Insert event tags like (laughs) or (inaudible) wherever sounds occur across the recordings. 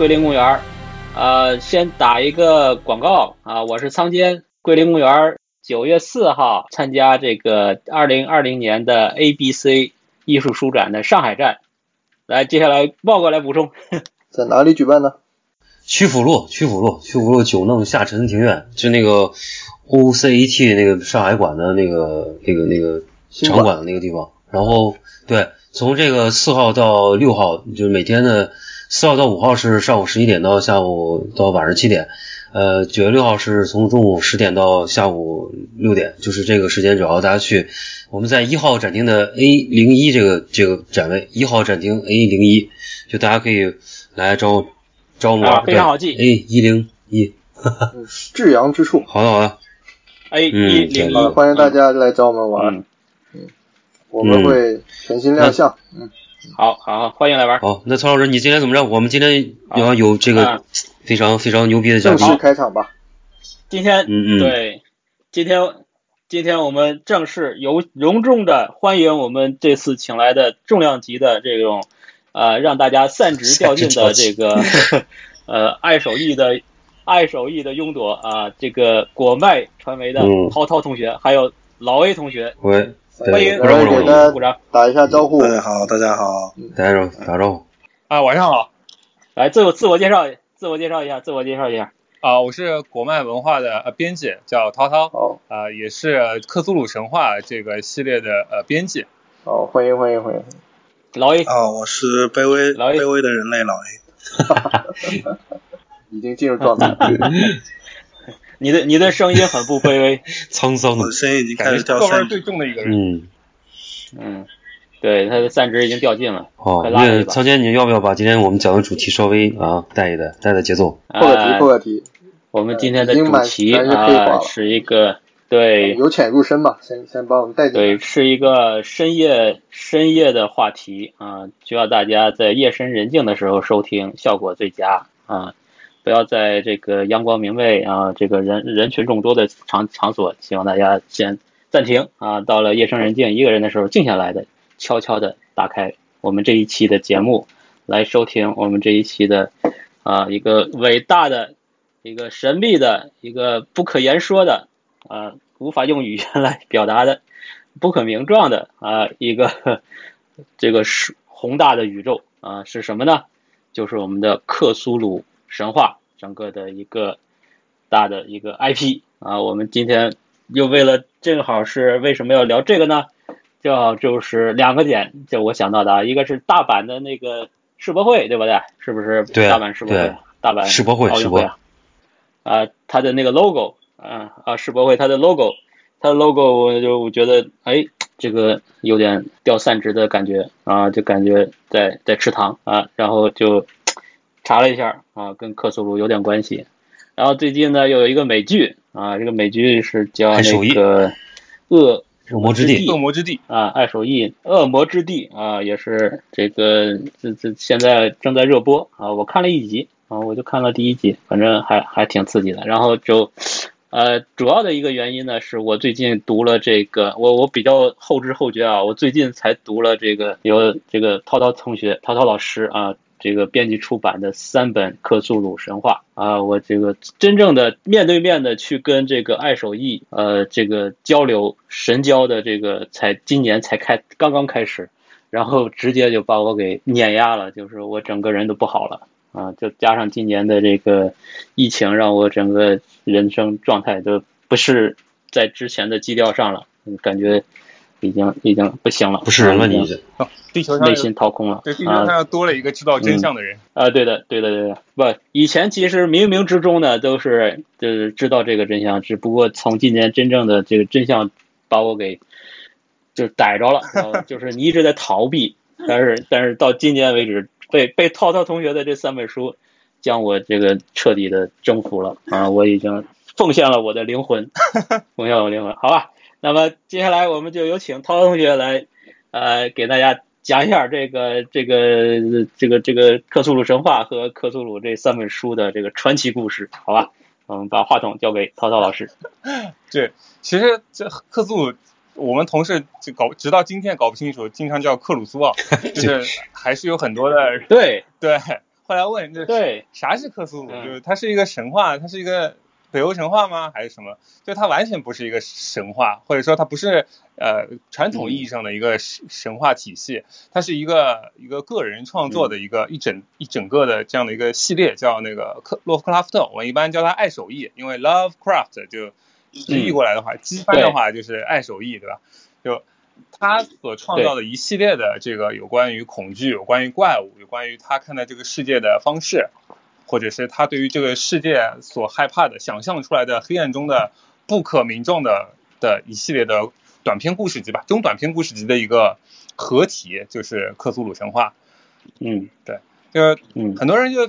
桂林公园儿。呃，先打一个广告啊，我是仓坚，桂林公园儿九月四号参加这个二零二零年的 ABC 艺术书展的上海站。来，接下来报过来补充。(laughs) 在哪里举办呢？曲阜路，曲阜路，曲阜路九弄下沉庭院，就那个 OCET 那个上海馆的那个那个那个场馆馆的那个地方。然后对，从这个四号到六号，就是每天的四号到五号是上午十一点到下午到晚上七点，呃，九月六号是从中午十点到下午六点，就是这个时间，主要大家去，我们在一号展厅的 A 零一这个这个展位，一号展厅 A 零一，就大家可以来找找我们玩啊，非常好记 A 一零一，嗯，至阳之处。好的好的，A 嗯一零一，欢迎大家来找我们玩，嗯，我们会全新亮相。嗯，好好，欢迎来玩儿。好，那曹老师，你今天怎么着？我们今天要有这个啊非常非常牛逼的嘉宾。正式，开场吧。今天嗯嗯，，对，今天今天我们正式由隆重的欢迎我们这次请来的重量级的这种呃让大家散值掉进的这个 (laughs) 呃爱手艺的爱手艺的拥夺啊，这个果麦传媒的嗯。涛涛同学，还有老 A 同学，喂，对欢迎不容易不容易，给大家鼓掌！打一下招呼。大家好，大家好，大家打打招呼，啊，晚上好来自我自我介绍，自我介绍一下，自我介绍一下。啊，我是国漫文化的呃编辑，叫涛涛，哦，啊，也是克苏鲁神话这个系列的呃编辑。哦，欢迎欢迎欢迎。老 A，啊，我是卑微卑微的人类老 A，(laughs) 已经进入状态。(laughs) 你的你的声音很不卑微，(laughs) 沧桑的，声音已经开感始掉散觉是段味儿最重的一个人。嗯，嗯，对，他的散值已经掉尽了。好，快拉一把那曹坚，你要不要把今天我们讲的主题稍微啊带一带，带带节奏？破个题，呃破个题，我们今天的主题啊了是一个对由浅入深吧，先先把我们带进对，是一个深夜深夜的话题啊，需要大家在夜深人静的时候收听，效果最佳啊。不要在这个阳光明媚啊，这个人人群众多的场场所，希望大家先暂停啊。到了夜深人静一个人的时候，静下来的，悄悄的打开我们这一期的节目，来收听我们这一期的啊一个伟大的、一个神秘的、一个不可言说的啊无法用语言来表达的、不可名状的啊一个这个是宏大的宇宙啊是什么呢？就是我们的克苏鲁神话整个的一个大的一个 IP 啊。我们今天又为了正好是为什么要聊这个呢？就就是两个点，就我想到的啊，一个是大阪的那个世博会，对不对？是不是？对大阪世博会，大阪世博会世博会啊，啊，它的那个 logo 啊啊，世博会它的 logo，它的 logo 我就我觉得哎，这个有点掉散值的感觉啊，就感觉在在吃糖啊，然后就查了一下啊，跟克苏鲁有点关系。然后最近呢，又有一个美剧啊，这个美剧是叫很手艺那个恶恶魔之地恶魔之地啊，爱手艺恶魔之地啊，也是这个这这现在正在热播啊，我看了一集啊，我就看了第一集，反正还还挺刺激的。然后就呃，主要的一个原因呢，是我最近读了这个，我我比较后知后觉啊，我最近才读了这个由这个涛涛同学、涛涛老师啊。这个编辑出版的三本克苏鲁神话啊，我这个真正的面对面的去跟这个爱手艺呃这个交流神交的这个才今年才开刚刚开始，然后直接就把我给碾压了，就是我整个人都不好了啊，就加上今年的这个疫情，让我整个人生状态都不是在之前的基调上了，感觉。已经已经不行了，不是人了，你是地球上内心掏空了。对，地球上又多了一个知道真相的人。啊，对的，对的，对的。不，以前其实冥冥之中呢，都是就是知道这个真相，只不过从今年真正的这个真相把我给就逮着了，(laughs) 就是你一直在逃避，但是但是到今年为止，被被涛涛同学的这三本书将我这个彻底的征服了啊！我已经奉献了我的灵魂，(laughs) 奉献我灵魂，好吧。那么接下来我们就有请涛涛同学来，呃，给大家讲一下这个这个这个这个克苏鲁神话和克苏鲁这三本书的这个传奇故事，好吧？我们把话筒交给涛涛老师。(laughs) 对，其实这克苏鲁，我们同事就搞，直到今天搞不清楚，经常叫克鲁苏啊，(laughs) 就是还是有很多的。对 (laughs) 对，后来问这对啥是克苏鲁，就是它是一个神话，它是一个。北欧神话吗？还是什么？就它完全不是一个神话，或者说它不是呃传统意义上的一个神神话体系，它是一个一个个人创作的一个一整一整个的这样的一个系列，叫那个克洛夫克拉夫特，我们一般叫它爱手艺，因为 Lovecraft 就直译过来的话，机翻的话就是爱手艺，对吧？就他所创造的一系列的这个有关于恐惧、有关于怪物、有关于他看待这个世界的方式。或者是他对于这个世界所害怕的、想象出来的黑暗中的不可名状的的一系列的短篇故事集吧，中短篇故事集的一个合体，就是克苏鲁神话。嗯，对，就是很多人就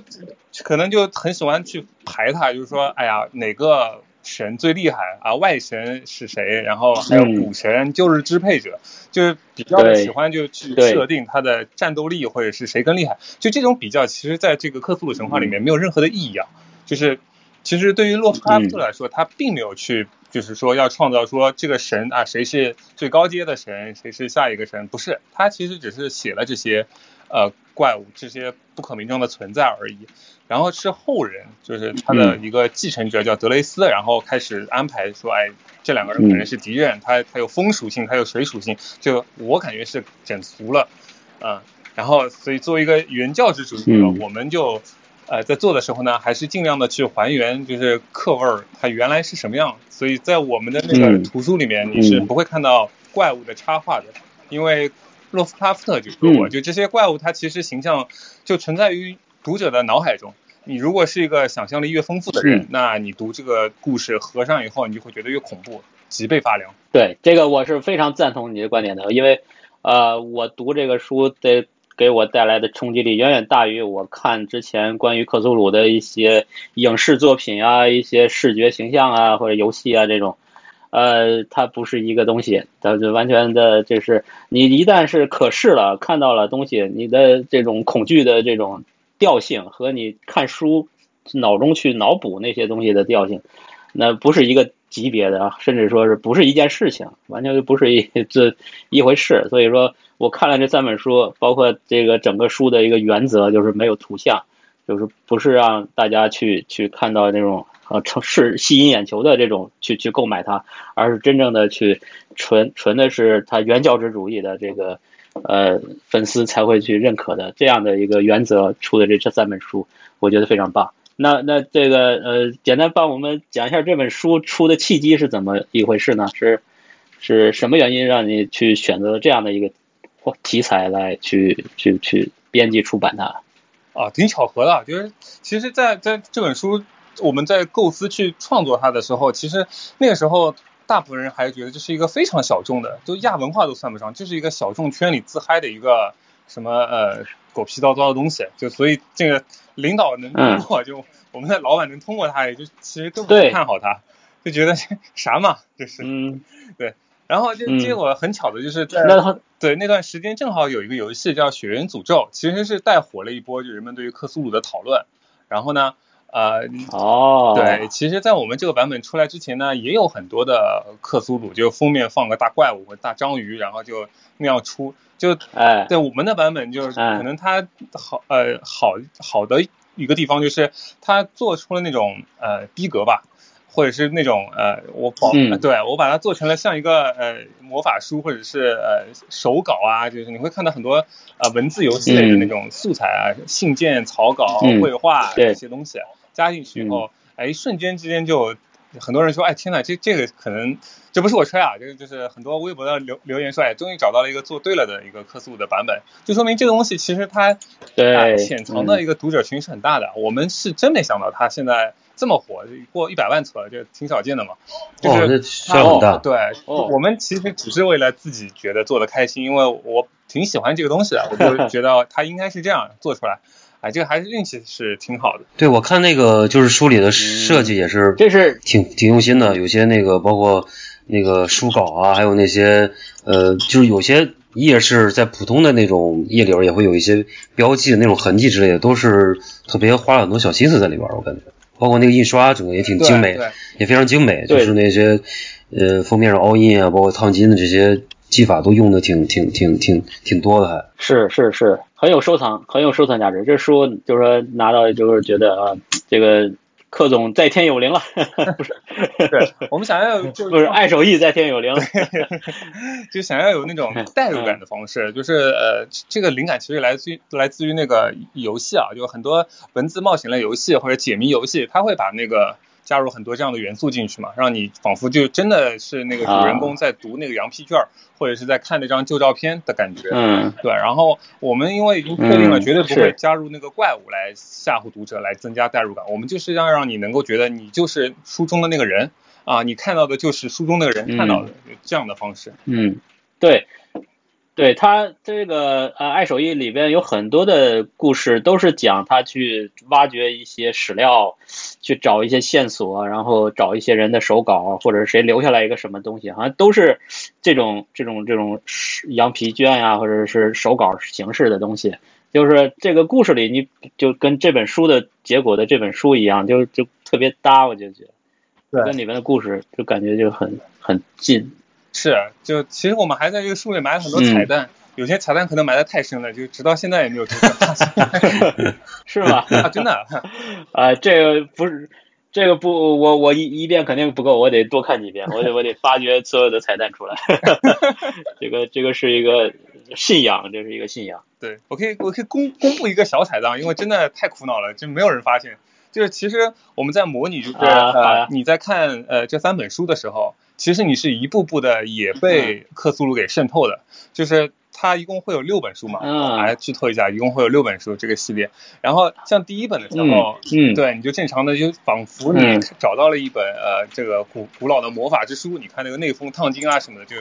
可能就很喜欢去排它，就是说，哎呀，哪个。神最厉害啊！外神是谁？然后还有古神就是支配者，就是比较喜欢就去设定他的战斗力或者是谁更厉害。就这种比较，其实在这个克苏鲁神话里面没有任何的意义啊。就是其实对于洛夫克拉夫特来说，他并没有去就是说要创造说这个神啊谁是最高阶的神，谁是下一个神，不是。他其实只是写了这些呃怪物这些不可名状的存在而已。然后是后人，就是他的一个继承者叫德雷斯，然后开始安排说，哎，这两个人可能是敌人，他他有风属性，他有水属性，就我感觉是整俗了，嗯，然后所以作为一个原教旨主义者，我们就呃在做的时候呢，还是尽量的去还原，就是课味儿它原来是什么样，所以在我们的那个图书里面，你是不会看到怪物的插画的，因为洛夫克拉夫特就说过，就这些怪物它其实形象就存在于读者的脑海中。你如果是一个想象力越丰富的人，那你读这个故事合上以后，你就会觉得越恐怖，脊背发凉。对，这个我是非常赞同你的观点的，因为呃，我读这个书的给我带来的冲击力远远大于我看之前关于克苏鲁的一些影视作品啊、一些视觉形象啊或者游戏啊这种，呃，它不是一个东西，它就完全的就是你一旦是可视了，看到了东西，你的这种恐惧的这种。调性和你看书脑中去脑补那些东西的调性，那不是一个级别的啊，甚至说是不是一件事情，完全就不是一 (laughs) 这一回事。所以说我看了这三本书，包括这个整个书的一个原则就是没有图像，就是不是让大家去去看到那种呃城市吸引眼球的这种去去购买它，而是真正的去纯纯的是它原教旨主义的这个。呃，粉丝才会去认可的这样的一个原则出的这这三本书，我觉得非常棒。那那这个呃，简单帮我们讲一下这本书出的契机是怎么一回事呢？是是什么原因让你去选择这样的一个题材来去去去编辑出版它？啊，挺巧合的，就是其实在在这本书我们在构思去创作它的时候，其实那个时候。大部分人还是觉得这是一个非常小众的，就亚文化都算不上，就是一个小众圈里自嗨的一个什么呃狗屁叨叨的东西。就所以这个领导能通过，就我们的老板能通过他，也就其实根本不看好他，就觉得 (laughs) 啥嘛，就是嗯 (laughs) 对。然后就嗯结果很巧的就是在那他对那段时间正好有一个游戏叫《雪人诅咒》，其实是带火了一波就人们对于克苏鲁的讨论。然后呢，呃，哦，对，其实，在我们这个版本出来之前呢，也有很多的克苏鲁，就封面放个大怪物或大章鱼，然后就那样出。就哎，对我们的版本，就是哎。可能它好呃好好的一个地方就是它做出了那种呃逼格吧，或者是那种呃我保、嗯。对我把它做成了像一个呃魔法书或者是呃手稿啊，就是你会看到很多呃文字游戏类的那种素材啊，信件、草稿、嗯。绘画对。这些东西加进去以后，哎，瞬间之间就很多人说，哎，天呐，这这个可能这不是我吹啊，这个就是很多微博的留留言说，哎，终于找到了一个做对了的一个克苏鲁的版本，就说明这个东西其实它对啊潜藏的嗯一个读者群是很大的。我们是真没想到它现在这么火，过一百万册，这挺少见的嘛。就哦，这是销量很大。对，哦我们其实只是为了自己觉得做的开心，因为我挺喜欢这个东西的，我就觉得它应该是这样做出来。哎，这个还是运气是挺好的。对，我看那个就是书里的设计也是这是挺挺用心的，有些那个包括那个书稿啊，还有那些呃，就是有些页是在普通的那种页里边也会有一些标记的那种痕迹之类的，都是特别花了很多小心思在里边，我感觉。包括那个印刷，整个也挺精美也非常精美，就是那些呃封面上凹印啊，包括烫金的这些技法都用的挺挺挺挺挺多的还。是是是很有收藏，很有收藏价值。这书就是说拿到就是觉得啊，这个柯总在天有灵了，(laughs) 不是是，我们想要有就 (laughs) 不是爱手艺在天有灵。(laughs) 就想要有那嗯种代入感的方式，就是呃，这个灵感其实来自于来自于那个游戏啊，就很多文字冒险类游戏或者解谜游戏，它会把那个加入很多这样的元素进去嘛，让你仿佛就真的是那个主人公在读那个羊皮卷儿，或者是在看那张旧照片的感觉。嗯对，然后我们因为已经确定了，嗯绝对不会加入那个怪物来吓唬读者，来增加代入感。我们就是要让你能够觉得你就是书中的那个人啊，你看到的就是书中那个人看到的，这样的方式。嗯，对。对他这个呃，爱手艺里边有很多的故事，都是讲他去挖掘一些史料，去找一些线索，然后找一些人的手稿，或者是谁留下来一个什么东西，好像都是这种这种这种羊皮卷呀、或者是手稿形式的东西。就是这个故事里，你就跟这本书的结果的这本书一样，就就特别搭，我就觉得，对跟里面的故事就感觉就很很近。是，就其实我们还在这个书里埋了很多彩蛋，有些彩蛋可能埋的太深了，就直到现在也没有真正发现。(laughs) 是吗？啊，真的，(laughs) 啊，这个不是，这个不，我我一一遍肯定不够，我得多看几遍，我得我得发掘所有的彩蛋出来。(laughs) 这个这个是一个信仰，这是一个信仰。对我可以我可以公公布一个小彩蛋，因为真的太苦恼了，就没有人发现。就是其实我们在模拟，就是、你在看呃这三本书的时候，其实你是一步步的也被克苏鲁给渗透的。就是它一共会有六本书嘛，嗯。来剧透一下，一共会有六本书这个系列。然后像第一本的时候，嗯，对，你就正常的就仿佛你嗯。找到了一本、呃这个古古老的魔法之书，你看那个内封烫金啊什么的，就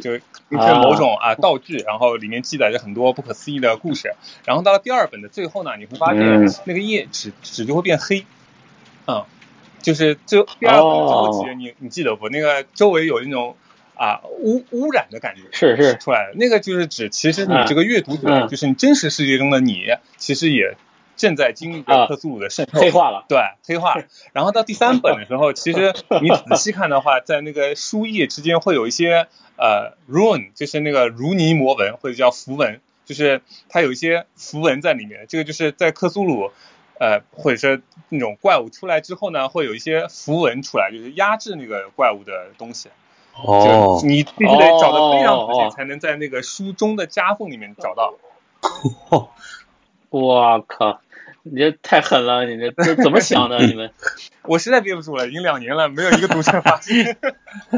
就是某种啊道具，然后里面记载着很多不可思议的故事。然后到了第二本的最后呢，你会发现嗯。那个页纸纸就会变黑，嗯，就是最第二本的最后几页，你你记得不？那个周围有那种。啊，污污染的感觉是是出来的，那个就是指，其实你这个阅读者，嗯就是你真实世界中的你，其实也正在经历着啊克苏鲁的渗透。黑化了。对，黑化。(laughs) 然后到第三本的时候，其实你仔细看的话，(laughs) 在那个书页之间会有一些呃 rune，就是那个如泥魔纹或者叫符文，就是它有一些符文在里面。这个就是在克苏鲁。呃，或者说那种怪物出来之后呢，会有一些符文出来，就是压制那个怪物的东西。哦就，你必须得找的非常仔哦哦细，才能在那个书中的夹缝里面找到。(laughs) 我靠，你这太狠了！你这这怎么想的？你们我实在憋不住了，已经两年了，没有一个读者发现。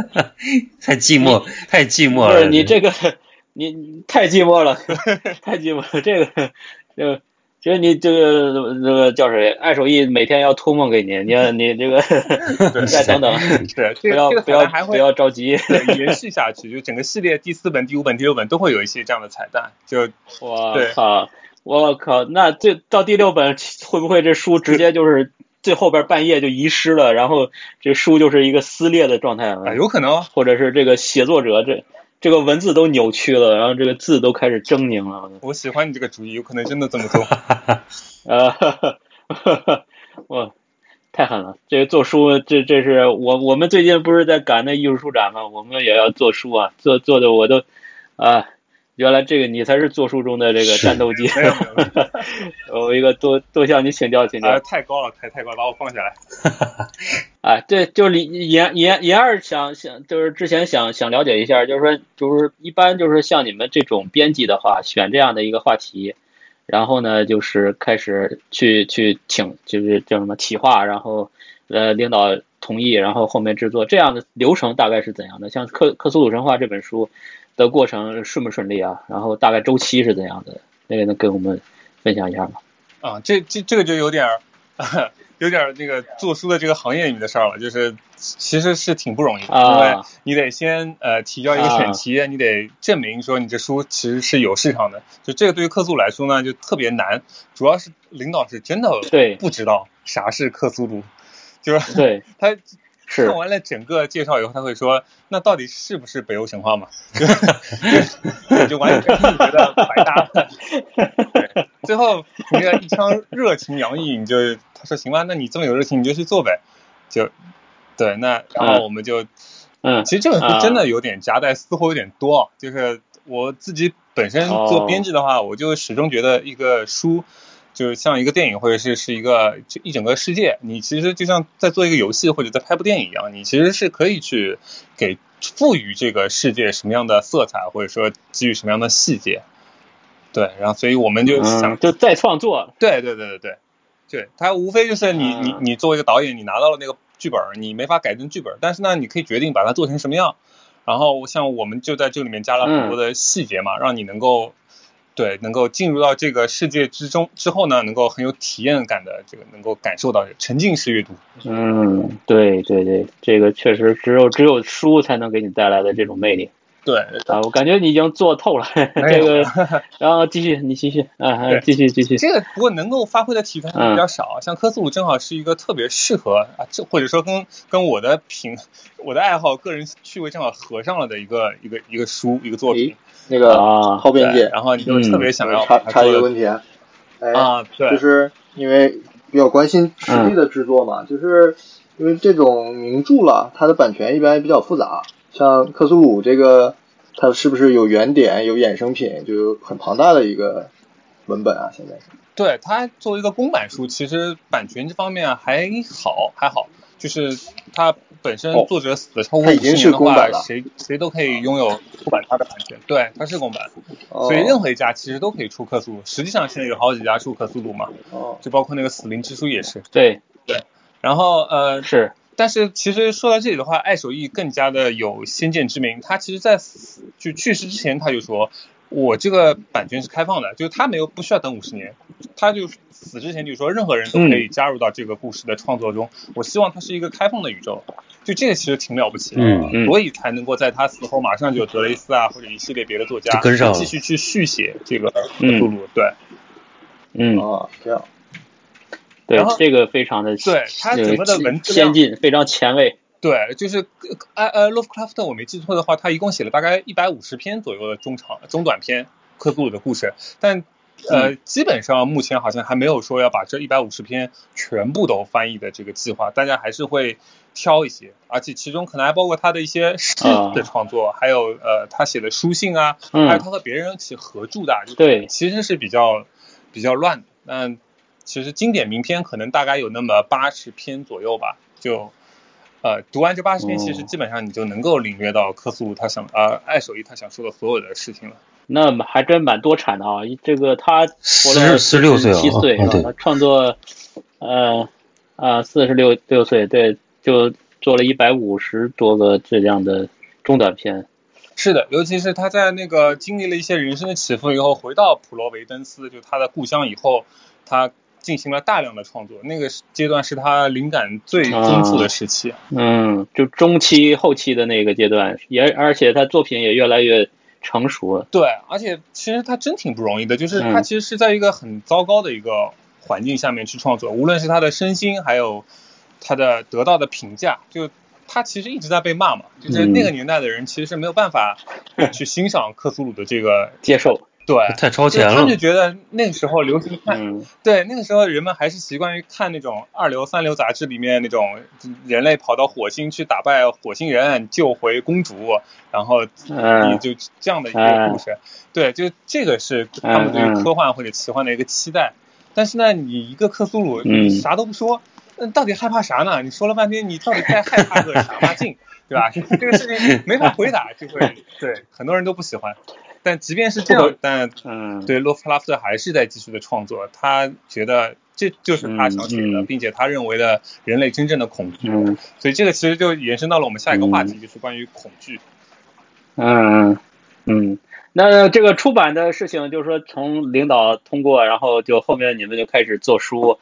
(laughs) 太寂寞，太寂寞了不了。是你这个，你你太寂寞了，(laughs) 太寂寞了。这个，这个，其实你这个这个叫谁？爱手艺每天要托梦给你，(laughs) 你要你这个你 (laughs) 再等等，是不要不要不要着急。延续下去，就整个系列第四本、第五本、第六本都会有一些这样的彩蛋。就我靠！我靠！那这到第六本会不会这书直接就是最后边半夜就遗失了，然后这书就是一个撕裂的状态了，有可能，或者是这个写作者这这个文字都扭曲了，然后这个字都开始狰狞了。我喜欢你这个主意，有可能真的这么做。(laughs) 呃，(laughs) 我，太狠了！这个做书，这这是我我们最近不是在赶那艺术书展吗？我们也要做书啊，做做的我都啊。原来这个你才是做书中的这个战斗机，(laughs) 我一个多多向你请教请教。太高了，太太高，把我放下来。(laughs) 哎，对就是严严严二想想，就是之前想想了解一下，就是说，就是一般就是像你们这种编辑的话，选这样的一个话题，然后呢，就是开始去去请，就是叫什么企划，然后呃领导同意，然后后面制作，这样的流程大概是怎样的？像《克克苏鲁神话》这本书。的过程顺不顺利啊？然后大概周期是怎样的？那个能跟我们分享一下吗？啊，这这这个就有点儿，(laughs) 有点儿那个做书的这个行业里面的事儿了，就是其实是挺不容易的，因为你得先呃提交一个选题，你得证明说你这书其实是有市场的。就这个对于客诉来说呢，就特别难，主要是领导是真的不知道啥是克苏鲁，就是对他。(laughs) 看完了整个介绍以后，他会说：“那到底是不是北欧神话嘛？” (laughs) 就完全觉得白搭了。最后你看一腔热情洋溢，你就他说：“行吧，那你这么有热情，你就去做呗。”就对，那然后我们就嗯，其实这本书真的有点夹带私货有点多。就是我自己本身做编辑的话，我就始终觉得一个书。就是像一个电影，或者是是一个就一整个世界，你其实就像在做一个游戏或者在拍部电影一样，你其实是可以去给赋予这个世界什么样的色彩，或者说给予什么样的细节。对，然后所以我们就想就再创作。对对对对对，对，它无非就是你你你作为一个导演，你拿到了那个剧本，你没法改正剧本，但是呢，你可以决定把它做成什么样。然后像我们就在这里面加了很多的细节嘛，让你能够。对，能够进入到这个世界之中之后呢，能够很有体验感的这个，能够感受到沉浸式阅读。嗯，对对对，这个确实只有只有书才能给你带来的这种魅力。对啊，我感觉你已经做透了 (laughs) 这个，(laughs) 然后继续，你继续啊，继续继续。这个不过能够发挥的题材比较少，像科斯鲁正好是一个特别适合啊，这或者说跟跟我的品、我的爱好、个人趣味正好合上了的一个一个一个书一个作品。那个后边界，然后你就特别想要插插一个问题啊，啊，对，就是因为比较关心实际的制作嘛，就是因为这种名著了，它的版权一般也比较复杂，像克苏鲁这个，它是不是有原点有衍生品，就很庞大的一个文本啊？现在。是，对它作为一个公版书，其实版权这方面还好还好，就是它。本身作者死超过五十年的话，谁谁都可以拥有出版它的版权。对，它是公版，所以任何一家其实都可以出克苏鲁。实际上现在有好几家出克苏鲁嘛，就包括那个死灵之书也是。对对，然后呃是，但是其实说到这里的话，爱手艺更加的有先见之明。他其实在就去世之前他就说。我这个版权是开放的，就是他没有不需要等五十年，他就死之前就说任何人都可以加入到这个故事的创作中。我希望它是一个开放的宇宙，就这个其实挺了不起的，所以才能够在他死后马上就德雷斯啊或者一系列别的作家继续去续写这个目录。对，嗯，哦，这样，对，这个非常的对，他整个的文字先进，非常前卫。对，就是呃呃洛夫克拉夫特，我没记错的话，他一共写了大概一百五十篇左右的中长中短篇克苏鲁的故事，但呃基本上目前好像还没有说要把这一百五十篇全部都翻译的这个计划，大家还是会挑一些，而且其中可能还包括他的一些诗的创作，还有呃他写的书信啊，还有他和别人一起合著的，对，其实是比较比较乱的，但其实经典名篇可能大概有那么八十篇左右吧，就。呃，读完这八十篇，其实基本上你就能够领略到克苏鲁他想呃爱手艺他想说的所有的事情了。那还真蛮多产的啊！这个他四十四六岁七岁？创作呃啊四十六六岁，对，就做了一百五十多个这样的中短篇。是的，尤其是他在那个经历了一些人生的起伏以后，回到普罗维登斯，就他的故乡以后，他。进行了大量的创作，那个阶段是他灵感最丰富的时期。嗯，就中期后期的那个阶段，也而且他作品也越来越成熟了。对，而且其实他真挺不容易的，就是他其实是在一个很糟糕的一个环境下面去创作，无论是他的身心，还有他的得到的评价，就他其实一直在被骂嘛，就是那个年代的人其实是没有办法 (laughs) 去欣赏克苏鲁的这个接受。对，太超前了。他们就觉得那个时候流行看，对，那个时候人们还是习惯于看那种二流、三流杂志里面那种人类跑到火星去打败火星人、救回公主，然后你就这样的一个故事。对，就这个是他们对于科幻或者奇幻的一个期待。但是呢，你一个克苏鲁你啥都不说，那到底害怕啥呢？你说了半天，你到底在害怕个啥嘛劲，对吧？(laughs) 这个事情没法回答，就会对很多人都不喜欢。但即便是这样，但嗯，对洛夫克拉夫特还是在继续的创作。他觉得这就是他想写的，并且他认为的人类真正的恐惧。嗯，所以这个其实就延伸到了我们下一个话题，就是关于恐惧。嗯嗯，那这个出版的事情，就是说从领导通过，然后就后面你们就开始做书，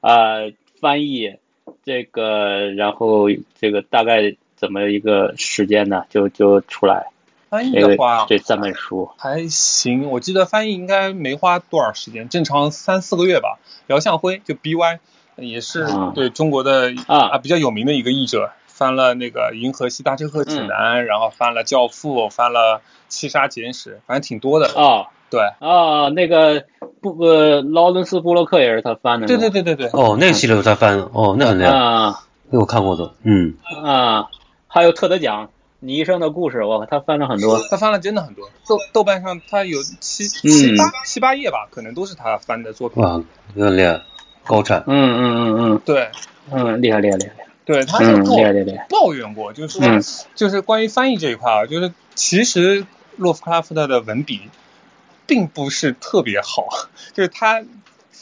啊，翻译这个，然后这个大概怎么一个时间呢？就就出来。翻译的话，这三本书还行，我记得翻译应该没花多少时间，正常三四个月吧。姚向辉就 BY 也是对中国的啊比较有名的一个译者，翻了那个《银河系大车客指南》，然后翻了《教父》，翻了《七杀简史》，反正挺多的啊。对啊，那个布呃劳伦斯·布洛克也是他翻的。对对对对对。哦，那个系列是他翻的，哦，那很厉害啊。那我看过的，嗯。啊，还有特德奖。你一生的故事，我他翻了很多，他翻了真的很多。豆豆瓣上他有七七八七八页吧，可能都是他翻的作品。哇，厉害，高产。嗯嗯嗯嗯，对，嗯，厉害厉害厉害。对，他是跟我抱怨过，就是说，就是关于翻译这一块啊，就是其实洛夫克拉夫特的文笔并不是特别好，就是他。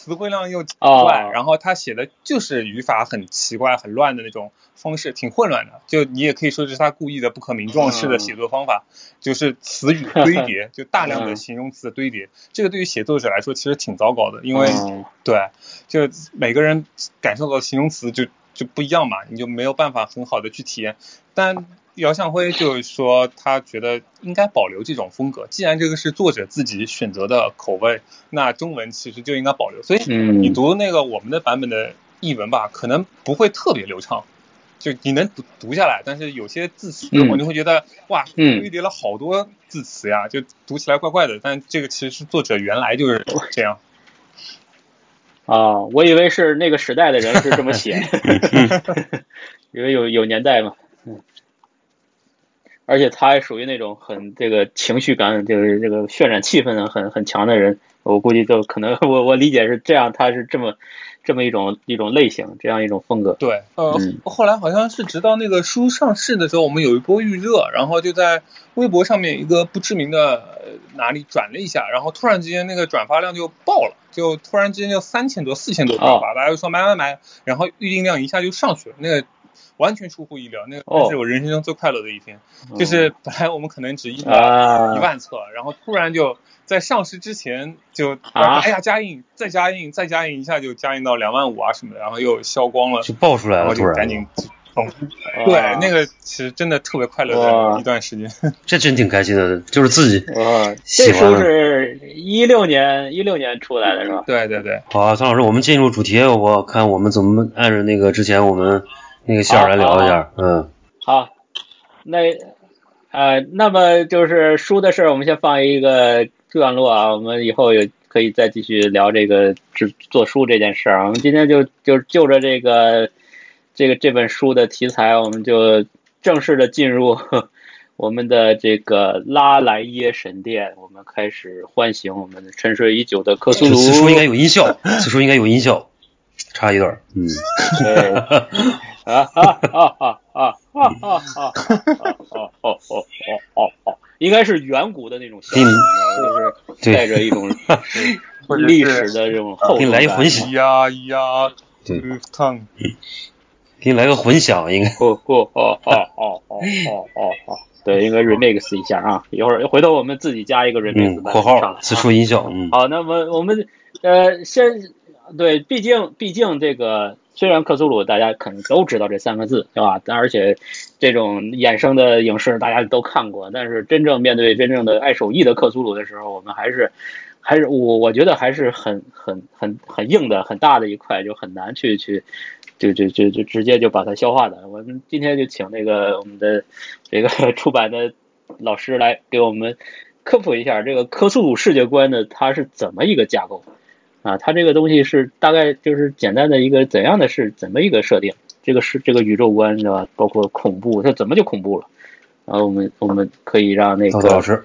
词汇量又怪，然后他写的就是语法很奇怪、很乱的那种方式，挺混乱的。就你也可以说是他故意的不可名状式的写作方法，就是词语堆叠，(laughs) 就大量的形容词的堆叠。这个对于写作者来说其实挺糟糕的，因为对，就每个人感受到形容词就就不一样嘛，你就没有办法很好的去体验。但姚向辉就是说，他觉得应该保留这种风格。既然这个是作者自己选择的口味，那中文其实就应该保留。所以你读那个我们的版本的译文吧，可能不会特别流畅，就你能读读下来，但是有些字词我就会觉得哇，堆叠了好多字词呀，就读起来怪怪的。但这个其实是作者原来就是这样。(laughs) 啊，我以为是那个时代的人是这么写，(laughs) 因为有有年代嘛。而且他还属于那种很这个情绪感，就是这个渲染气氛很很强的人。我估计就可能 (laughs) 我我理解是这样，他是这么这么一种一种类型，这样一种风格。对，呃，后来好像是直到那个书上市的时候，我们有一波预热，然后就在微博上面一个不知名的哪里转了一下，然后突然之间那个转发量就爆了，就突然之间就三千多、四千多转发，大家就说买买买，然后预订量一下就上去了，那个。完全出乎意料，那个是我人生中最快乐的一天。就是本来我们可能只印了一万册，然后突然就在上市之前就啊哎呀加印，再加印，再加印，一下就加印到两万五啊什么的，然后又销光了，就爆出来了，就赶紧冲。对，那个其实真的特别快乐的一段时间。(laughs) 这真挺开心的，就是自己。这书是一六年一六年出来的是吧？对对对。好，孙老师，我们进入主题，我看我们怎么按照那个之前我们。那个线来聊一下，嗯，好，那呃，那么就是书的事儿，我们先放一个段落啊，我们以后有可以再继续聊这个制做书这件事儿。我们今天就就就着这个这个这本书的题材，我们就正式的进入我们的这个拉莱耶神殿，我们开始唤醒我们沉睡已久的克苏鲁。此书应该有音效，此书应该有音效。插一段，嗯，(laughs) 啊啊啊啊啊啊啊啊啊啊啊！应该是远古的那种响，就是带着一种 (laughs) 历史的这种厚给你来一混响呀呀，对，给你来个混响，应该。哦哦哦哦哦哦哦哦，对，应该 remix 一下啊，一会儿回头我们自己加一个 remix 括号，此处音效。嗯，好，那么我们呃先。对，毕竟毕竟这个虽然克苏鲁大家可能都知道这三个字，对吧？但而且这种衍生的影视大家都看过，但是真正面对真正的爱手艺的克苏鲁的时候，我们还是还是我我觉得还是很很很很硬的很大的一块，就很难去去就就就就直接就把它消化的。我们今天就请那个我们的这个出版的老师来给我们科普一下这个科苏鲁世界观的它是怎么一个架构啊？它这个东西是大概就是简单的一个怎样的是怎么一个设定？这个是这个宇宙观对吧？包括恐怖，它怎么就恐怖了？然后我们我们可以让那个陶老师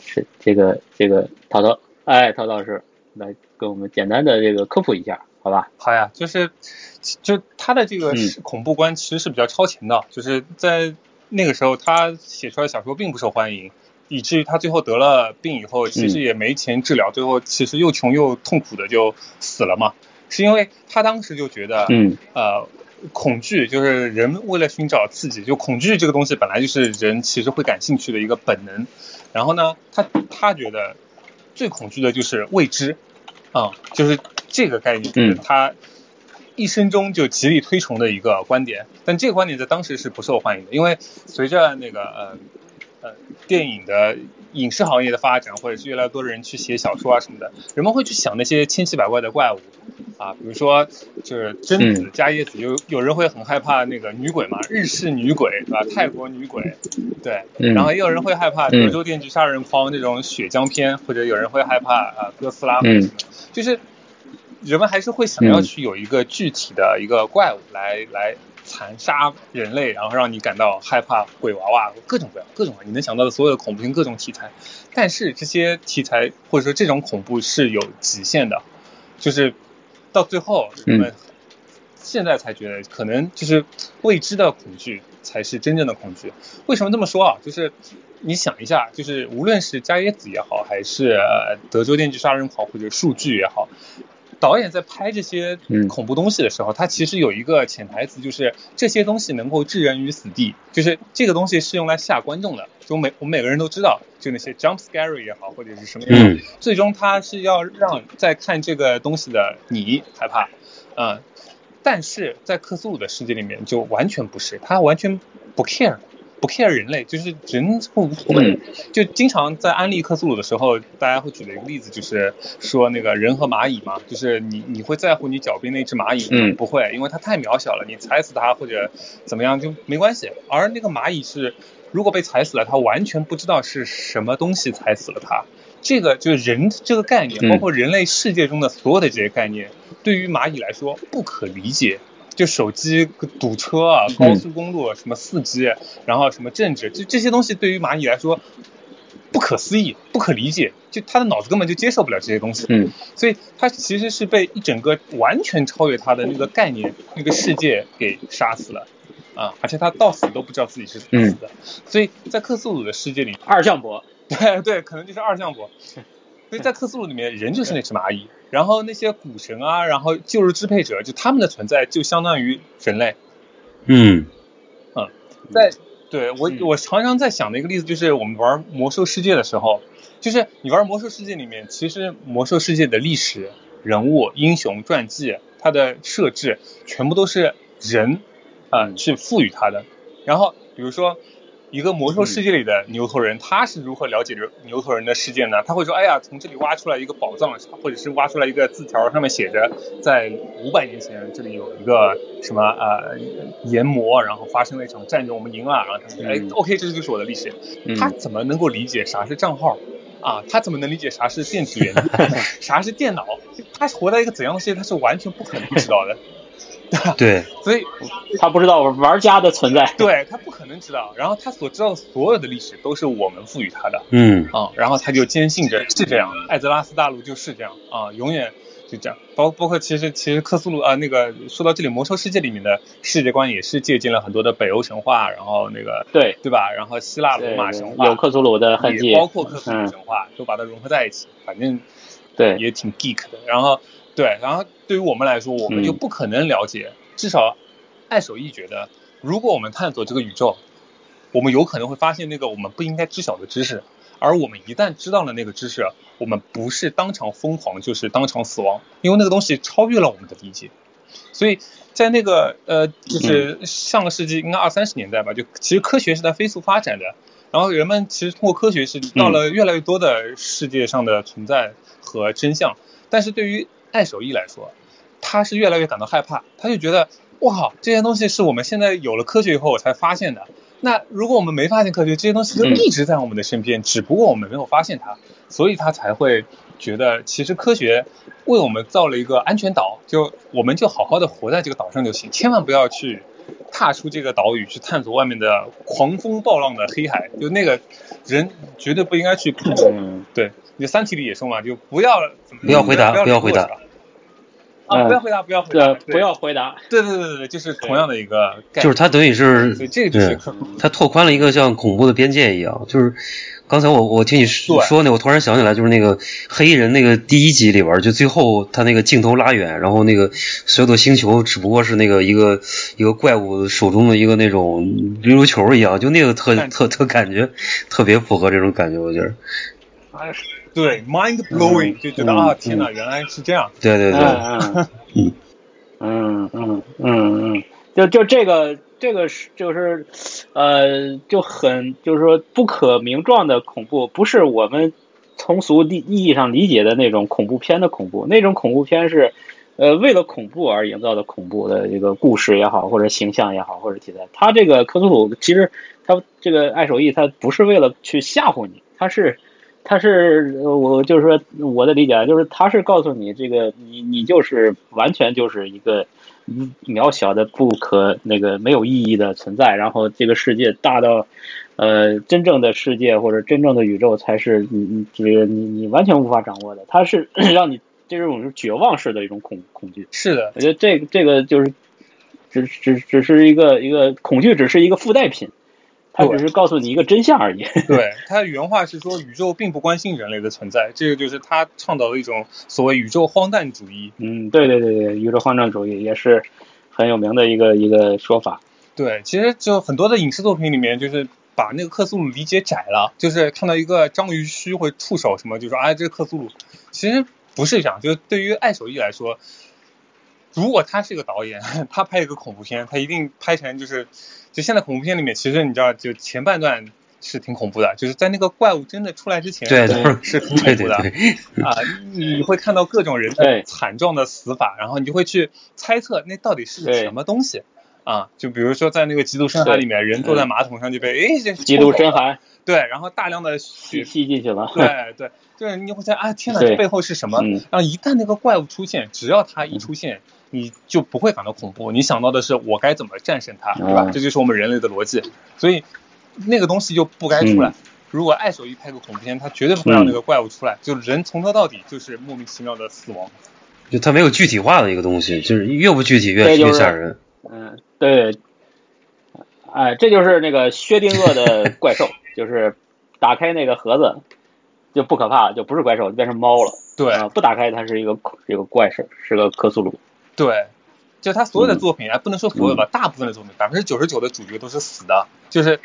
是这个这个陶陶。哎，陶老师来跟我们简单的这个科普一下，好吧？好呀，就是就他的这个恐怖观其实是比较超前的，就是在那个时候他写出来的小说并不受欢迎，以至于他最后得了病以后，其实也没钱治疗，最后其实又穷又痛苦的就死了嘛。是因为他当时就觉得，嗯，呃，恐惧就是人为了寻找刺激，就恐惧这个东西本来就是人其实会感兴趣的一个本能。然后呢，他他觉得。最恐惧的就是未知，啊，就是这个概念，就是他一生中就极力推崇的一个观点。但这个观点在当时是不受欢迎的，因为随着那个呃呃电影的影视行业的发展，或者是越来越多的人去写小说啊什么的，人们会去想那些千奇百怪的怪物。啊，比如说就是贞子、加椰子，有有人会很害怕那个女鬼嘛，日式女鬼对吧？泰国女鬼，对，然后也有人会害怕德州电锯杀人狂这种血浆片，或者有人会害怕啊哥斯拉，就是人们还是会想要去有一个具体的一个怪物来来残杀人类，然后让你感到害怕，鬼娃娃各种各样各种你能想到的所有的恐怖片各种题材，但是这些题材或者说这种恐怖是有极限的，就是。到最后，人们现在才觉得，可能就是未知的恐惧才是真正的恐惧。为什么这么说啊？就是你想一下，就是无论是加椰子也好，还是德州电锯杀人狂或者数据也好，导演在拍这些恐怖东西的时候，他其实有一个潜台词，就是这些东西能够置人于死地，就是这个东西是用来吓观众的。就每我们每个人都知道，就那些 jump scare 也好，或者是什么样，最终他是要让在看这个东西的你害怕，嗯，但是在克苏鲁的世界里面就完全不是，他完全不 care，不 care 人类，就是人会无所谓，就经常在安利克苏鲁的时候，大家会举的一个例子就是说那个人和蚂蚁嘛，就是你你会在乎你脚边那只蚂蚁嗯？不会，因为它太渺小了，你踩死它或者怎么样就没关系，而那个蚂蚁是。如果被踩死了，它完全不知道是什么东西踩死了它。这个就是人这个概念，包括人类世界中的所有的这些概念，对于蚂蚁来说不可理解。就手机堵车啊，高速公路什么四 G，然后什么政治，就这些东西对于蚂蚁来说不可思议、不可理解。就他的脑子根本就接受不了这些东西。嗯。所以他其实是被一整个完全超越他的那个概念、那个世界给杀死了。啊！而且他到死都不知道自己是怎么死的，所以在克苏鲁的世界里，二向箔，对对，可能就是二向箔。所以在克苏鲁里面，人就是那只蚂蚁，然后那些古神啊，然后旧日支配者，就他们的存在就相当于人类。嗯嗯，在对我我常常在想的一个例子就是我们玩魔兽世界的时候，就是你玩魔兽世界里面，其实魔兽世界的历史人物、英雄传记，它的设置全部都是人。啊，去赋予它的。然后，比如说，一个魔兽世界里的牛头人，他是如何了解牛牛头人的世界呢？他会说：“哎呀，从这里挖出来一个宝藏，或者是挖出来一个字条，上面写着，在五百年前这里有一个什么呃炎魔，然后发生了一场战争，我们赢了。然后他说：哎，OK，这就是我的历史。他怎么能够理解啥是账号啊？他怎么能理解啥是电子元件？(laughs) 啥是电脑？他活在一个怎样的世界？他是完全不可能知道的。” (laughs) 对，所以他不知道玩家的存在，(laughs) 对他不可能知道。然后他所知道的所有的历史都是我们赋予他的，嗯啊，然后他就坚信着是这样，艾泽拉斯大陆就是这样啊，永远就这样。包包括其实其实克苏鲁啊，那个说到这里，魔兽世界里面的世界观也是借鉴了很多的北欧神话，然后那个对对吧？然后希腊罗马神话有克苏鲁的痕迹，包括克苏鲁神话都把它融合在一起，反正对也挺 geek 的。然后对，然后。对于我们来说，我们就不可能了解。至少，爱手艺觉得，如果我们探索这个宇宙，我们有可能会发现那个我们不应该知晓的知识。而我们一旦知道了那个知识，我们不是当场疯狂，就是当场死亡，因为那个东西超越了我们的理解。所以在那个呃，就是上个世纪应该二三十年代吧，就其实科学是在飞速发展的。然后人们其实通过科学是到了越来越多的世界上的存在和真相，但是对于爱手艺来说，他是越来越感到害怕，他就觉得哇，这些东西是我们现在有了科学以后我才发现的。那如果我们没发现科学，这些东西就一直在我们的身边，只不过我们没有发现它，所以他才会觉得其实科学为我们造了一个安全岛，就我们就好好的活在这个岛上就行，千万不要去。踏出这个岛屿去探索外面的狂风暴浪的黑海，就那个人绝对不应该去碰触。对，你三体里也说嘛，就不要不要回答，不要回答。啊，不要回答，不要回答，不要回答。对对对对，就是同样的一个，就是它等于是，这个就是它拓宽了一个像恐怖的边界一样，就是。刚才我我听你说那，我突然想起来，就是那个黑衣人那个第一集里边，就最后他那个镜头拉远，然后那个所有的星球只不过是那个一个一个怪物手中的一个那种溜溜球一样，就那个特特特感觉特别符合这种感觉，我觉得。哎，对，mind blowing，就觉得啊，天哪，原来是这样。对对对。嗯嗯嗯嗯嗯，就就这个。这个是就是，呃，就很就是说不可名状的恐怖，不是我们通俗意意义上理解的那种恐怖片的恐怖。那种恐怖片是，呃，为了恐怖而营造的恐怖的一个故事也好，或者形象也好，或者题材。他这个科苏鲁其实他这个爱手艺，他不是为了去吓唬你，他是他是我就是说我的理解就是他是告诉你这个你你就是完全就是一个。渺小的不可那个没有意义的存在，然后这个世界大到，呃，真正的世界或者真正的宇宙才是你你这个你你完全无法掌握的，他是 (clears throat) 让你这种是绝望式的一种恐恐惧。是的，我觉得这这个就是只只只是一个一个恐惧，只是一个附带品。他只是告诉你一个真相而已。(laughs) (laughs) 对他原话是说，宇宙并不关心人类的存在，这个就是他倡导的一种所谓宇宙荒诞主义。嗯，对对对对，宇宙荒诞主义也是很有名的一个一个说法。对，其实就很多的影视作品里面，就是把那个克苏鲁理解窄了，就是看到一个章鱼须或触手什么，就说啊，这是克苏鲁。其实不是这样，就是对于爱手艺来说，如果他是一个导演，(laughs) 他拍一个恐怖片，他一定拍成就是。就现在恐怖片里面，其实你知道，就前半段是挺恐怖的，就是在那个怪物真的出来之前，对，是很恐怖的啊！你会看到各种人的惨状的死法，然后你就会去猜测那到底是什么东西啊？就比如说在那个极度深海里面，人坐在马桶上就被哎，这极度深海，对，然后大量的血吸进去了，对对，就是你会在啊，天哪，这背后是什么？然后一旦那个怪物出现，只要它一出现。你就不会感到恐怖，你想到的是我该怎么战胜它，对吧？这就是我们人类的逻辑，所以那个东西就不该出来。如果爱手一拍个恐怖片，他绝对不会让那个怪物出来，就人从头到底就是莫名其妙的死亡。就它没有具体化的一个东西，就是越不具体越越吓人。嗯，对。哎，这就是那个薛定谔的怪兽，(laughs) 就是打开那个盒子就不可怕，就不是怪兽，就变成猫了。对，不打开它是一个一个怪兽，是个克苏鲁。对，就他所有的作品啊，不能说所有吧，大部分的作品，百分之九十九的主角都是死的，就是，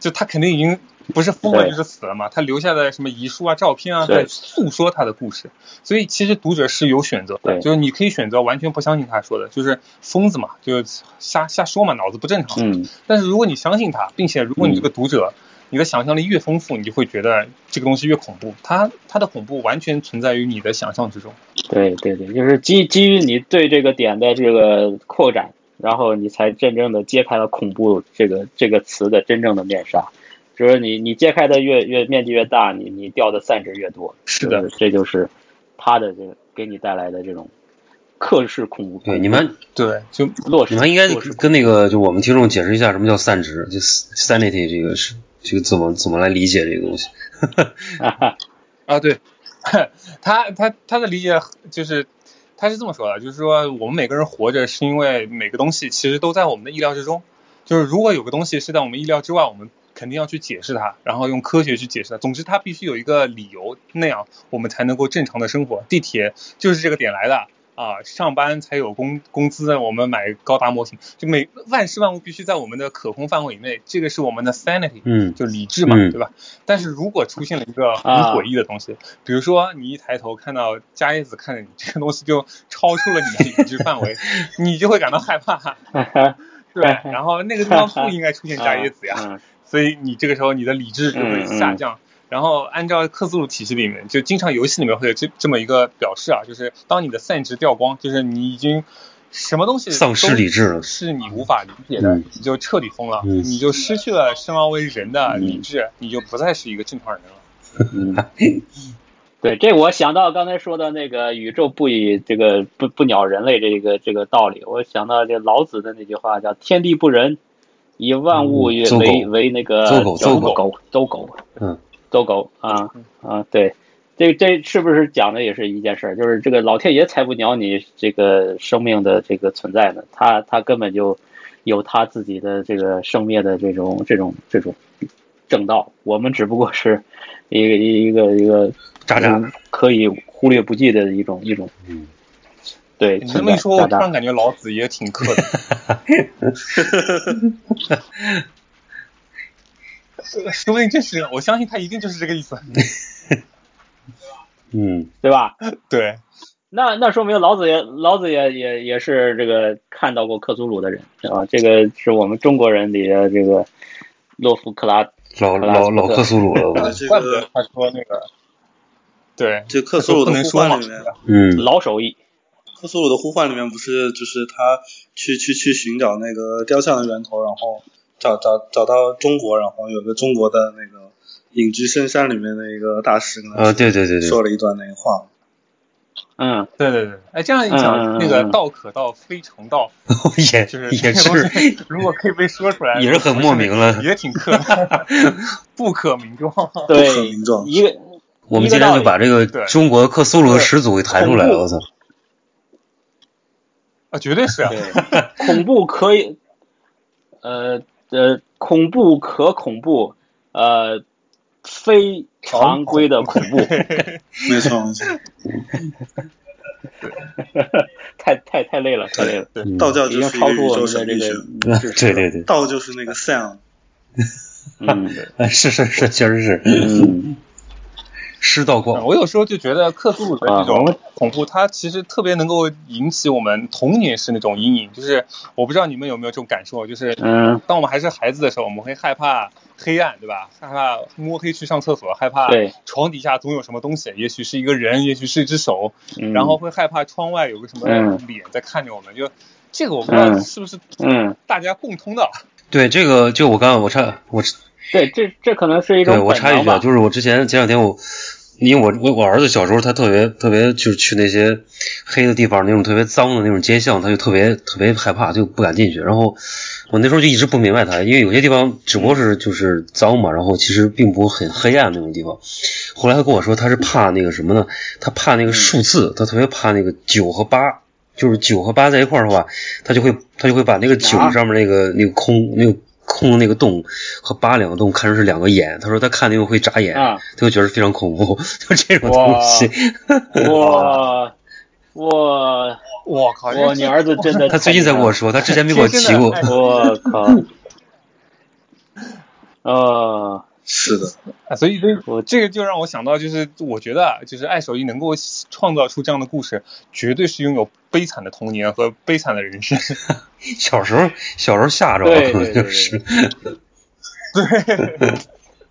就他肯定已经不是疯了就是死了嘛，他留下的什么遗书啊、照片啊，在诉说他的故事。所以其实读者是有选择的，就是你可以选择完全不相信他说的，就是疯子嘛，就瞎瞎说嘛，脑子不正常。嗯。但是如果你相信他，并且如果你这个读者。你的想象力越丰富，你就会觉得这个东西越恐怖。它它的恐怖完全存在于你的想象之中。对对对，就是基基于你对这个点的这个扩展，然后你才真正的揭开了恐怖这个这个词的真正的面纱。就是你你揭开的越越面积越大，你你掉的散值越多。是的，这就是它的这个给你带来的这种克式恐怖。对你们对就落实，你们应该跟那个就我们听众解释一下什么叫散值，就 sanity 这个是。这个怎么怎么来理解这个东西？(laughs) 啊，对，他他他的理解就是他是这么说的，就是说我们每个人活着是因为每个东西其实都在我们的意料之中，就是如果有个东西是在我们意料之外，我们肯定要去解释它，然后用科学去解释它。总之，它必须有一个理由，那样我们才能够正常的生活。地铁就是这个点来的。啊，上班才有工工资，我们买高达模型，就每万事万物必须在我们的可控范围以内，这个是我们的 sanity，嗯，就理智嘛，对吧？但是如果出现了一个很诡异的东西，比如说你一抬头看到加叶子看着你，这个东西就超出了你的理智范围，(laughs) 你就会感到害怕，(laughs) 对。然后那个地方不应该出现加叶子呀，(laughs) 所以你这个时候你的理智就会下降。然后按照克苏鲁体系里面，就经常游戏里面会有这这么一个表示啊，就是当你的散值掉光，就是你已经什么东西丧失理智了，是你无法理解的，你就彻底疯了，你就失去了生而为人的理智，你就不再是一个正常人了。(laughs) 对，这我想到刚才说的那个宇宙不以这个不不鸟人类这个这个道理，我想到这老子的那句话叫“天地不仁，以万物为为那个走狗走狗走狗”，嗯。走狗啊啊，对，这这是不是讲的也是一件事儿？就是这个老天爷才不鸟你这个生命的这个存在呢，他他根本就有他自己的这个生灭的这种这种这种正道，我们只不过是一个一个一个渣渣可以忽略不计的一种一种，对。你这么一说，我突然感觉老子也挺克的。(laughs) (laughs) 说不定这是，我相信他一定就是这个意思。(laughs) 嗯，对吧？(laughs) 对。那那说明老子也老子也也也是这个看到过克苏鲁的人，对吧？这个是我们中国人里的这个洛夫克拉老老老克苏鲁了。怪不得他说那个。对，就克苏鲁的呼唤里面，嗯，老手艺。克苏鲁的呼唤里面不是就是他去去去寻找那个雕像的源头，然后。找找找到中国，然后有个中国的那个隐居深山里面的一个大师跟他对对对对说了一段那个话。嗯，对对对，哎，这样一讲，那个道可道非常道，(laughs) 也就是也是，如果可以被说出来，也是很莫名了，也挺可，不可名状，(laughs) 对，名状。一个，我们今天就把这个中国克苏鲁的始祖给抬出来了，我操！啊，绝对是啊，恐怖可以，呃。呃，恐怖可恐怖，呃，非常规的恐怖，(laughs) 没错 (laughs) 没错，太太太累了，太累了。道教就是超出我们的这个，对对对，道就是那个 sound，嗯，(laughs) 是是是，确实是，嗯。师道光，我有时候就觉得克苏鲁的这种恐怖，它其实特别能够引起我们童年时那种阴影。就是我不知道你们有没有这种感受，就是当我们还是孩子的时候，我们会害怕黑暗，对吧？害怕摸黑去上厕所，害怕床底下总有什么东西，也许是一个人，也许是一只手，然后会害怕窗外有个什么脸在看着我们。就这个我不知道是不是嗯大家共通的。对，这个就我刚刚我差我。对，这这可能是一种对我插一句啊，就是我之前前两天我，因为我我我儿子小时候他特别特别就是去那些黑的地方那种特别脏的那种街巷，他就特别特别害怕，就不敢进去。然后我那时候就一直不明白他，因为有些地方只不过是就是脏嘛，然后其实并不很黑暗那种地方。后来他跟我说他是怕那个什么呢？他怕那个数字，他特别怕那个九和八，就是九和八在一块儿的话，他就会他就会把那个九上面那个那个空那个。空的那个洞和八两个洞看成是两个眼，他说他看那个会眨眼，他就觉得非常恐怖，(laughs) 就这种东西。哇 (laughs) 哇我靠！哇，你儿子真的，他最近才跟我说，他之前没给我提过。我 (laughs) 靠！啊。是的，啊，所以这我这个就让我想到，就是我觉得啊，就是爱手艺能够创造出这样的故事，绝对是拥有悲惨的童年和悲惨的人生。(laughs) 小时候，小时候吓着了，(laughs) 就是。(laughs) 对，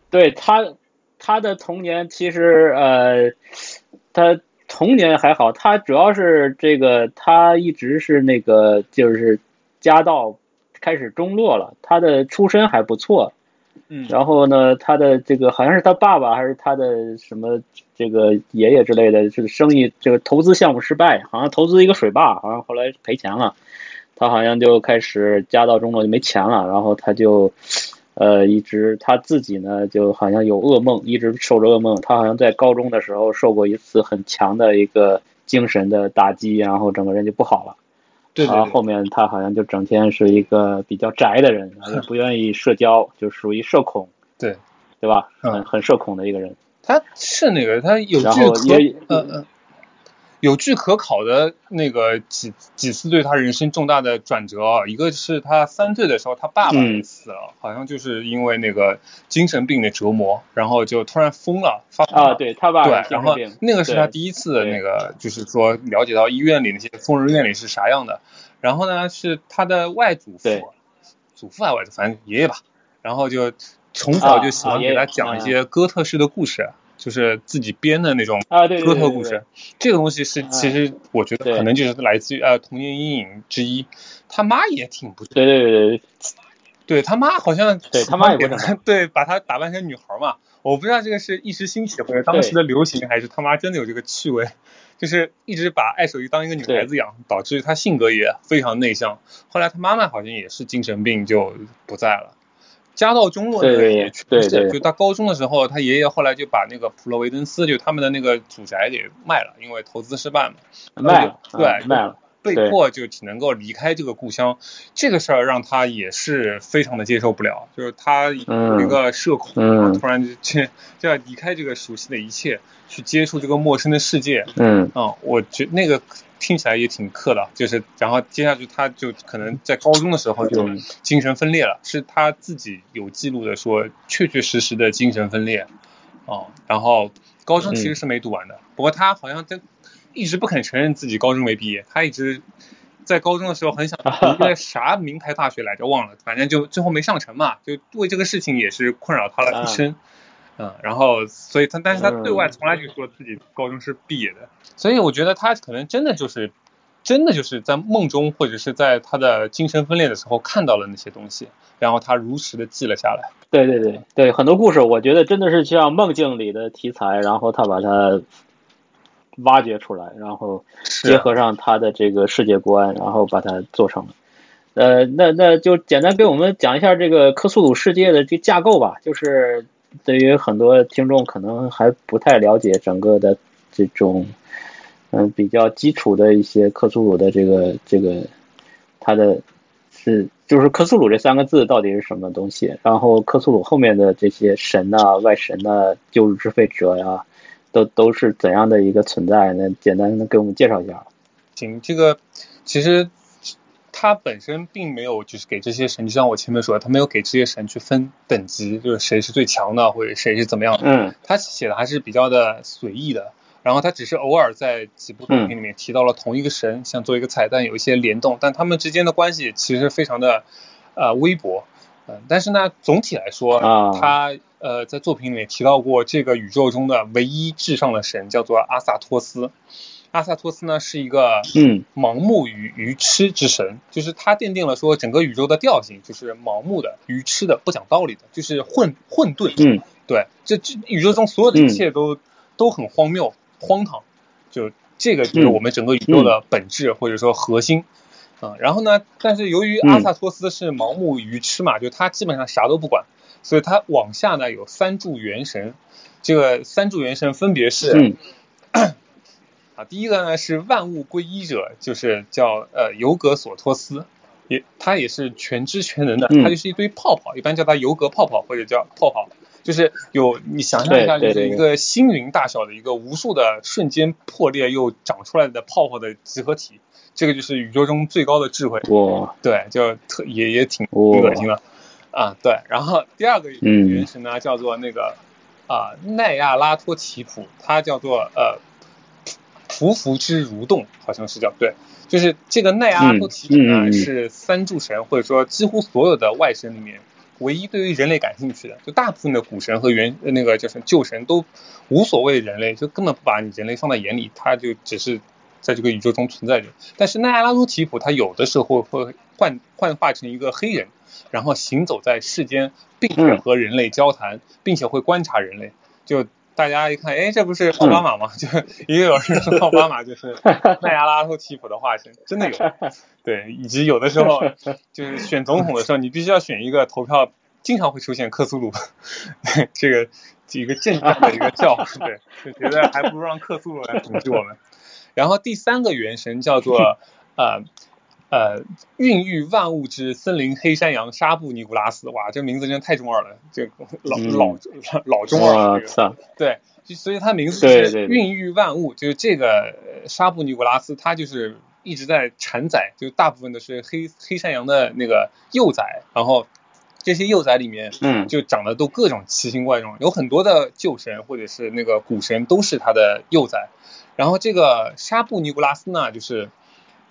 对他，他的童年其实呃，他童年还好，他主要是这个，他一直是那个，就是家道开始中落了，他的出身还不错。嗯，然后呢，他的这个好像是他爸爸还是他的什么这个爷爷之类的，这个生意这个投资项目失败，好像投资一个水坝，好像后来赔钱了，他好像就开始家道中落就没钱了，然后他就呃一直他自己呢就好像有噩梦，一直受着噩梦，他好像在高中的时候受过一次很强的一个精神的打击，然后整个人就不好了。然后后面他好像就整天是一个比较宅的人，也不愿意社交，就属于社恐，对对吧？很很社恐的一个人。他是那个，他有这可嗯嗯，有据可考的那个几几次对他人生重大的转折啊，一个是他三岁的时候他爸爸死了，好像就是因为那个精神病的折磨，然后就突然疯了，发啊，对他爸对，然后那个是他第一次那个就是说了解到医院里那些疯人院里是啥样的。然后呢，是他的外祖父，祖父还是外祖，反正爷爷吧。然后就从小就喜欢给他讲一些哥特式的故事，就是自己编的那种哥特故事。这个东西是其实我觉得可能就是来自于呃童年阴影之一。他妈也挺不对对对对，对他妈好像对他妈也 (laughs) 对把他打扮成女孩嘛。我不知道这个是一时兴起或者当时的流行，还是他妈真的有这个趣味，就是一直把艾守义当一个女孩子养，导致他性格也非常内向。后来他妈妈好像也是精神病就不在了。家道中落的也确实，就他高中的时候，他爷爷后来就把那个普罗维登斯就他们的那个祖宅给卖了，因为投资失败嘛，卖了，对，卖了。被迫就只能够离开这个故乡，这个事儿让他也是非常的接受不了。就是他一个社恐，突然就就要离开这个熟悉的一切，去接触这个陌生的世界。嗯，啊，我觉那个听起来也挺克的。就是，然后接下去他就可能在高中的时候就精神分裂了，是他自己有记录的说，确确实实的精神分裂。哦，然后高中其实是没读完的，不过他好像在。一直不肯承认自己高中没毕业，他一直在高中的时候很想读个 (laughs) 啥名牌大学来着，忘了，反正就最后没上成嘛，就为这个事情也是困扰他了一生，嗯，然后所以他，但是他对外从来就说自己高中是毕业的，所以我觉得他可能真的就是真的就是在梦中或者是在他的精神分裂的时候看到了那些东西，然后他如实的记了下来。对对对对，很多故事我觉得真的是像梦境里的题材，然后他把它。挖掘出来，然后结合上他的这个世界观，然后把它做成了。呃，那那就简单给我们讲一下这个科苏鲁世界的这架构吧。就是对于很多听众可能还不太了解整个的这种，嗯，比较基础的一些克苏鲁的这个这个，它的是就是克苏鲁这三个字到底是什么东西？然后克苏鲁后面的这些神呐、外神呐、旧日支配者呀。都都是怎样的一个存在？那简单的给我们介绍一下。行，这个其实他本身并没有就是给这些神，就像我前面说的，他没有给这些神去分等级，就是谁是最强的，或者谁是怎么样。嗯。他写的还是比较的随意的，然后他只是偶尔在几部作品里面提到了同一个神，想做一个彩蛋，有一些联动，但他们之间的关系其实非常的呃微薄。嗯，但是呢，总体来说，他呃在作品里面提到过这个宇宙中的唯一至上的神叫做阿萨托斯。阿萨托斯呢是一个嗯盲目与愚痴之神，就是他奠定了说整个宇宙的调性，就是盲目的、愚痴的、不讲道理的，就是混混沌。嗯，对，这这宇宙中所有的一切都都很荒谬、荒唐，就这个就是我们整个宇宙的本质或者说核心。啊，然后呢？但是由于阿萨托斯是盲目愚痴嘛，就他基本上啥都不管，所以他往下呢有三柱元神，这个三柱元神分别是，啊，第一个呢是万物归一者，就是叫呃尤格索托斯，也他也是全知全能的，他就是一堆泡泡，一般叫他尤格泡泡或者叫泡泡，就是有你想象一下，就是一个星云大小的一个无数的瞬间破裂又长出来的泡泡的集合体。这个就是宇宙中最高的智慧，哇，对，就特也也挺恶心的，啊，对，然后第二个原神呢叫做那个啊奈亚拉托提普，它叫做呃匍匐之蠕动，好像是叫对，就是这个奈阿拉托提普呢是三柱神或者说几乎所有的外神里面唯一对于人类感兴趣的，就大部分的古神和原那个就是旧神都无所谓人类，就根本不把你人类放在眼里，他就只是。在这个宇宙中存在着，但是奈阿拉多提普他有的时候会幻幻化成一个黑人，然后行走在世间，并且和人类交谈，并且会观察人类。就大家一看，哎，这不是奥巴马吗？就也有人说奥巴马就是 (laughs) 奈阿拉托提普的化身，真的有。(laughs) 对，以及有的时候就是选总统的时候，你必须要选一个投票，经常会出现克苏鲁，(laughs) 这个一个阵仗的一个叫，对，就觉得还不如让克苏鲁来统治我们。然后第三个元神叫做呃呃孕育万物之森林黑山羊沙布尼古拉斯，哇，这名字真的太中二了，这老老老中二了，对，所以它名字是孕育万物，就是这个沙布尼古拉斯，它就是一直在产崽，就大部分都是黑黑山羊的那个幼崽，然后这些幼崽里面，嗯，就长得都各种奇形怪状，有很多的旧神或者是那个古神都是它的幼崽。然后这个沙布尼古拉斯呢，就是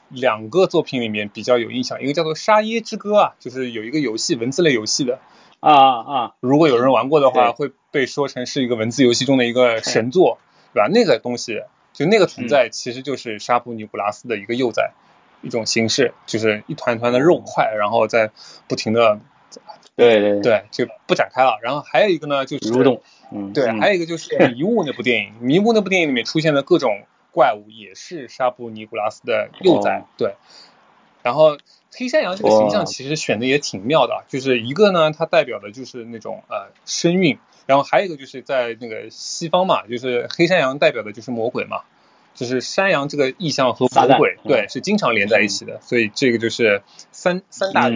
两个作品里面比较有印象，一个叫做《沙耶之歌》啊，就是有一个游戏文字类游戏的，啊啊！如果有人玩过的话，会被说成是一个文字游戏中的一个神作，对。吧？那个东西，就那个存在，其实就是沙普尼古拉斯的一个幼崽，一种形式，就是一团团的肉块，然后在不停的，对对对，就不展开了。然后还有一个呢，就是蠕动，嗯，对，还有一个就是迷雾那部电影，迷雾那部电影里面出现的各种怪物，也是沙布尼古拉斯的幼崽，对。然后黑山羊这个形象其实选的也挺妙的，就是一个呢，它代表的就是那种呃身孕，然后还有一个就是在那个西方嘛，就是黑山羊代表的就是魔鬼嘛，就是山羊这个意象和魔鬼对是经常连在一起的，所以这个就是三三大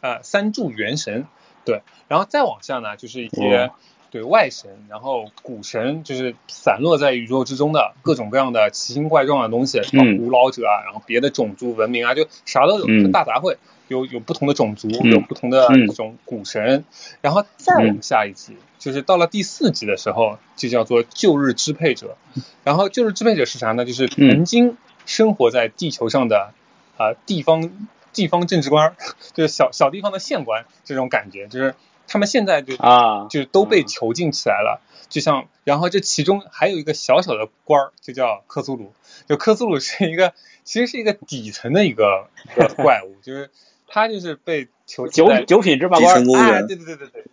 呃三柱元神对，然后再往下呢就是一些。对外神，然后古神就是散落在宇宙之中的各种各样的奇形怪状的东西，古老者啊，然后别的种族文明啊，就啥都有，就大杂烩，有有不同的种族，有不同的这种古神，然后再往下一集，就是到了第四集的时候，就叫做旧日支配者，然后旧日支配者是啥呢？就是曾经生活在地球上的啊地方地方政治官，(laughs) 就是小小地方的县官这种感觉，就是。他们现在就啊，就都被囚禁起来了，就像，然后这其中还有一个小小的官儿，就叫克苏鲁，就克苏鲁是一个，其实是一个底层的一个 (laughs) 怪物，就是他就是被囚九九品芝麻官，哎，对对对对对，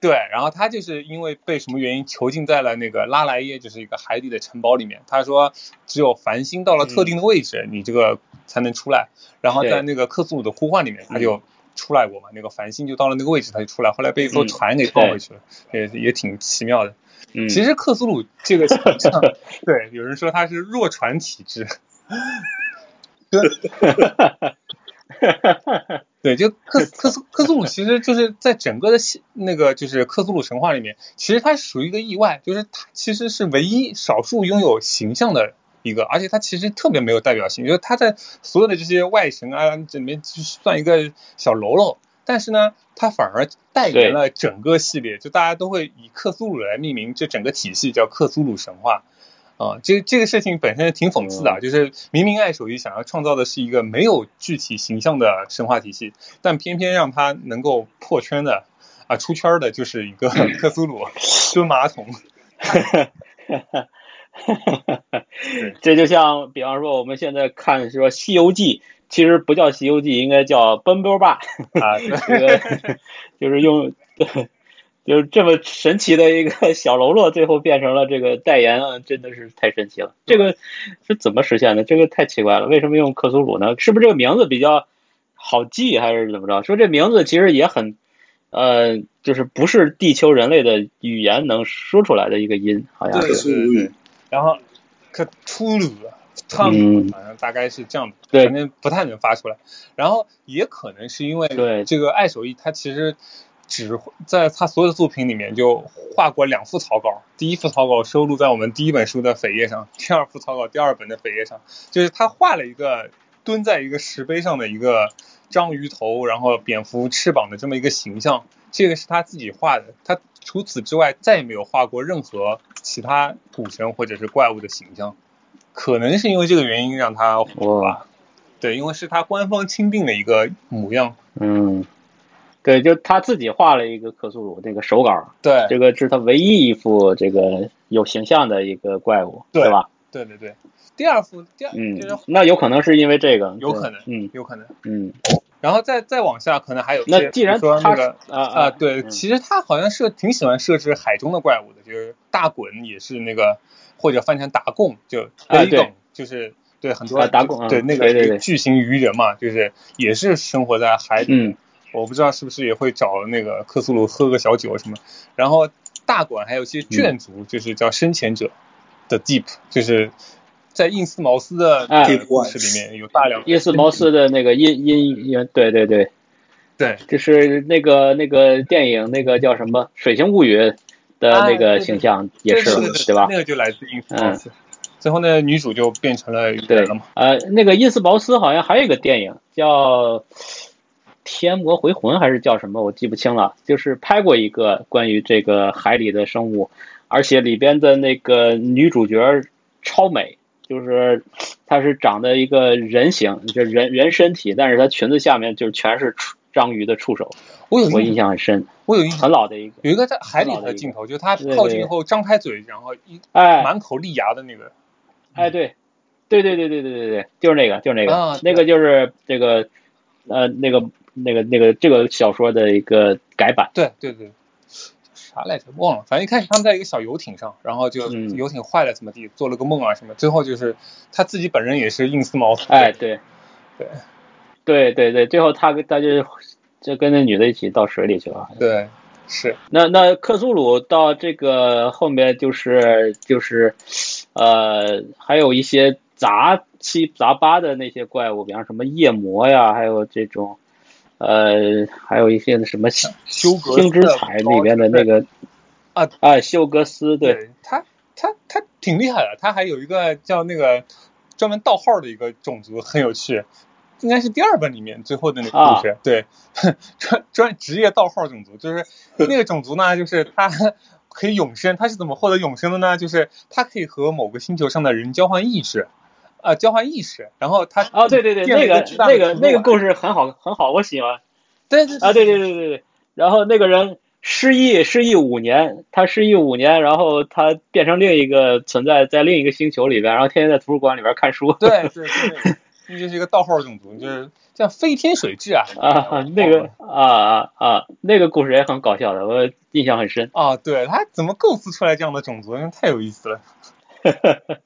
对，然后他就是因为被什么原因囚禁在了那个拉莱耶，就是一个海底的城堡里面，他说只有繁星到了特定的位置，你这个才能出来，然后在那个克苏鲁的呼唤里面，他就。出来过嘛？那个繁星就到了那个位置，他就出来，后来被一艘船给抱回去了，也也挺奇妙的。嗯，其实克苏鲁这个，(laughs) 对，有人说他是弱船体质。对，(laughs) 对，就克克苏克苏鲁其实就是在整个的那个就是克苏鲁神话里面，其实它属于一个意外，就是它其实是唯一少数拥有形象的。一个，而且他其实特别没有代表性，就是他在所有的这些外神啊这里面就算一个小喽啰，但是呢，他反而代言了整个系列，就大家都会以克苏鲁来命名，这整个体系叫克苏鲁神话啊。这这个事情本身挺讽刺的，就是明明爱手艺想要创造的是一个没有具体形象的神话体系，但偏偏让他能够破圈的啊出圈的就是一个 (laughs) 克苏鲁蹲马桶。(laughs) (laughs) 这就像，比方说我们现在看说《西游记》，其实不叫《西游记》，应该叫《奔波霸》啊，(laughs) 这个就是用，就是这么神奇的一个小喽啰，最后变成了这个代言啊，真的是太神奇了。这个是怎么实现的？这个太奇怪了。为什么用克苏鲁呢？是不是这个名字比较好记，还是怎么着？说这名字其实也很，呃，就是不是地球人类的语言能说出来的一个音，好像是。然后，可粗鲁，Tom，好像大概是这样的，反正不太能发出来。然后也可能是因为这个爱手艺，他其实只在他所有的作品里面就画过两幅草稿。第一幅草稿收录在我们第一本书的扉页上，第二幅草稿第二本的扉页上，就是他画了一个蹲在一个石碑上的一个章鱼头，然后蝙蝠翅膀的这么一个形象。这个是他自己画的，他除此之外再也没有画过任何其他古神或者是怪物的形象，可能是因为这个原因让他火吧。对，因为是他官方钦定的一个模样。嗯，对，就他自己画了一个克苏鲁那个手稿。对，这个是他唯一一幅这个有形象的一个怪物，对吧？对对对，第二幅第二，嗯，那有可能是因为这个，有可能，嗯，有可能，嗯。(laughs) 然后再再往下，可能还有那既然说那个啊啊，对，其实他好像是挺喜欢设置海中的怪物的，就是大滚也是那个，或者翻成达贡，就啊对，就是对很多达贡对那个巨型鱼人嘛，就是也是生活在海里，我不知道是不是也会找那个克苏鲁喝个小酒什么。然后大滚还有一些眷族，就是叫深潜者的 Deep，就是。在印斯茅斯的故事里面有大量印斯茅斯的那个音音音，对对对，对，就是那个那个电影那个叫什么《水形物语》的那个形象也是，对吧？那个就来自印斯茅斯。最后呢女主就变成了对了嘛？呃，那个印斯茅斯好像还有一个电影叫《天魔回魂》还是叫什么？我记不清了。就是拍过一个关于这个海里的生物，而且里边的那个女主角超美。就是它是长的一个人形，就人人身体，但是它裙子下面就全是章鱼的触手，我有我印象很深，我有印象很老的一个，有一个在海里的镜头，就是他靠近以后张开嘴，然后一哎满口利牙的那个，哎对，对对对对对对对，就是那个就是那个，啊那个就是这个呃那个那个那个这个小说的一个改版，对对对。啥来着？忘了。反正一开始他们在一个小游艇上，然后就嗯游艇坏了怎么地，做了个梦啊什么。最后就是他自己本人也是硬丝毛。哎对 (laughs) 对对对对，最后他跟他就就跟那女的一起到水里去了。对，是那那克苏鲁到这个后面就是就是，呃，还有一些杂七杂八的那些怪物，比方什么夜魔呀，还有这种，呃，还有一些什么星星之彩里边的那个啊啊休格斯，对对他他他挺厉害的，他还有一个叫那个专门盗号的一个种族，很有趣。应该是第二本里面最后的那个故事，对，(laughs) 专专职业盗号种族，就是 (laughs) 那个种族呢，就是他可以永生，他是怎么获得永生的呢？就是他可以和某个星球上的人交换意识，啊、交换意识，然后他啊对对对，那个那个那个故事很好很好，我喜欢。对对啊，对对对对对，然后那个人失忆失忆五年，他失忆五年，然后他变成另一个存在在另一个星球里边，然后天天在图书馆里边看书。对对 (laughs) 对，那就是一个盗号种族，就是叫飞天水蛭啊啊，那个啊啊啊，那个故事也很搞笑的，我印象很深。啊，对他怎么构思出来这样的种族，太有意思了。(laughs)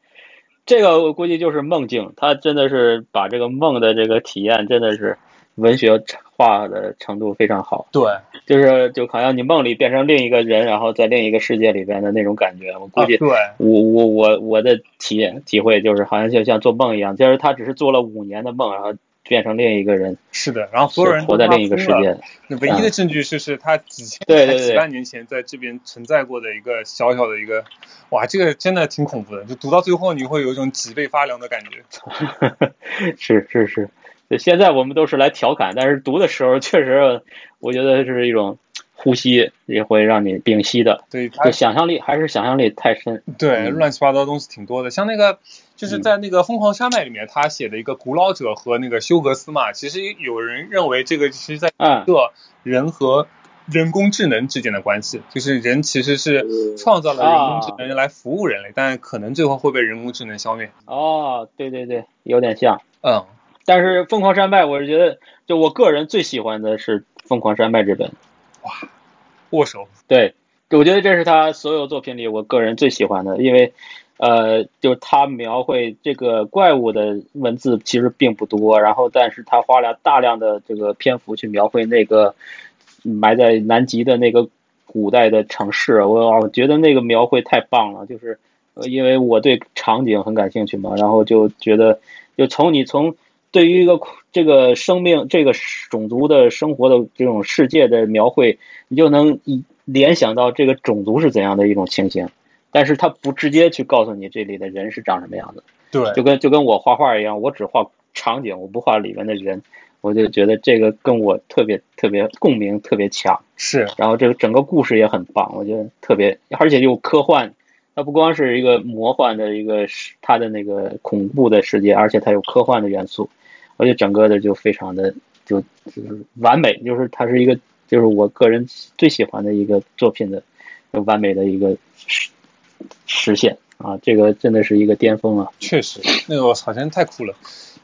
这个我估计就是梦境，他真的是把这个梦的这个体验真的是文学化的程度非常好，对，就是就好像你梦里变成另一个人，然后在另一个世界里边的那种感觉。我估计啊对，我我我我的体验体会就是好像就像做梦一样，就是他只是做了五年的梦，然后变成另一个人，是的，然后所有人活在另一个世界。那唯一的证据就，是他几千对对对几万年前在这边存在过的一个小小的一个，哇，这个真的挺恐怖的，就读到最后你会有一种脊背发凉的感觉。是 (laughs) 是是，对现在我们都是来调侃，但是读的时候确实，我觉得这是一种呼吸也会让你屏息的。对，想象力还是想象力太深。对嗯乱七八糟的东西挺多的，像那个就是在那个《疯狂山脉》里面，他写的一个古老者和那个休格斯嘛，其实有人认为这个其实在嗯一个人和人工智能之间的关系，就是人其实是创造了人工智能来服务人类，但可能最后会被人工智能消灭。哦，对对对，有点像。嗯，但是《疯狂山脉》，我是觉得，就我个人最喜欢的是《疯狂山脉》这本。握手。对，我觉得这是他所有作品里我个人最喜欢的，因为，呃，就是他描绘这个怪物的文字其实并不多，然后但是他花了大量的这个篇幅去描绘那个埋在南极的那个古代的城市，我我觉得那个描绘太棒了，就是呃因为我对场景很感兴趣嘛，然后就觉得就从你从对于一个这个生命这个种族的生活的这种世界的描绘，你就能一联想到这个种族是怎样的一种情形，但是他不直接去告诉你这里的人是长什么样子，对，就跟就跟我画画一样，我只画场景，我不画里面的人，我就觉得这个跟我特别特别共鸣特别强，是。然后这个整个故事也很棒，我觉得特别，而且又科幻。它不光是一个魔幻的一个世，它的那个恐怖的世界，而且它有科幻的元素，而且整个的就非常的就就是完美，就是它是一个就是我个人最喜欢的一个作品的完美的一个实实现啊，这个真的是一个巅峰啊！确实，那个我好像太酷了。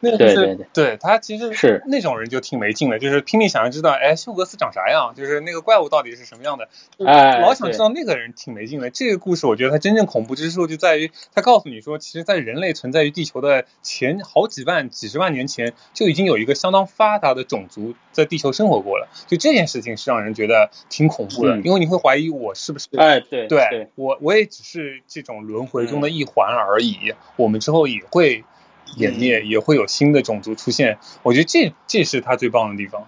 那个就是对对对他其实是那种人就挺没劲的，就是拼命想要知道，哎，休格斯长啥样，就是那个怪物到底是什么样的，哎老想知道那个人挺没劲的。这个故事我觉得它真正恐怖之处就在于，它告诉你说，其实，在人类存在于地球的前好几万、几十万年前，就已经有一个相当发达的种族在地球生活过了。就这件事情是让人觉得挺恐怖的，嗯因为你会怀疑我是不是哎，对对对我我也只是这种轮回中的一环而已，我们之后也会湮灭，也会有新的种族出现。我觉得这这是他最棒的地方。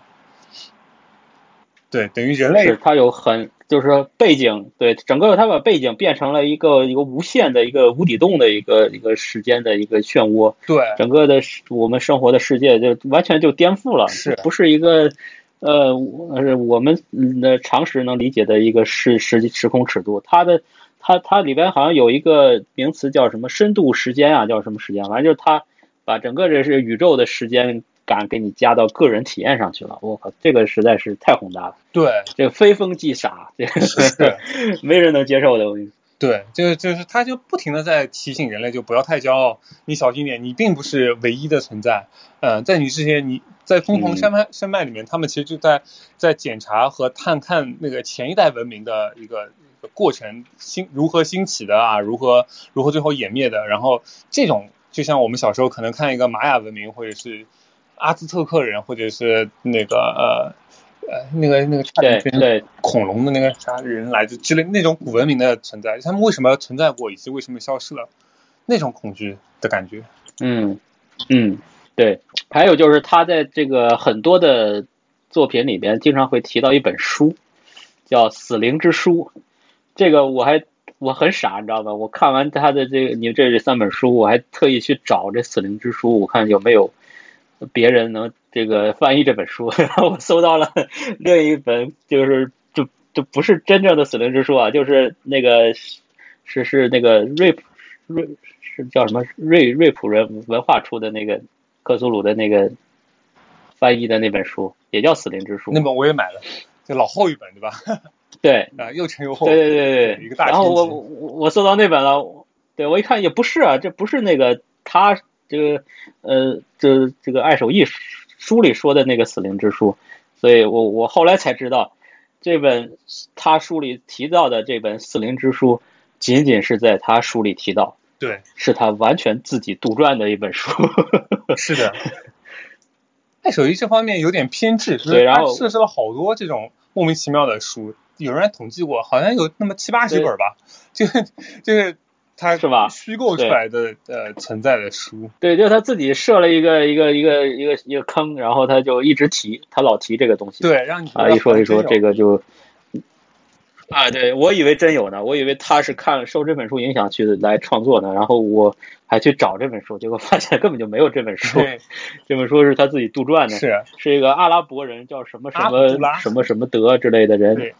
对，等于人类是它有很就是说背景，对整个它把背景变成了一个一个无限的一个无底洞的一个一个时间的一个漩涡，对整个的我们生活的世界就完全就颠覆了，是不是一个呃呃我们的常识能理解的一个时时时空尺度？它的它它里边好像有一个名词叫什么深度时间啊，叫什么时间？反正就是它把整个这是宇宙的时间感给你加到个人体验上去了。我靠，这个实在是太宏大了。对，这个非疯即傻，这个是 (laughs) 没人能接受的。我跟你说。对，就是就是他就不停的在提醒人类，就不要太骄傲，你小心点，你并不是唯一的存在。嗯，在你之前，你在疯狂山脉山脉里面，他们其实就在在检查和探看那个前一代文明的一个一个过程，兴如何兴起的啊，如何如何最后湮灭的。然后这种就像我们小时候可能看一个玛雅文明，或者是阿兹特克人，或者是那个呃。呃，那个那个差点对恐龙的那个啥人来自之类那种古文明的存在，他们为什么存在过，以及为什么消失了？那种恐惧的感觉。嗯嗯，对。还有就是他在这个很多的作品里边，经常会提到一本书，叫《死灵之书》。这个我还我很傻，你知道吧？我看完他的这个，你这这三本书，我还特意去找这《死灵之书》，我看有没有别人能。这个翻译这本书，然 (laughs) 后我搜到了另一本，就是就就不是真正的死灵之书啊，就是那个是是那个瑞普瑞是叫什么瑞瑞普人文化出的那个克苏鲁的那个翻译的那本书，也叫死灵之书。那本我也买了，就老厚一本，对吧？对啊，又沉又厚。对对对对，一个大。然后我我我搜到那本了，对我一看也不是啊，这不是那个他这个呃这这个爱手艺。书里说的那个死灵之书，所以我我后来才知道，这本他书里提到的这本死灵之书，仅仅是在他书里提到，对，是他完全自己杜撰的一本书。(laughs) 是的，(laughs) 爱手艺这方面有点偏执，对，然后设置了好多这种莫名其妙的书，有人统计过，好像有那么七八十本吧，就就是。他是吧？虚构出来的呃存在的书，对，就他自己设了一个一个一个一个一个坑，然后他就一直提，他老提这个东西，对，让你啊一说一说这个就啊，对我以为真有呢，我以为他是看受这本书影响去来创作呢，然后我还去找这本书，结果发现根本就没有这本书，这本书是他自己杜撰的，是是一个阿拉伯人叫什么什么什么什么德之类的人。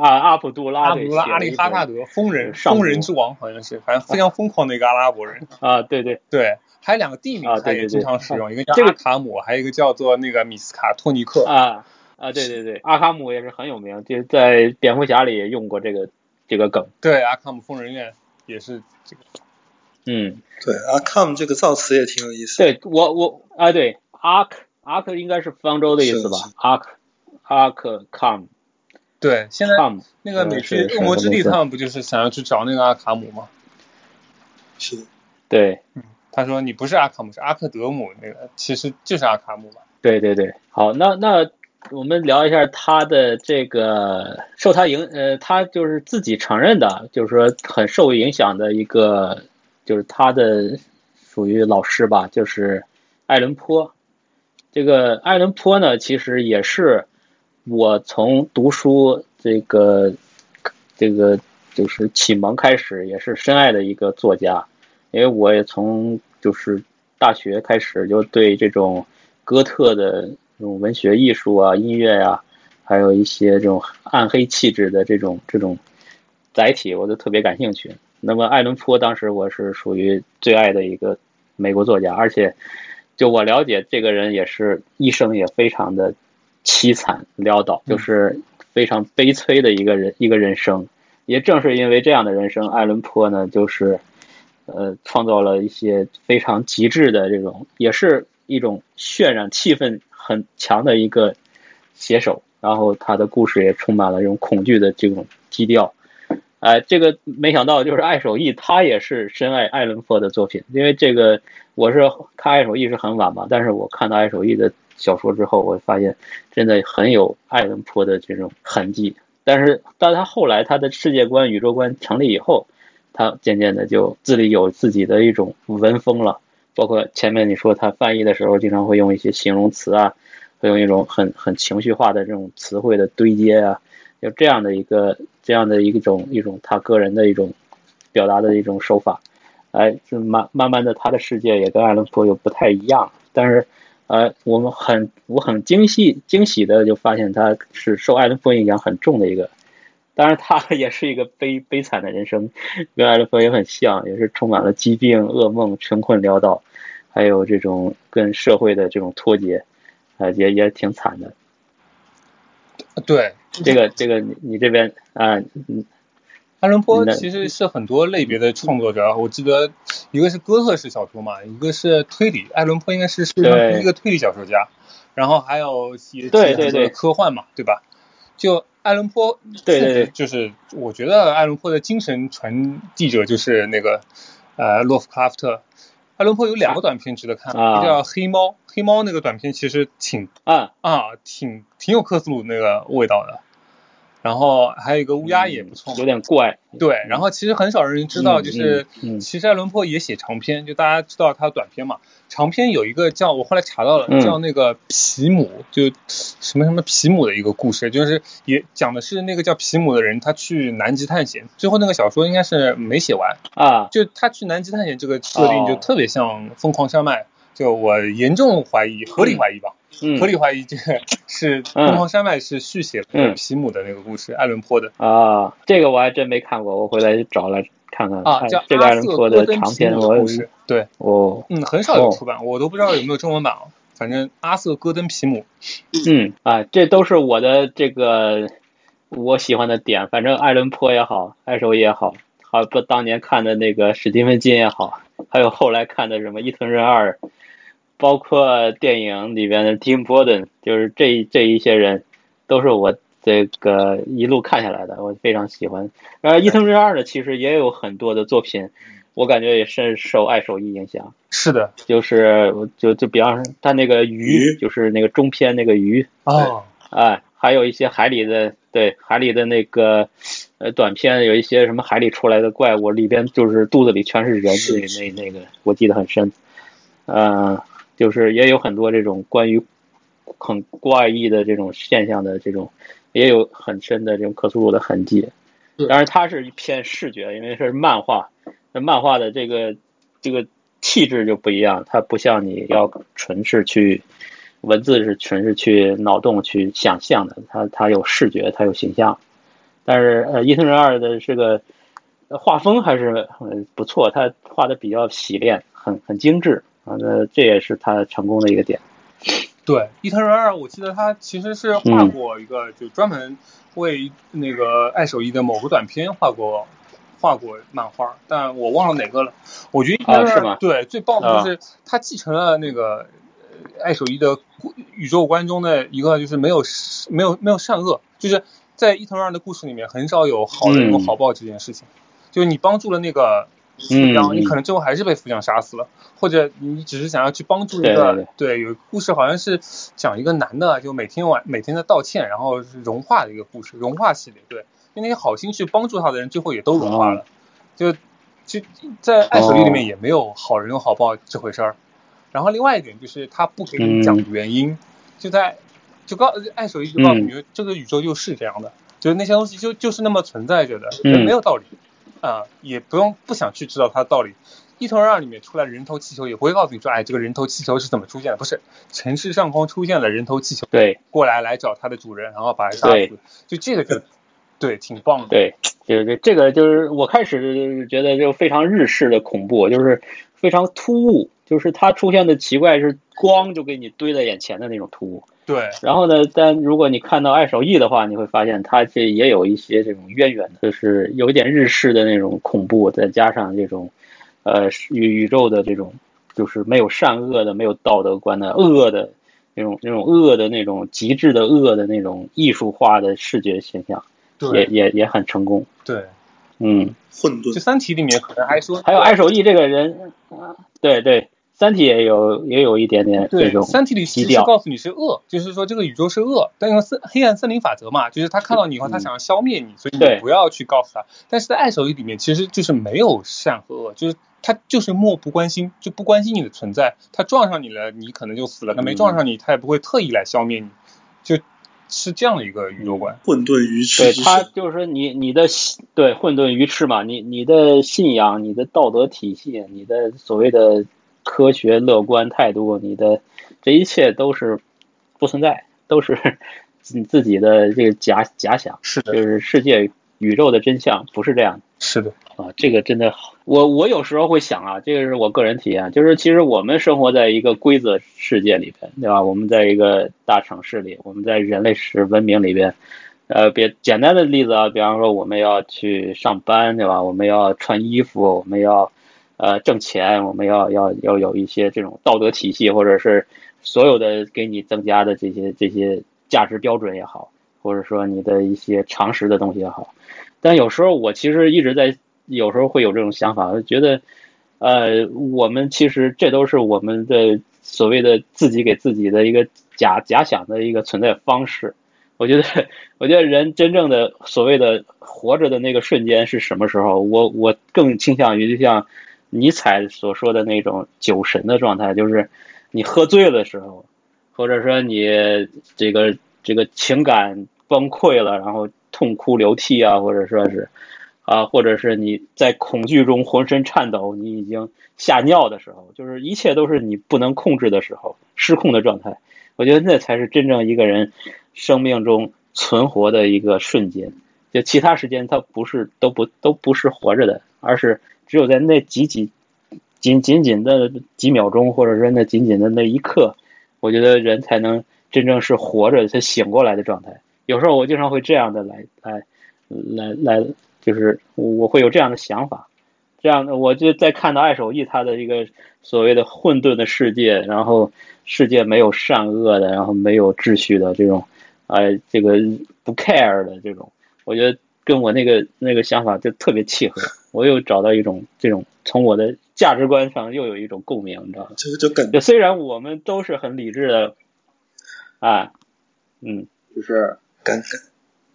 啊，阿卜杜拉，阿卜杜拉阿里哈萨德，疯人，疯人之王，好像是，反正非常疯狂的一个阿拉伯人。啊，对对对，还有两个地名他也经常使用，一个叫阿卡姆，还有一个叫做那个米斯卡托尼克。啊啊，对对对，阿卡姆也是很有名，就在蝙蝠侠里也用过这个这个梗。对，阿卡姆疯人院也是这个。嗯，对，阿卡姆这个造词也挺有意思。对我我啊，对，阿克阿克应该是方舟的意思吧？阿克阿克 come。对，现在那个美剧《恶魔之地》，他们不就是想要去找那个阿卡姆吗？是的。对。嗯，他说你不是阿卡姆，是阿克德姆，那个其实就是阿卡姆嘛。对对对，好，那那我们聊一下他的这个受他影，呃，他就是自己承认的，就是说很受影响的一个，就是他的属于老师吧，就是艾伦坡。这个艾伦坡呢，其实也是。我从读书这个这个就是启蒙开始，也是深爱的一个作家，因为我也从就是大学开始就对这种哥特的这种文学艺术啊、音乐呀，还有一些这种暗黑气质的这种这种载体，我都特别感兴趣。那么爱伦坡当时我是属于最爱的一个美国作家，而且就我了解这个人也是一生也非常的。凄惨潦倒，就是非常悲催的一个人一个人生。也正是因为这样的人生，爱伦坡呢，就是呃，创造了一些非常极致的这种，也是一种渲染气氛很强的一个写手。然后他的故事也充满了这种恐惧的这种基调。哎，这个没想到就是爱手艺，他也是深爱爱伦坡的作品。因为这个我是看爱手艺是很晚嘛，但是我看到爱手艺的。小说之后，我发现真的很有爱伦坡的这种痕迹。但是，到他后来他的世界观、宇宙观成立以后，他渐渐的就自己有自己的一种文风了。包括前面你说他翻译的时候，经常会用一些形容词啊，会用一种很很情绪化的这种词汇的堆接啊，就这样的一个这样的一种一种他个人的一种表达的一种手法。哎，就慢慢慢的，他的世界也跟爱伦坡又不太一样，但是。呃，我们很我很惊喜惊喜的就发现他是受爱伦坡影响很重的一个，当然他 (laughs) 也是一个悲悲惨的人生，跟爱伦坡也很像，也是充满了疾病、噩梦、穷困潦倒，还有这种跟社会的这种脱节，啊，也也挺惨的。对，这个这个你你这边啊，嗯，爱伦坡其实是很多类别的创作者，我记得一个是哥特式小说嘛，一个是推理，爱伦坡应该是世界上第一个推理小说家，然后还有写对对对科幻嘛，对吧？就爱伦坡，对对对，就是我觉得爱伦坡的精神传递者就是那个呃洛夫克拉夫特。爱伦坡有两个短片值得看，一个叫《黑猫》，黑猫那个短片其实挺啊啊挺挺有克苏鲁那个味道的。然后还有一个乌鸦也不错，有点怪。对，然后其实很少人知道，就是其实爱伦坡也写长篇，就大家知道他短篇嘛。长篇有一个叫我后来查到了，叫那个皮姆，就什么什么皮姆的一个故事，就是也讲的是那个叫皮姆的人，他去南极探险，最后那个小说应该是没写完啊。就他去南极探险这个设定就特别像疯狂山脉，就我严重怀疑，合理怀疑吧。合理怀疑这个是《疯狂山脉》是续写皮姆的那个故事，艾伦坡的啊，这个我还真没看过，我回来找来看看啊。叫这个爱伦坡的长篇故事，对，哦，嗯，很少有出版，我都不知道有没有中文版。反正阿瑟·戈登·皮姆，嗯啊，这都是我的这个我喜欢的点。反正艾伦坡也好，艾手也好，好不当年看的那个史蒂芬金也好，还有后来看的什么伊藤润二。包括电影里边的 Tim Burton，就是这这一些人，都是我这个一路看下来的，我非常喜欢。而伊藤润二呢，其实也有很多的作品，我感觉也是受爱手艺影响。是的，就是就就比方说他那个鱼，就是那个中篇那个鱼。哦。哎，还有一些海里的，对海里的那个呃短片，有一些什么海里出来的怪物，里边就是肚子里全是人，那那那个我记得很深。嗯。就是也有很多这种关于很怪异的这种现象的这种，也有很深的这种克苏鲁的痕迹。当然，它是一偏视觉，因为是漫画，那漫画的这个这个气质就不一样，它不像你要纯是去文字是纯是去脑洞去想象的，它它有视觉，它有形象。但是呃，伊藤润二的这个画风还是很不错，他画的比较洗练，很很精致。啊，那这也是他成功的一个点。对，伊藤润二，我记得他其实是画过一个，就专门为那个爱手艺的某个短片画过画过漫画，但我忘了哪个了。我觉得伊藤润二对最棒的就是他继承了那个爱手艺的宇宙观中的一个，就是没有没有没有善恶，就是在伊藤润二的故事里面很少有好人有好报这件事情，就是你帮助了那个。富将，你可能最后还是被富将杀死了，或者你只是想要去帮助一个，对，有故事好像是讲一个男的，就每天晚每天在道歉，然后融化的一个故事，融化系列，对，就那些好心去帮助他的人，最后也都融化了，就就在爱手里里面也没有好人有好报这回事儿。然后另外一点就是他不给你讲原因，就在就告爱手一就告诉你，这个宇宙就是这样的，就是那些东西就就是那么存在着的，没有道理。啊，也不用不想去知道它的道理。一头二里面出来人头气球，也不会告诉你说，哎，这个人头气球是怎么出现的？不是，城市上空出现了人头气球，对，过来来找它的主人，然后把它杀死。就这个就，对，挺棒的。对，就是这个就是我开始觉得就非常日式的恐怖，就是非常突兀，就是它出现的奇怪是光就给你堆在眼前的那种突兀。对，然后呢？但如果你看到爱手艺的话，你会发现它这也有一些这种渊源的，就是有一点日式的那种恐怖，再加上这种，呃，宇宇宙的这种，就是没有善恶的、没有道德观的恶的那种、那种恶的那种极致的恶的那种艺术化的视觉现象，也也也很成功。对，嗯，混沌。这三体里面可能还说还有爱手艺这个人，对对。三体也有也有一点点这种三体里其实告诉你是恶，就是说这个宇宙是恶，但因为森黑暗森林法则嘛，就是他看到你以后，他想要消灭你，所以你不要去告诉他。但是在爱手艺里面，其实就是没有善和恶，就是他就是漠不关心，就不关心你的存在。他撞上你了，你可能就死了；他没撞上你，他也不会特意来消灭你，就是这样的一个宇宙观。混沌鱼翅，对他就是说你你的对混沌鱼翅嘛，你你的信仰、你的道德体系、你的所谓的。科学乐观态度，你的这一切都是不存在，都是 (laughs) 你自己的这个假假想，是的，就是世界宇宙的真相不是这样的。是的啊，这个真的，我我有时候会想啊，这个是我个人体验，就是其实我们生活在一个规则世界里边，对吧？我们在一个大城市里，我们在人类史文明里边，呃，别简单的例子啊，比方说我们要去上班，对吧？我们要穿衣服，我们要呃挣钱，我们要要要有一些这种道德体系，或者是所有的给你增加的这些这些价值标准也好，或者说你的一些常识的东西也好。但有时候我其实一直在，有时候会有这种想法，觉得，呃，我们其实这都是我们的所谓的自己给自己的一个假假想的一个存在方式。我觉得，我觉得人真正的所谓的活着的那个瞬间是什么时候？我我更倾向于就像尼采所说的那种酒神的状态，就是你喝醉了的时候，或者说你这个这个情感崩溃了，然后。痛哭流涕啊，或者说是啊，或者是你在恐惧中浑身颤抖，你已经吓尿的时候，就是一切都是你不能控制的时候，失控的状态。我觉得那才是真正一个人生命中存活的一个瞬间。就其他时间，他不是都不都不是活着的，而是只有在那几几仅仅仅的几秒钟，或者说那仅仅的那一刻，我觉得人才能真正是活着，才醒过来的状态。有时候我经常会这样的来来来来，就是我会有这样的想法，这样的我就在看到爱手艺他的一个所谓的混沌的世界，然后世界没有善恶的，然后没有秩序的这种，呃，这个不 care 的这种，我觉得跟我那个那个想法就特别契合，我又找到一种这种从我的价值观上又有一种共鸣，你知道吗？这个就感觉虽然我们都是很理智的，啊，嗯，就是。感感，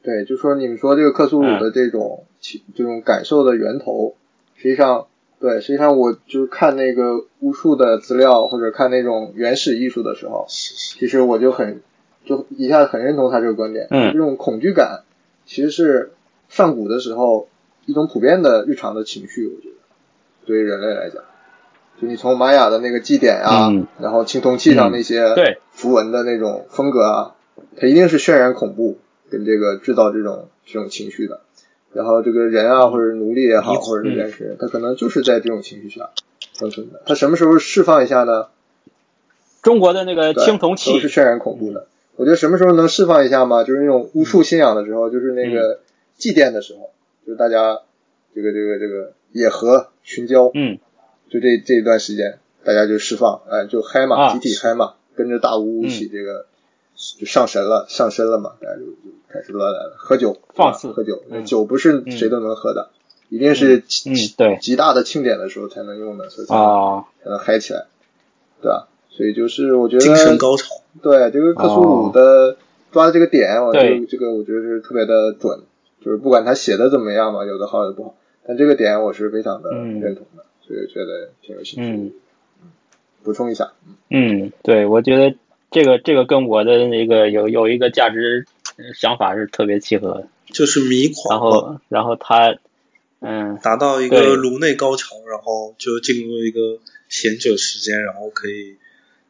对，就说你们说这个克苏鲁的这种情这种感受的源头，实际上，对，实际上我就是看那个巫术的资料或者看那种原始艺术的时候，其实我就很就一下子很认同他这个观点，嗯，这种恐惧感其实是上古的时候一种普遍的日常的情绪，我觉得对于人类来讲，就你从玛雅的那个祭典啊，然后青铜器上那些符文的那种风格啊。它一定是渲染恐怖，跟这个制造这种这种情绪的。然后这个人啊，或者奴隶也好，或者是原始人，他可能就是在这种情绪下生存的。他什么时候释放一下呢？中国的那个青铜器都是渲染恐怖的。我觉得什么时候能释放一下吗？就是那种巫术信仰的时候，就是那个祭奠的时候，就是大家这个这个这个野合群交，嗯，就这这一段时间，大家就释放，哎，就嗨嘛，集体嗨嘛，跟着大巫一起这个。就上神了，上身了嘛，大家就就开始乱来了，喝酒，放肆喝酒，酒不是谁都能喝的，一定是极对。极大的庆典的时候才能用的，所以才能才能嗨起来，对吧？所以就是我觉得精神高潮，对这个克苏鲁的抓的这个点，我这这个我觉得是特别的准，就是不管他写的怎么样嘛，有的好有的不好，但这个点我是非常的认同的，所以觉得挺有兴趣，嗯，补充一下，嗯，对我觉得。这个这个跟我的那个有有一个价值想法是特别契合的，就是迷狂，然后然后他嗯达到一个颅内高潮，然后就进入一个贤者时间，然后可以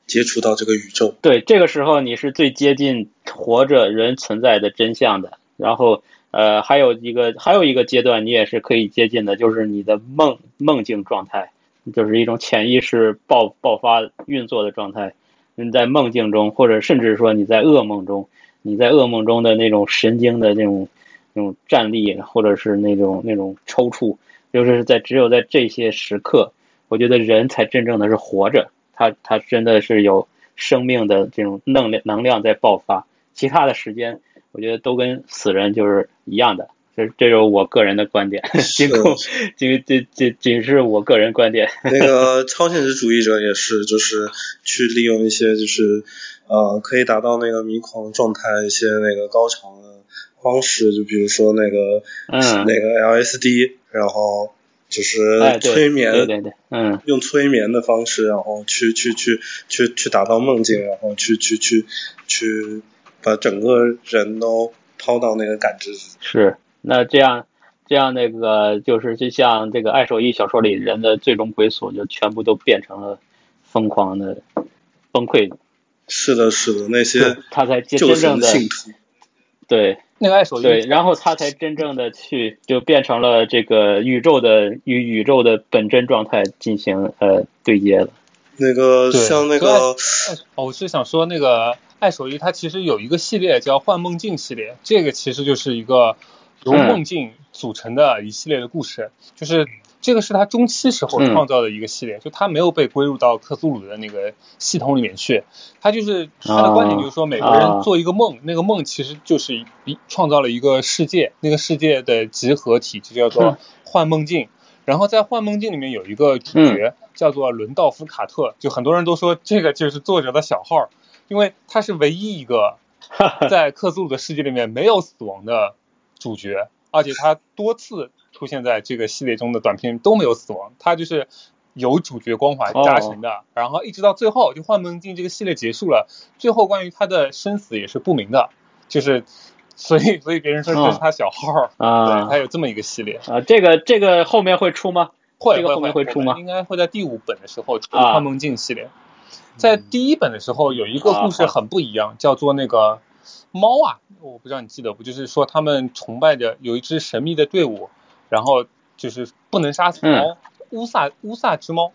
接触到这个宇宙。对，这个时候你是最接近活着人存在的真相的。然后呃还有一个还有一个阶段你也是可以接近的，就是你的梦梦境状态，就是一种潜意识爆爆发运作的状态。你在梦境中，或者甚至说你在噩梦中，你在噩梦中的那种神经的那种那种站立，或者是那种那种抽搐，就是在只有在这些时刻，我觉得人才真正的是活着，他他真的是有生命的这种能量能量在爆发，其他的时间，我觉得都跟死人就是一样的。这这是我个人的观点，仅供仅仅仅仅是我个人观点。那个超现实主义者也是，就是去利用一些就是呃可以达到那个迷狂状态一些那个高潮的方式，就比如说那个嗯那个 LSD，然后就是催眠，对对对，嗯，用催眠的方式，然后去去去去去达到梦境，然后去去去去把整个人都抛到那个感知是。那这样，这样那个就是就像这个爱手艺小说里人的最终归宿，就全部都变成了疯狂的崩溃。是的，是的，那些他才真正的信徒。对那个爱手艺对，然后他才真正的去就变成了这个宇宙的与宇宙的本真状态进行呃对接了。那个像那个，哦，我是想说那个爱手艺，它其实有一个系列叫幻梦境系列，这个其实就是一个由梦境组成的一系列的故事，就是。这个是他中期时候创造的一个系列，就他没有被归入到克苏鲁的那个系统里面去。他就是他的观点就是说，每个人做一个梦，那个梦其实就是一创造了一个世界，那个世界的集合体就叫做幻梦境。然后在幻梦境里面有一个主角叫做伦道夫卡特，就很多人都说这个就是作者的小号，因为他是唯一一个 (laughs) 在克苏鲁的世界里面没有死亡的主角，而且他多次。出现在这个系列中的短片都没有死亡，他就是有主角光环加成的，然后一直到最后就幻梦境这个系列结束了，最后关于他的生死也是不明的，就是所以所以别人说这是他小号啊，他有这么一个系列啊，这个这个后面会出吗？会这个后面会出吗？应该会在第五本的时候出幻梦境系列，在第一本的时候有一个故事很不一样，叫做那个猫啊，我不知道你记得不？就是说他们崇拜着有一支神秘的队伍。然后就是不能杀死猫，乌萨乌萨之猫，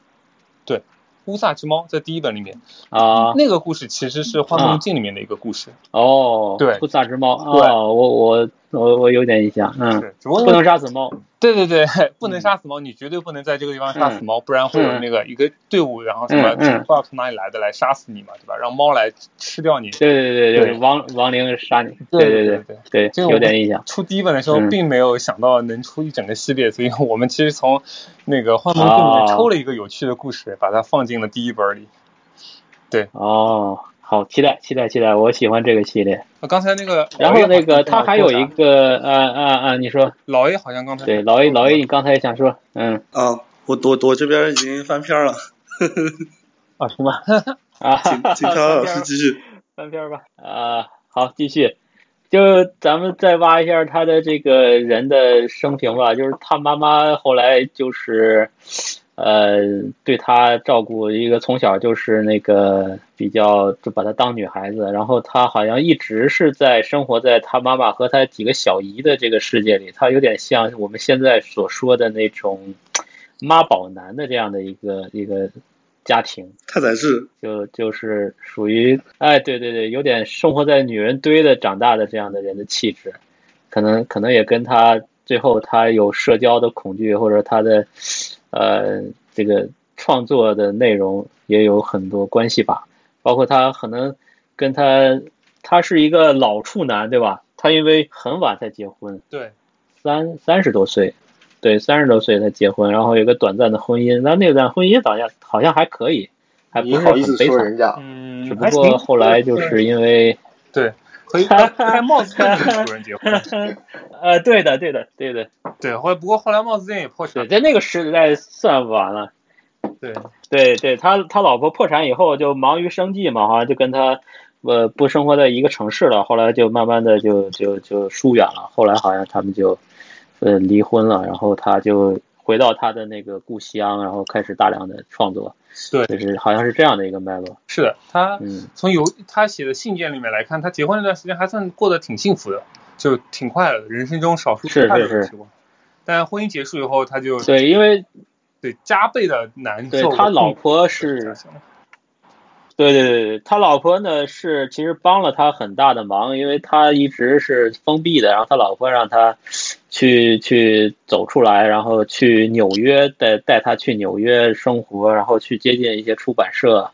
对，乌萨之猫在第一本里面。啊，那个故事其实是幻梦境里面的一个故事。哦，对，乌萨之猫，对，我我我我有点印象，嗯，不能杀死猫。对对对，不能杀死猫，你绝对不能在这个地方杀死猫，不然会有那个一个队伍，然后什么不知道从哪里来的来杀死你嘛，对吧？让猫来吃掉你。对对对对，亡亡灵杀你。对对对对对，有点印象。出第一本的时候并没有想到能出一整个系列，所以我们其实从那个幻梦境里面抽了一个有趣的故事，把它放进了第一本里。对。哦。好，期待期待期待，我喜欢这个系列。啊刚才那个，然后那个他还有一个，啊啊啊，你说，老 A 好像刚才对老 A 老 A，你刚才也想说，嗯啊，我我我这边已经翻篇了 (laughs) (laughs) 啊行吧，啊，请请乔老师继续翻篇吧，啊好继续，就咱们再挖一下他的这个人的生平吧，就是他妈妈后来就是。呃，对他照顾一个从小就是那个比较就把他当女孩子，然后他好像一直是在生活在他妈妈和他几个小姨的这个世界里，他有点像我们现在所说的那种妈宝男的这样的一个一个家庭。他才是就就是属于哎，对对对，有点生活在女人堆的长大的这样的人的气质，可能可能也跟他最后他有社交的恐惧或者他的。呃，这个创作的内容也有很多关系吧，包括他可能跟他，他是一个老处男，对吧？他因为很晚才结婚，对，三三十多岁，对，三十多岁才结婚，然后有个短暂的婚姻，那那段婚姻好像好像还可以，还不是很悲惨，嗯，只不过后来就是因为对。可以 (laughs) 戴帽子店的主人结婚，(laughs) 呃，对的，对的，对的，对。后来不过后来帽子店也破产，在那个时代算晚了。对，对，对他他老婆破产以后就忙于生计嘛，好像就跟他呃不生活在一个城市了。后来就慢慢的就就就疏远了。后来好像他们就呃离婚了，然后他就回到他的那个故乡，然后开始大量的创作。对，就是好像是这样的一个脉络。是的，他从有他写的信件里面来看，他结婚那段时间还算过得挺幸福的，就挺快乐的，人生中少数快乐的时光。但婚姻结束以后，他就对，因为对加倍的难受。对他老婆是。对对对对，他老婆呢是其实帮了他很大的忙，因为他一直是封闭的，然后他老婆让他去去走出来，然后去纽约带带他去纽约生活，然后去接近一些出版社，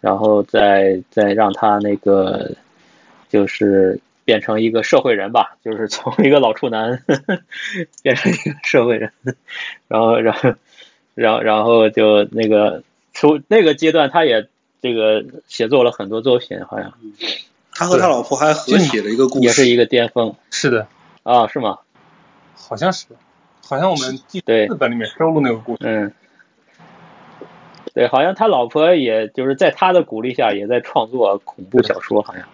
然后再再让他那个就是变成一个社会人吧，就是从一个老处男变成一个社会人，然后然后然后然后就那个出那个阶段他也。这个写作了很多作品，好像他和他老婆还合写了一个故事，也是一个巅峰。是的，啊，是吗？好像是，好像我们第四本里面收录那个故事。嗯，对，好像他老婆也就是在他的鼓励下，也在创作恐怖小说，好像。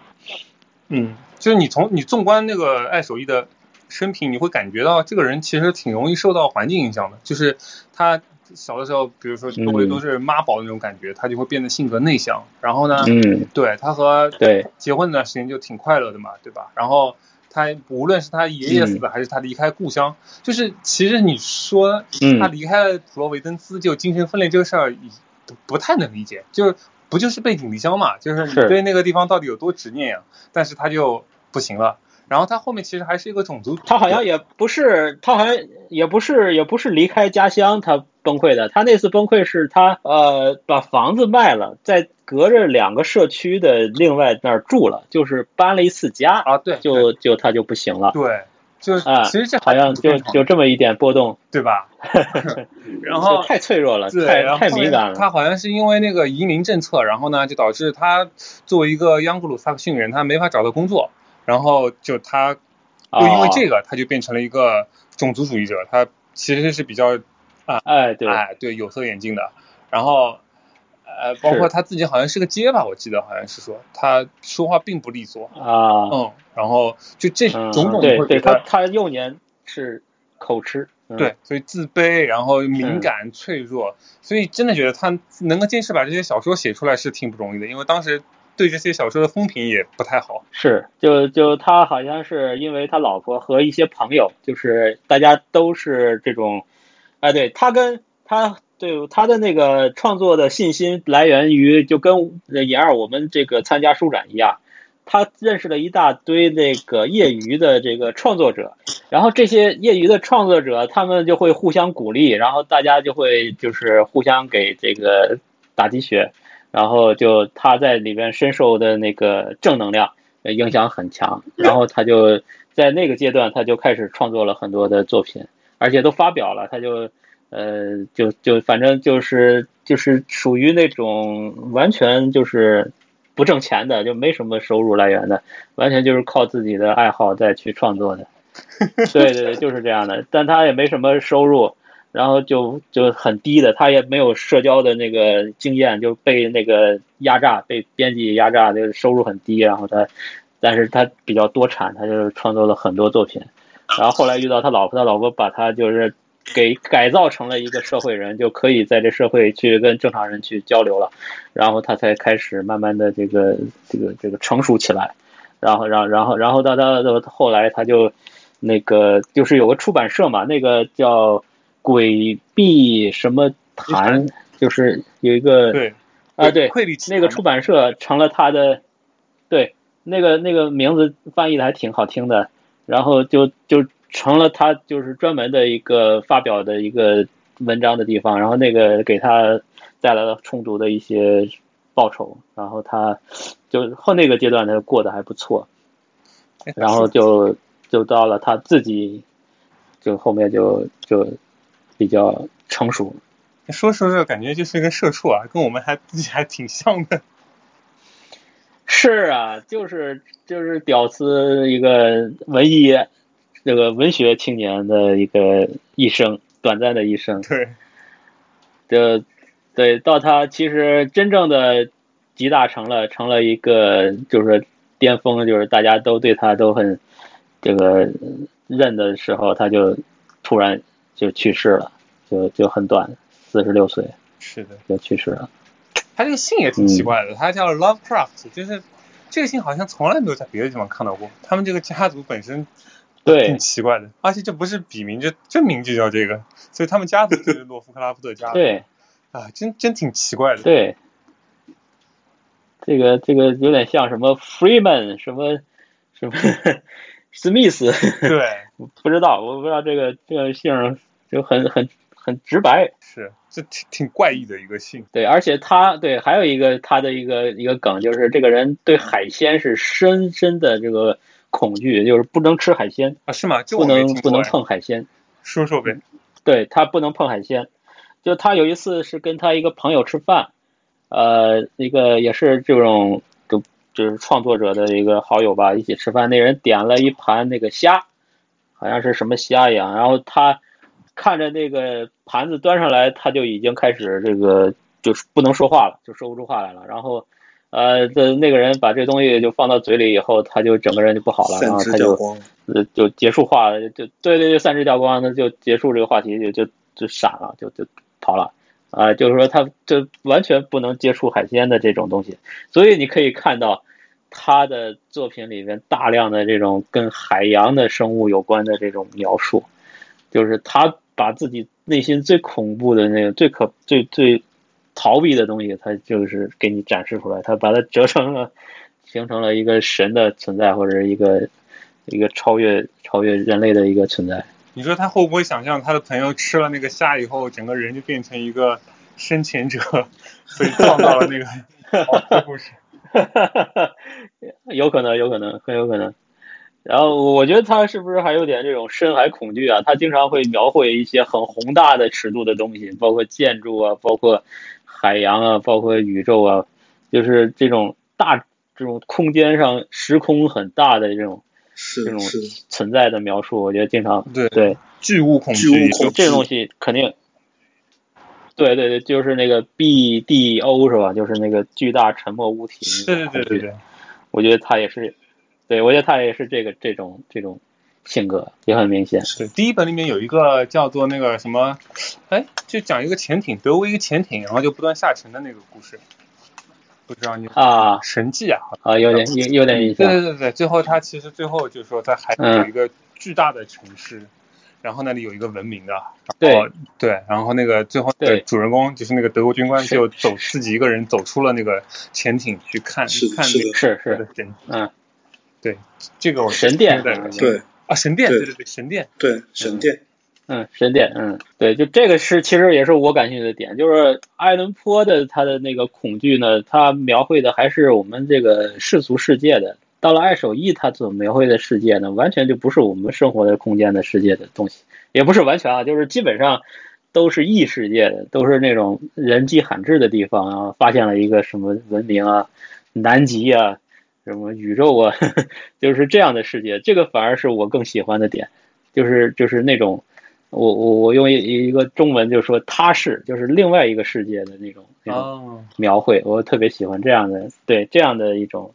嗯，就是你从你纵观那个爱手艺的生平，你会感觉到这个人其实挺容易受到环境影响的，就是他。小的时候，比如说周围都是妈宝的那种感觉，他就会变得性格内向。然后呢，嗯，对他和对结婚那段时间就挺快乐的嘛，对吧？然后他无论是他爷爷死的，还是他离开故乡，就是其实你说他离开了普罗维登斯就精神分裂这个事儿，不太能理解，就是不就是背井离乡嘛，就是你对那个地方到底有多执念呀？但是他就不行了。然后他后面其实还是一个种族，他好像也不是，他好像也不是，也不是离开家乡他崩溃的。他那次崩溃是他呃把房子卖了，在隔着两个社区的另外那儿住了，就是搬了一次家啊，对，就就他就不行了，对，就啊，其实这好像就就这么一点波动，对吧？(laughs) 然后太脆弱了，太太敏感了。他好像是因为那个移民政策，然后呢就导致他作为一个央古鲁萨克逊人，他没法找到工作。然后就他，又因为这个，他就变成了一个种族主义者。他其实是比较啊，(laughs) 哎对，哎对，有色眼镜的。然后呃，包括他自己好像是个结巴，我记得好像是说他说话并不利索啊。嗯，然后就这种种对对，他他幼年是口吃，对，所以自卑，然后敏感脆弱，所以真的觉得他能够坚持把这些小说写出来是挺不容易的，因为当时。对这些小说的风评也不太好。是，就就他好像是因为他老婆和一些朋友，就是大家都是这种，哎，对他跟他对他的那个创作的信心来源于，就跟严二我们这个参加书展一样，他认识了一大堆那个业余的这个创作者，然后这些业余的创作者他们就会互相鼓励，然后大家就会就是互相给这个打鸡血。然后就他在里边深受的那个正能量影响很强，然后他就在那个阶段他就开始创作了很多的作品，而且都发表了，他就呃就就反正就是就是属于那种完全就是不挣钱的，就没什么收入来源的，完全就是靠自己的爱好再去创作的，(laughs) 对对对，就是这样的，但他也没什么收入。然后就就很低的，他也没有社交的那个经验，就被那个压榨，被编辑压榨，就收入很低。然后他，但是他比较多产，他就创作了很多作品。然后后来遇到他老婆，他老婆把他就是给改造成了一个社会人，就可以在这社会去跟正常人去交流了。然后他才开始慢慢的这个这个这个成熟起来。然后，然后，然后，然后到他后来他就那个就是有个出版社嘛，那个叫。鬼避什么谈？就是有一个对啊对，那个出版社成了他的对那个那个名字翻译的还挺好听的，然后就就成了他就是专门的一个发表的一个文章的地方，然后那个给他带来了充足的一些报酬，然后他就后那个阶段他过得还不错，然后就就到了他自己就后面就就。比较成熟，说说这感觉就是一个社畜啊，跟我们还自己还挺像的。是啊，就是就是屌丝一个文艺这个文学青年的一个一生，短暂的一生。对，就对，到他其实真正的集大成了，成了一个就是巅峰，就是大家都对他都很这个认的时候，他就突然。就去世了，就就很短，四十六岁，是的，就去世了。他这个姓也挺奇怪的，他叫 Lovecraft，就是这个姓好像从来没有在别的地方看到过。他们这个家族本身对挺奇怪的，而且这不是笔名，这真名就叫这个，所以他们家族就是洛夫克拉夫特家族。对，啊，真真挺奇怪的。对，这个这个有点像什么 Freeman 什么什么。Smith，，对，(laughs) 不知道，我不知道这个这个姓就很很很直白，是，这挺挺怪异的一个姓，对，而且他对还有一个他的一个一个梗，就是这个人对海鲜是深深的这个恐惧，就是不能吃海鲜啊，是吗？不能不能碰海鲜，说说呗，对他不能碰海鲜，就他有一次是跟他一个朋友吃饭，呃，一个也是这种就。就是创作者的一个好友吧，一起吃饭，那人点了一盘那个虾，好像是什么虾一样，然后他看着那个盘子端上来，他就已经开始这个就是不能说话了，就说不出话来了。然后呃，这那个人把这东西就放到嘴里以后，他就整个人就不好了，然后他就呃就结束话，就对对对，散之掉光，那就结束这个话题，就就就闪了，就就跑了。啊，就是说他这完全不能接触海鲜的这种东西，所以你可以看到他的作品里面大量的这种跟海洋的生物有关的这种描述，就是他把自己内心最恐怖的那个、最可、最最逃避的东西，他就是给你展示出来，他把它折成了，形成了一个神的存在，或者一个一个超越超越人类的一个存在。你说他会不会想象他的朋友吃了那个虾以后，整个人就变成一个深潜者，所以撞到了那个 (laughs) 故事？(laughs) 有可能，有可能，很有可能。然后我觉得他是不是还有点这种深海恐惧啊？他经常会描绘一些很宏大的尺度的东西，包括建筑啊，包括海洋啊，包括宇宙啊，就是这种大这种空间上时空很大的这种这种存在的描述，我觉得经常对对巨物恐惧这东西肯定。对对对，就是那个 B D O 是吧？就是那个巨大沉默物体。对对对对对，我觉得他也是，对我觉得他也是这个这种这种性格也很明显。对，第一本里面有一个叫做那个什么，哎，就讲一个潜艇，德国一个潜艇，然后就不断下沉的那个故事，不知道你啊，神迹啊，啊，有点有有点印象。对对对对，最后他其实最后就是说在海底有一个巨大的城市。然后那里有一个文明的，对对，然后那个最后的主人公就是那个德国军官，就走自己一个人走出了那个潜艇去看看那个是是是，嗯，对，这个我神殿对。啊神殿对。对对神殿。对神殿。嗯神殿嗯对就这个是其实也是我感兴趣的点，就是爱伦坡的他的那个恐惧呢，他描绘的还是我们这个世俗世界的。到了爱手艺，他所描绘的世界呢，完全就不是我们生活的空间的世界的东西，也不是完全啊，就是基本上都是异世界的，都是那种人迹罕至的地方啊，发现了一个什么文明啊，南极啊，什么宇宙啊，(laughs) 就是这样的世界，这个反而是我更喜欢的点，就是就是那种，我我我用一一个中文就说他是，就是另外一个世界的那种那种描绘，我特别喜欢这样的，对这样的一种。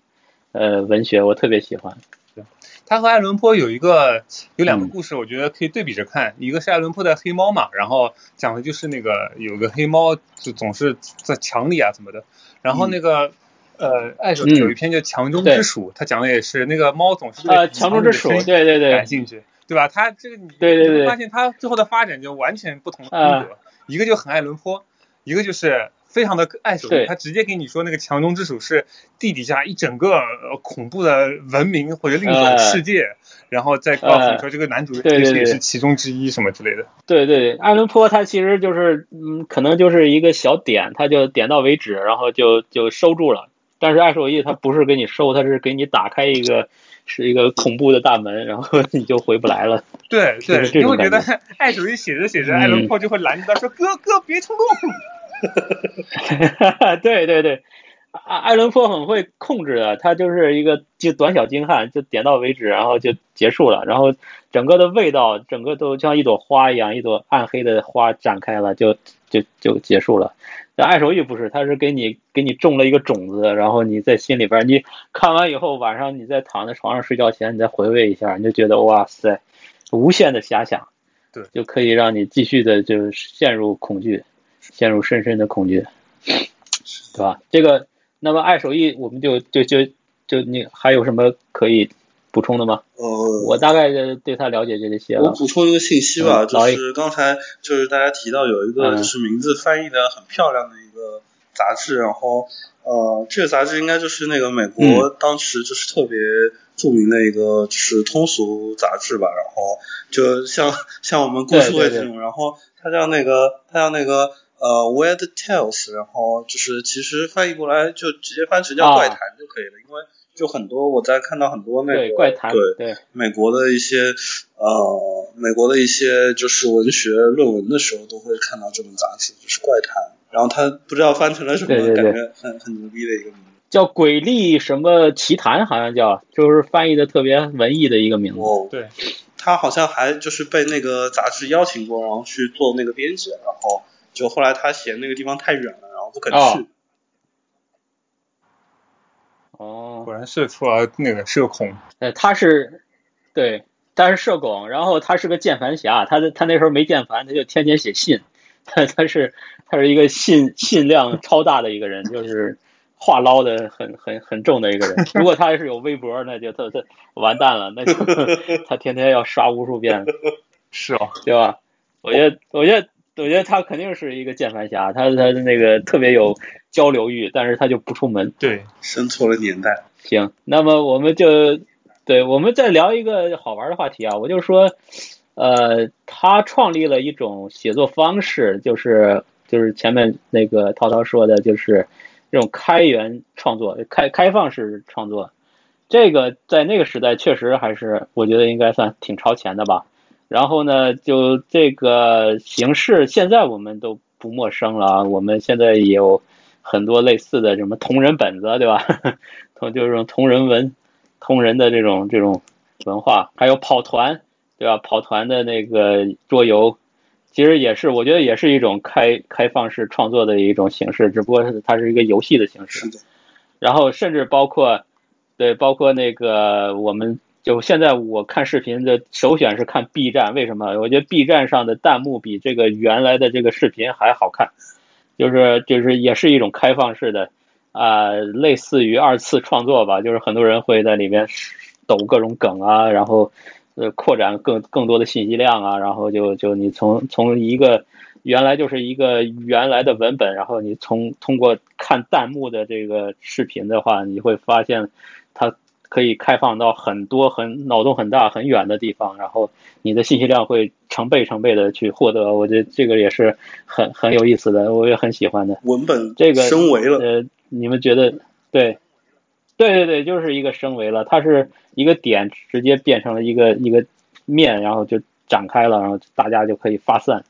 呃，文学我特别喜欢。对，他和爱伦坡有一个有两个故事，我觉得可以对比着看。一个是爱伦坡的黑猫嘛，然后讲的就是那个有个黑猫就总是在墙里啊什么的。然后那个呃，爱手有一篇叫《强中之鼠》，他讲的也是那个猫总是对强中之鼠对对对感兴趣，对吧？他这个你对对对，发现他最后的发展就完全不同的风格，一个就很爱伦坡，一个就是。非常的爱手，他直接给你说那个强中之鼠是地底下一整个恐怖的文明或者另一种世界，然后再告诉你说这个男主也是也是其中之一什么之类的。对对，爱伦坡他其实就是嗯，可能就是一个小点，他就点到为止，然后就就收住了。但是爱手艺他不是给你收，他是给你打开一个是一个恐怖的大门，然后 (laughs) 你就回不来了。对对，因为觉得爱手艺写着写着，爱伦坡就会拦着他说：“哥哥别冲动。”哈哈，对对对，艾艾伦坡很会控制的，他就是一个就短小精悍，就点到为止，然后就结束了，然后整个的味道，整个都像一朵花一样，一朵暗黑的花展开了，就就就结束了。但爱手艺不是，他是给你给你种了一个种子，然后你在心里边，你看完以后，晚上你再躺在床上睡觉前，你再回味一下，你就觉得哇塞，无限的遐想，对，就可以让你继续的就陷入恐惧。陷入深深的恐惧，对吧？这个，那么爱手艺，我们就就就就你还有什么可以补充的吗？呃，我大概对他了解就这些了。我补充一个信息吧，就是刚才就是大家提到有一个就是名字翻译的很漂亮的一个杂志，然后呃，这个杂志应该就是那个美国当时就是特别著名的一个就是通俗杂志吧，然后就像像我们故事会这种，然后它叫那个它叫那个。呃，Weird Tales，然后就是其实翻译过来就直接翻成叫怪谈就可以了，因为就很多我在看到很多那个怪谈对美国的一些呃美国的一些就是文学论文的时候都会看到这本杂志，就是怪谈，然后他不知道翻成了什么，感觉很很牛逼的一个名字，叫鬼力什么奇谈，好像叫就是翻译的特别文艺的一个名字，哦对，他好像还就是被那个杂志邀请过，然后去做那个编辑，然后。就后来他嫌那个地方太远了，然后不肯去。哦，果然是出了那个社恐。呃，他是对，他是社恐，然后他是个键盘侠，他他那时候没键盘，他就天天写信。(laughs) 他他是他是一个信信量超大的一个人，就是话唠的很很很重的一个人。如果他要是有微博，那就他他完蛋了，那就 (laughs) 他天天要刷无数遍，(laughs) 是哦，对吧？我觉得，我觉得，我觉得他肯定是一个键盘侠，他他那个特别有交流欲，但是他就不出门。对，生错了年代。行，那么我们就对，我们再聊一个好玩的话题啊，我就说，呃，他创立了一种写作方式，就是就是前面那个涛涛说的，就是这种开源创作、开开放式创作，这个在那个时代确实还是我觉得应该算挺超前的吧。然后呢，就这个形式，现在我们都不陌生了啊。我们现在也有很多类似的什么同人本子，对吧？(laughs) 同就是这种同人文、同人的这种这种文化，还有跑团，对吧？跑团的那个桌游，其实也是，我觉得也是一种开开放式创作的一种形式，只不过是它是一个游戏的形式。然后甚至包括，对，包括那个我们。就现在我看视频的首选是看 B 站，为什么？我觉得 B 站上的弹幕比这个原来的这个视频还好看，就是就是也是一种开放式的啊，类似于二次创作吧，就是很多人会在里面抖各种梗啊，然后呃扩展更更多的信息量啊，然后就就你从从一个原来就是一个原来的文本，然后你从通过看弹幕的这个视频的话，你会发现它。可以开放到很多很脑洞很大很远的地方，然后你的信息量会成倍成倍的去获得，我觉得这个也是很很有意思的，我也很喜欢的。文本这个升维了，呃，你们觉得对？对对对，就是一个升维了，它是一个点直接变成了一个一个面，然后就展开了，然后大家就可以发散。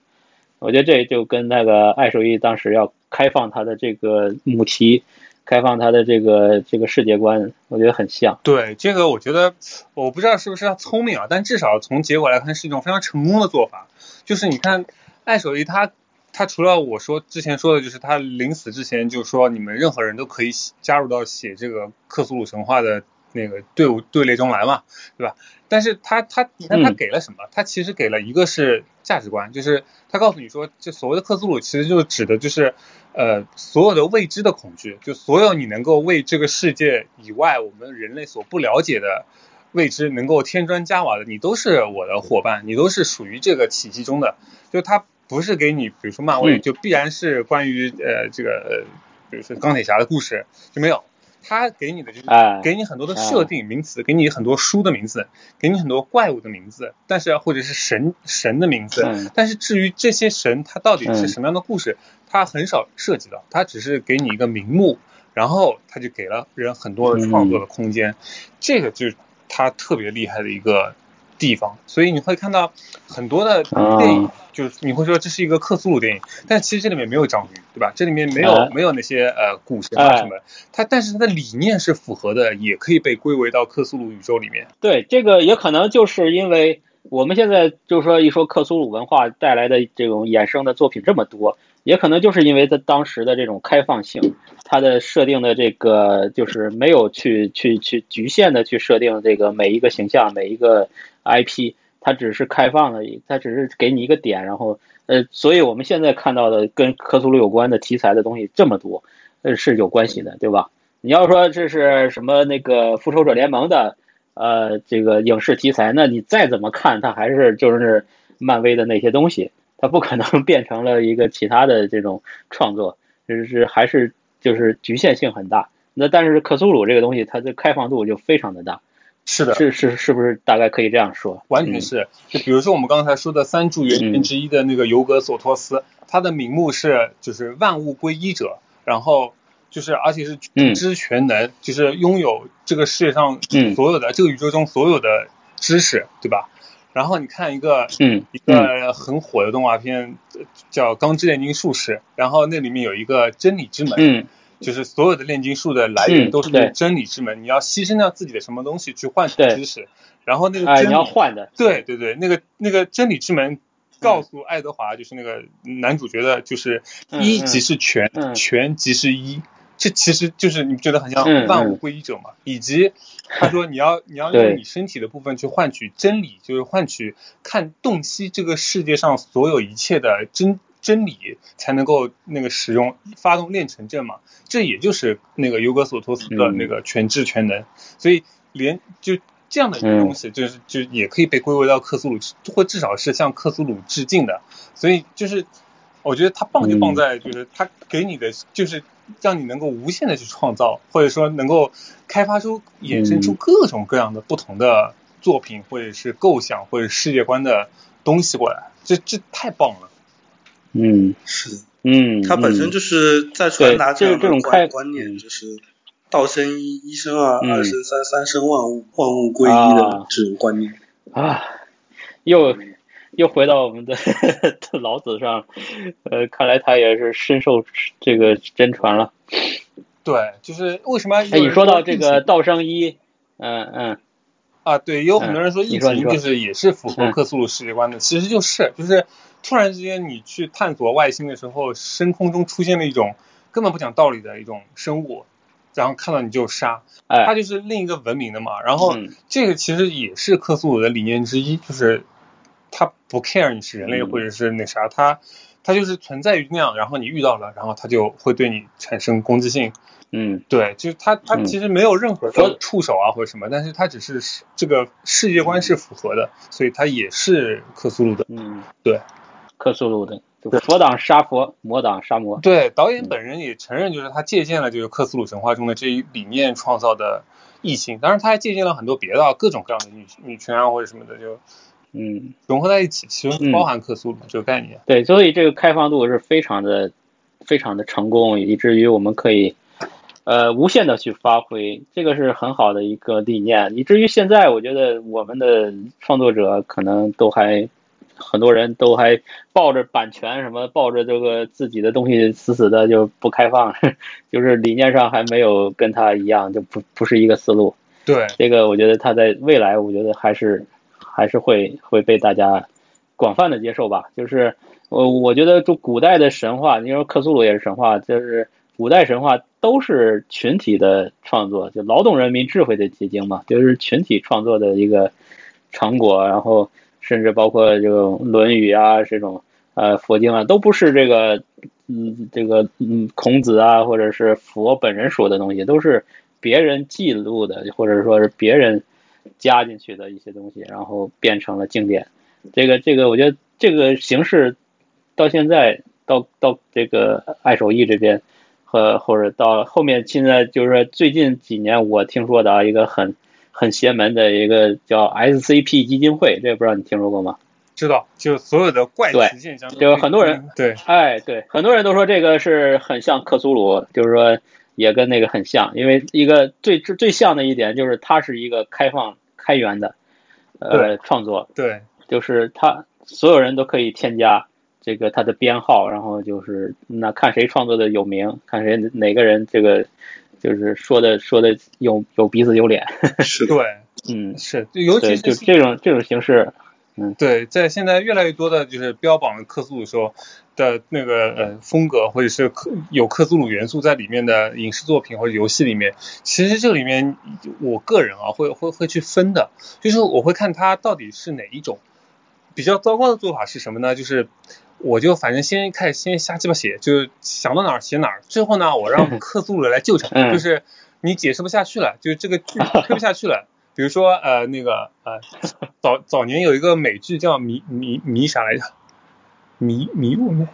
我觉得这就跟那个爱手艺当时要开放它的这个母题。开放他的这个这个世界观，我觉得很像。对这个，我觉得我不知道是不是他聪明啊，但至少从结果来看是一种非常成功的做法。就是你看，爱手艺他他除了我说之前说的，就是他临死之前就说你们任何人都可以加入到写这个克苏鲁神话的那个队伍队列中来嘛，对吧？但是他他你看他给了什么？他其实给了一个是价值观，就是他告诉你说，这所谓的克苏鲁其实就指的就是。呃，所有的未知的恐惧，就所有你能够为这个世界以外我们人类所不了解的未知能够添砖加瓦的，你都是我的伙伴，你都是属于这个体系中的。就它不是给你，比如说漫威，就必然是关于呃这个，比如说钢铁侠的故事就没有。他给你的就是给你很多的设定名词，给你很多书的名字，给你很多怪物的名字，但是或者是神神的名字，但是至于这些神他到底是什么样的故事，他很少涉及到，他只是给你一个名目，然后他就给了人很多的创作的空间，这个就是他特别厉害的一个。地方，所以你会看到很多的电影，就是你会说这是一个克苏鲁电影，但其实这里面没有章鱼，对吧？这里面没有没有那些呃古神啊什么，它但是它的理念是符合的，也可以被归为到克苏鲁宇宙里面。对，这个也可能就是因为我们现在就是说一说克苏鲁文化带来的这种衍生的作品这么多。也可能就是因为它当时的这种开放性，它的设定的这个就是没有去去去局限的去设定这个每一个形象每一个 IP，它只是开放的，它只是给你一个点，然后呃，所以我们现在看到的跟克苏鲁有关的题材的东西这么多，呃是有关系的，对吧？你要说这是什么那个复仇者联盟的呃这个影视题材，那你再怎么看，它还是就是漫威的那些东西。它不可能 (laughs) 变成了一个其他的这种创作，就是还是就是局限性很大。那但是克苏鲁这个东西，它的开放度就非常的大。是的，是是是不是大概可以这样说？完全是。就比如说我们刚才说的三柱元神之一的那个尤格索托斯，他的名目是就是万物归一者，然后就是而且是全知全能，就是拥有这个世界上所有的这个宇宙中所有的知识，对吧？然后你看一个，嗯，一个很火的动画片，叫《钢之炼金术士》，然后那里面有一个真理之门，嗯，就是所有的炼金术的来源都是真理之门，你要牺牲掉自己的什么东西去换取知识，然后那个真要换的，对对对，那个那个真理之门告诉爱德华，就是那个男主角的，就是一即是全，全即是一。这其实就是你觉得很像万物归一者嘛？以及他说你要你要 (laughs) 用你身体的部分去换取真理，就是换取看洞悉这个世界上所有一切的真真理才能够那个使用发动炼成阵嘛，这也就是那个尤格索托斯的那个全知全能，所以连就这样的一个东西，就是就也可以被归为到克苏鲁，或至少是向克苏鲁致敬的，所以就是我觉得它棒就棒在就是它给你的就是让你能够无限的去创造，或者说能够开发出衍生出各种各样的不同的作品，或者是构想或者世界观的东西过来，这这太棒了。嗯，是的，嗯，他本身就是在传达这样的观观念，就是道生一，一生二，二生三，三生万物，万物归一的这种观念啊。又又回到我们的 (laughs) 老子上，呃，看来他也是深受这个真传了。对，就是为什么？哎，你说到这个道生一，嗯嗯。啊，对，有很多人说疫情就是也是符合克苏鲁世界观的，其实就是就是突然之间你去探索外星的时候，深空中出现了一种根本不讲道理的一种生物，然后看到你就杀，它就是另一个文明的嘛。然后这个其实也是克苏鲁的理念之一，就是他不 care 你是人类或者是那啥，他他就是存在于那样，然后你遇到了，然后他就会对你产生攻击性。嗯，对，就是他，他其实没有任何的触手啊或者什么，但是他只是这个世界观是符合的，所以他也是克苏鲁的。嗯，对，克苏鲁的，佛党杀佛，魔党杀魔。对，导演本人也承认，就是他借鉴了就是克苏鲁神话中的这一理念创造的异性，当然他还借鉴了很多别的各种各样的女女权啊或者什么的，就嗯融合在一起，其中包含克苏鲁这个概念。对，所以这个开放度是非常的非常的成功，以至于我们可以。呃，无限的去发挥，这个是很好的一个理念。以至于现在，我觉得我们的创作者可能都还很多人都还抱着版权什么，抱着这个自己的东西死死的就不开放，(laughs) 就是理念上还没有跟他一样，就不不是一个思路。对，这个我觉得他在未来，我觉得还是还是会会被大家广泛的接受吧。就是我我觉得就古代的神话，你说克苏鲁也是神话，就是古代神话。都是群体的创作，就劳动人民智慧的结晶嘛，就是群体创作的一个成果。然后甚至包括这个《论语》啊，这种呃佛经啊，都不是这个嗯这个嗯孔子啊，或者是佛本人说的东西，都是别人记录的，或者说是别人加进去的一些东西，然后变成了经典。这个这个，我觉得这个形式到现在到到这个爱手艺这边。和或者到后面，现在就是说最近几年我听说的啊，一个很很邪门的一个叫 SCP 基金会，这个不知道你听说过吗？知道，就所有的怪奇现象，就很多人对，哎对，很多人都说这个是很像克苏鲁，就是说也跟那个很像，因为一个最最最像的一点就是它是一个开放开源的呃创作，对，就是它所有人都可以添加。这个它的编号，然后就是那看谁创作的有名，看谁哪个人这个就是说的说的有有鼻子有脸。(laughs) 是，对，嗯，是，尤其是就这种这种形式，嗯，对，在现在越来越多的就是标榜克苏鲁时候的那个呃风格，或者是克有克苏鲁元素在里面的影视作品或者游戏里面，其实这里面我个人啊会会会去分的，就是我会看它到底是哪一种。比较糟糕的做法是什么呢？就是。我就反正先开始先瞎鸡巴写，就想到哪儿写哪儿。最后呢，我让克苏鲁来救场，(laughs) 就是你解释不下去了，就是这个剧 (laughs) 推不下去了。比如说呃那个呃早早年有一个美剧叫迷迷迷啥来着？迷迷雾没？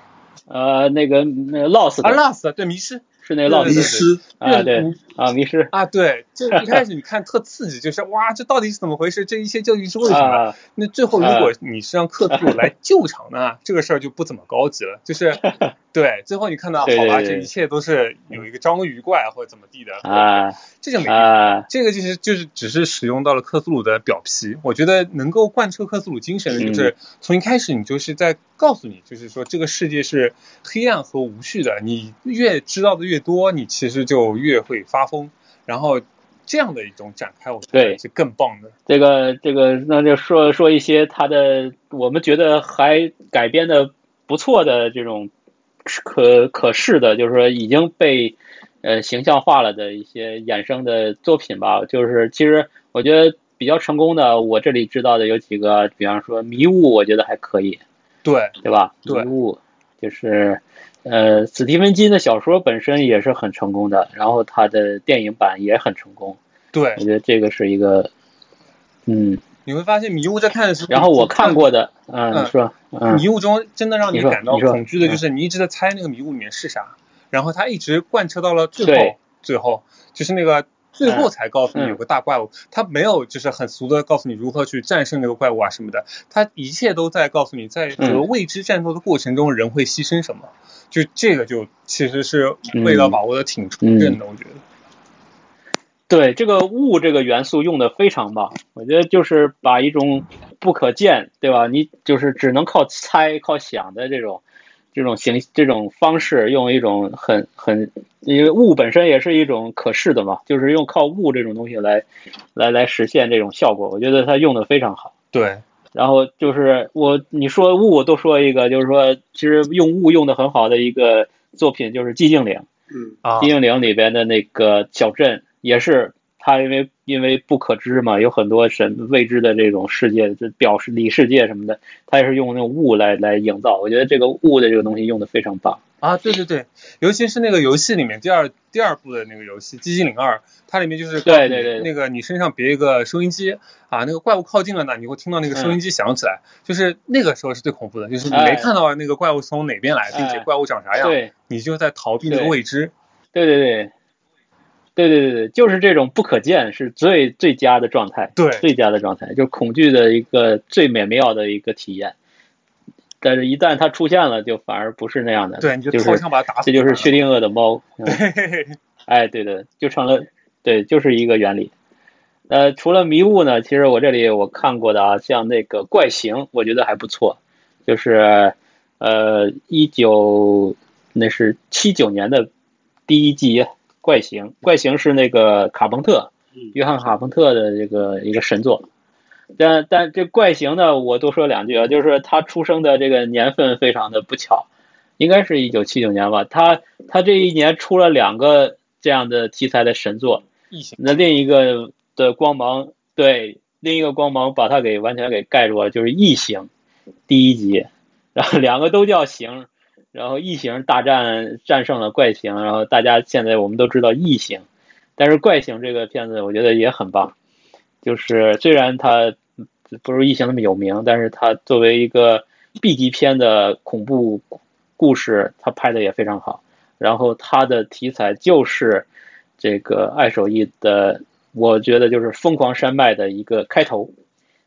呃那个那个 lost 啊 lost 对迷失。是那个老迷失啊，对啊，迷失啊，对，就一开始你看特刺激，就是哇，这到底是怎么回事？这一切究竟是为什么？那最后如果你是让克苏鲁来救场呢，这个事儿就不怎么高级了。就是 (laughs) 对，最后你看到好吧，这一切都是有一个章鱼怪或者怎么地的啊，这就没用。这个就是就是只是使用到了克苏鲁的表皮。我觉得能够贯彻克苏鲁精神的就是从一开始你就是在告诉你，就是说这个世界是黑暗和无序的。你越知道的越越多，你其实就越会发疯，然后这样的一种展开，我觉得是更棒的。这个这个，那就说说一些他的我们觉得还改编的不错的这种可可视的，就是说已经被呃形象化了的一些衍生的作品吧。就是其实我觉得比较成功的，我这里知道的有几个，比方说《迷雾》，我觉得还可以。对，对吧？迷雾。就是呃，史蒂芬金的小说本身也是很成功的，然后他的电影版也很成功。对，我觉得这个是一个，嗯。你会发现迷雾在看的时候，然后我看过的，嗯，是吧？迷雾中真的让你感到恐惧的就是你一直在猜那个迷雾里面是啥，然后他一直贯彻到了最后，最后就是那个最后才告诉你有个大怪物，他没有就是很俗的告诉你如何去战胜那个怪物啊什么的，他一切都在告诉你在这个未知战斗的过程中人会牺牲什么，就这个就其实是味道把握的挺充分的，我觉得。对这个物这个元素用的非常棒，我觉得就是把一种不可见，对吧？你就是只能靠猜、靠想的这种这种形这种方式，用一种很很，因为物本身也是一种可视的嘛，就是用靠物这种东西来来来实现这种效果。我觉得它用的非常好。对，然后就是我你说物，我都说一个，就是说其实用物用的很好的一个作品就是《寂静岭》。嗯啊，《寂静岭》里边的那个小镇。也是他因为因为不可知嘛，有很多神未知的这种世界，就表示里世界什么的，他也是用那种雾来来营造。我觉得这个雾的这个东西用的非常棒啊！对对对，尤其是那个游戏里面第二第二部的那个游戏《寂静岭二》，它里面就是对对对，那个你身上别一个收音机啊，那个怪物靠近了呢，你会听到那个收音机响起来，就是那个时候是最恐怖的，就是你没看到那个怪物从哪边来，并且怪物长啥样，你就在逃避那个未知。对对对。对对对对，就是这种不可见是最最佳的状态，对，最佳的状态，就恐惧的一个最美妙的一个体验。但是，一旦它出现了，就反而不是那样的，对，你就掏枪把它打死。这就是薛定谔的猫，(laughs) 哎，对对，就成了，对，就是一个原理。呃，除了迷雾呢，其实我这里我看过的啊，像那个怪形，我觉得还不错，就是呃，一九那是七九年的第一季。怪形，怪形是那个卡朋特，约翰卡朋特的这个一个神作。但但这怪形呢，我多说两句啊，就是他出生的这个年份非常的不巧，应该是一九七九年吧。他他这一年出了两个这样的题材的神作，那另一个的光芒，对，另一个光芒把它给完全给盖住了，就是异形第一集，然后两个都叫形。然后异形大战战胜了怪形，然后大家现在我们都知道异形，但是怪形这个片子我觉得也很棒，就是虽然它不如异形那么有名，但是它作为一个 B 级片的恐怖故事，它拍的也非常好。然后它的题材就是这个爱手艺的，我觉得就是疯狂山脉的一个开头。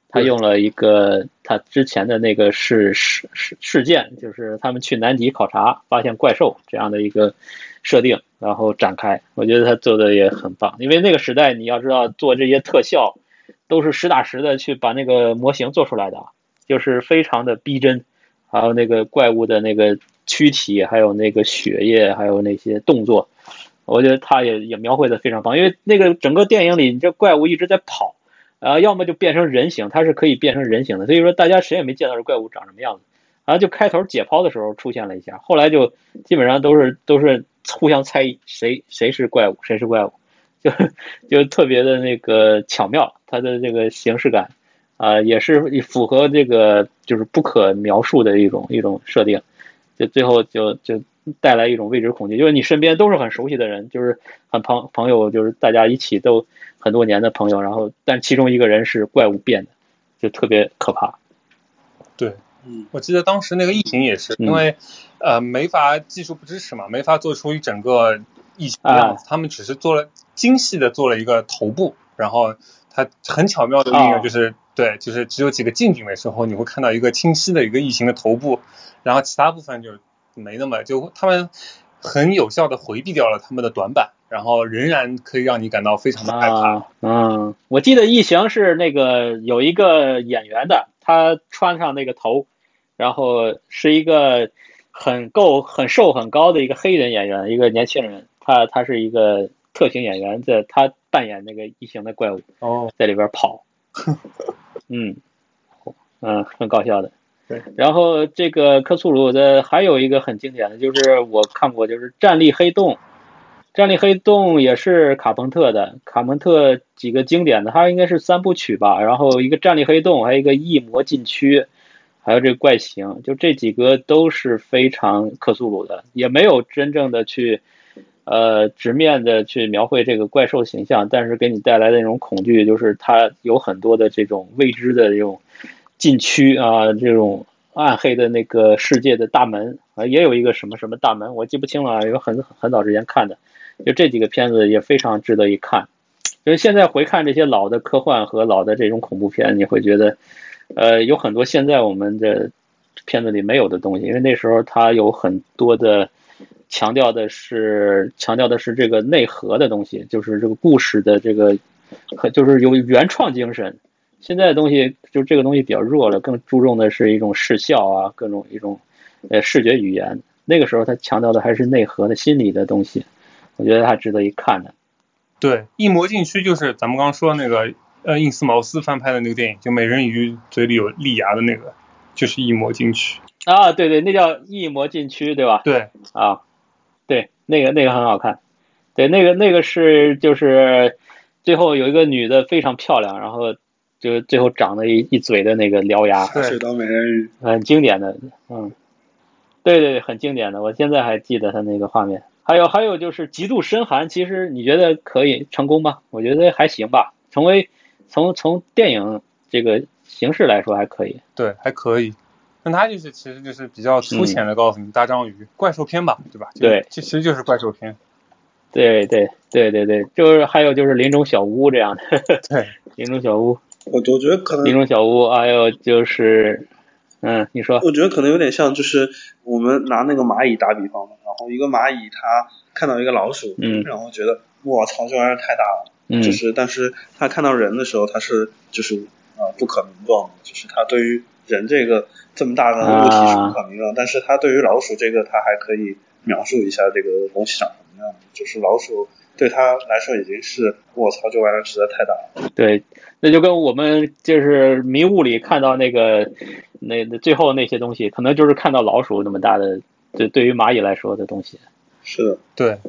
他用了一个他之前的那个事事事事件，就是他们去南极考察，发现怪兽这样的一个设定，然后展开。我觉得他做的也很棒，因为那个时代你要知道做这些特效都是实打实的去把那个模型做出来的，就是非常的逼真，还有那个怪物的那个躯体，还有那个血液，还有那些动作，我觉得他也也描绘的非常棒。因为那个整个电影里，你这怪物一直在跑。啊，要么就变成人形，它是可以变成人形的，所以说大家谁也没见到这怪物长什么样子，啊，就开头解剖的时候出现了一下，后来就基本上都是都是互相猜疑谁谁是怪物，谁是怪物，就就特别的那个巧妙，它的这个形式感啊也是符合这个就是不可描述的一种一种设定，就最后就就带来一种未知恐惧，就是你身边都是很熟悉的人，就是很朋朋友，就是大家一起都。很多年的朋友，然后但其中一个人是怪物变的，就特别可怕。对，嗯，我记得当时那个疫情也是，因为呃没法技术不支持嘛，没法做出一整个异形的样子，他们只是做了精细的做了一个头部，然后它很巧妙的运用，就是对，就是只有几个近景的时候，你会看到一个清晰的一个异形的头部，然后其他部分就没那么就他们很有效的回避掉了他们的短板。然后仍然可以让你感到非常的害怕。嗯，我记得异形是那个有一个演员的，他穿上那个头，然后是一个很够很瘦很高的一个黑人演员，一个年轻人，他他是一个特型演员，在他扮演那个异形的怪物，哦，在里边跑，(laughs) 嗯，嗯，很搞笑的。对，然后这个克苏鲁的还有一个很经典的就是我看过，就是《战力黑洞》。战力黑洞也是卡朋特的，卡朋特几个经典的，它应该是三部曲吧。然后一个战力黑洞，还有一个异魔禁区，还有这个怪形，就这几个都是非常克苏鲁的，也没有真正的去呃直面的去描绘这个怪兽形象，但是给你带来的那种恐惧，就是它有很多的这种未知的这种禁区啊，这种暗黑的那个世界的大门啊，也有一个什么什么大门，我记不清了，有很很早之前看的，就这几个片子也非常值得一看。因为现在回看这些老的科幻和老的这种恐怖片，你会觉得。呃，有很多现在我们的片子里没有的东西，因为那时候它有很多的强调的是强调的是这个内核的东西，就是这个故事的这个，就是有原创精神。现在的东西就这个东西比较弱了，更注重的是一种视效啊，各种一种呃视觉语言。那个时候他强调的还是内核的心理的东西，我觉得还值得一看的。对，异魔禁区就是咱们刚刚说那个。呃，印斯茅斯翻拍的那个电影，就美人鱼嘴里有利牙的那个，就是异魔禁区啊，对对，那叫异魔禁区，对吧？对，啊，对，那个那个很好看，对，那个那个是就是最后有一个女的非常漂亮，然后就是最后长了一一嘴的那个獠牙，水刀美人鱼，很经典的，嗯，对对对，很经典的，我现在还记得他那个画面。还有还有就是极度深寒，其实你觉得可以成功吗？我觉得还行吧，成为。从从电影这个形式来说还可以，对，还可以。那它就是其实就是比较粗浅的告诉你大章鱼怪兽片吧，对吧？对，这其实就是怪兽片。对对对对对，就是还有就是林中小屋这样的。对，(laughs) 林中小屋。我我觉得可能。林中小屋，还有就是，嗯，你说。我觉得可能有点像，就是我们拿那个蚂蚁打比方，然后一个蚂蚁它看到一个老鼠，嗯，然后觉得我操，这玩意儿太大了。就是，但是它看到人的时候，它是就是啊不可名状的，就是它对于人这个这么大的物体是不可名状，但是它对于老鼠这个，它还可以描述一下这个东西长什么样。就是老鼠对他来说已经是我操，这玩意儿实在太大了。对，那就跟我们就是迷雾里看到那个那最后那些东西，可能就是看到老鼠那么大的，对对于蚂蚁来说的东西。是的，对。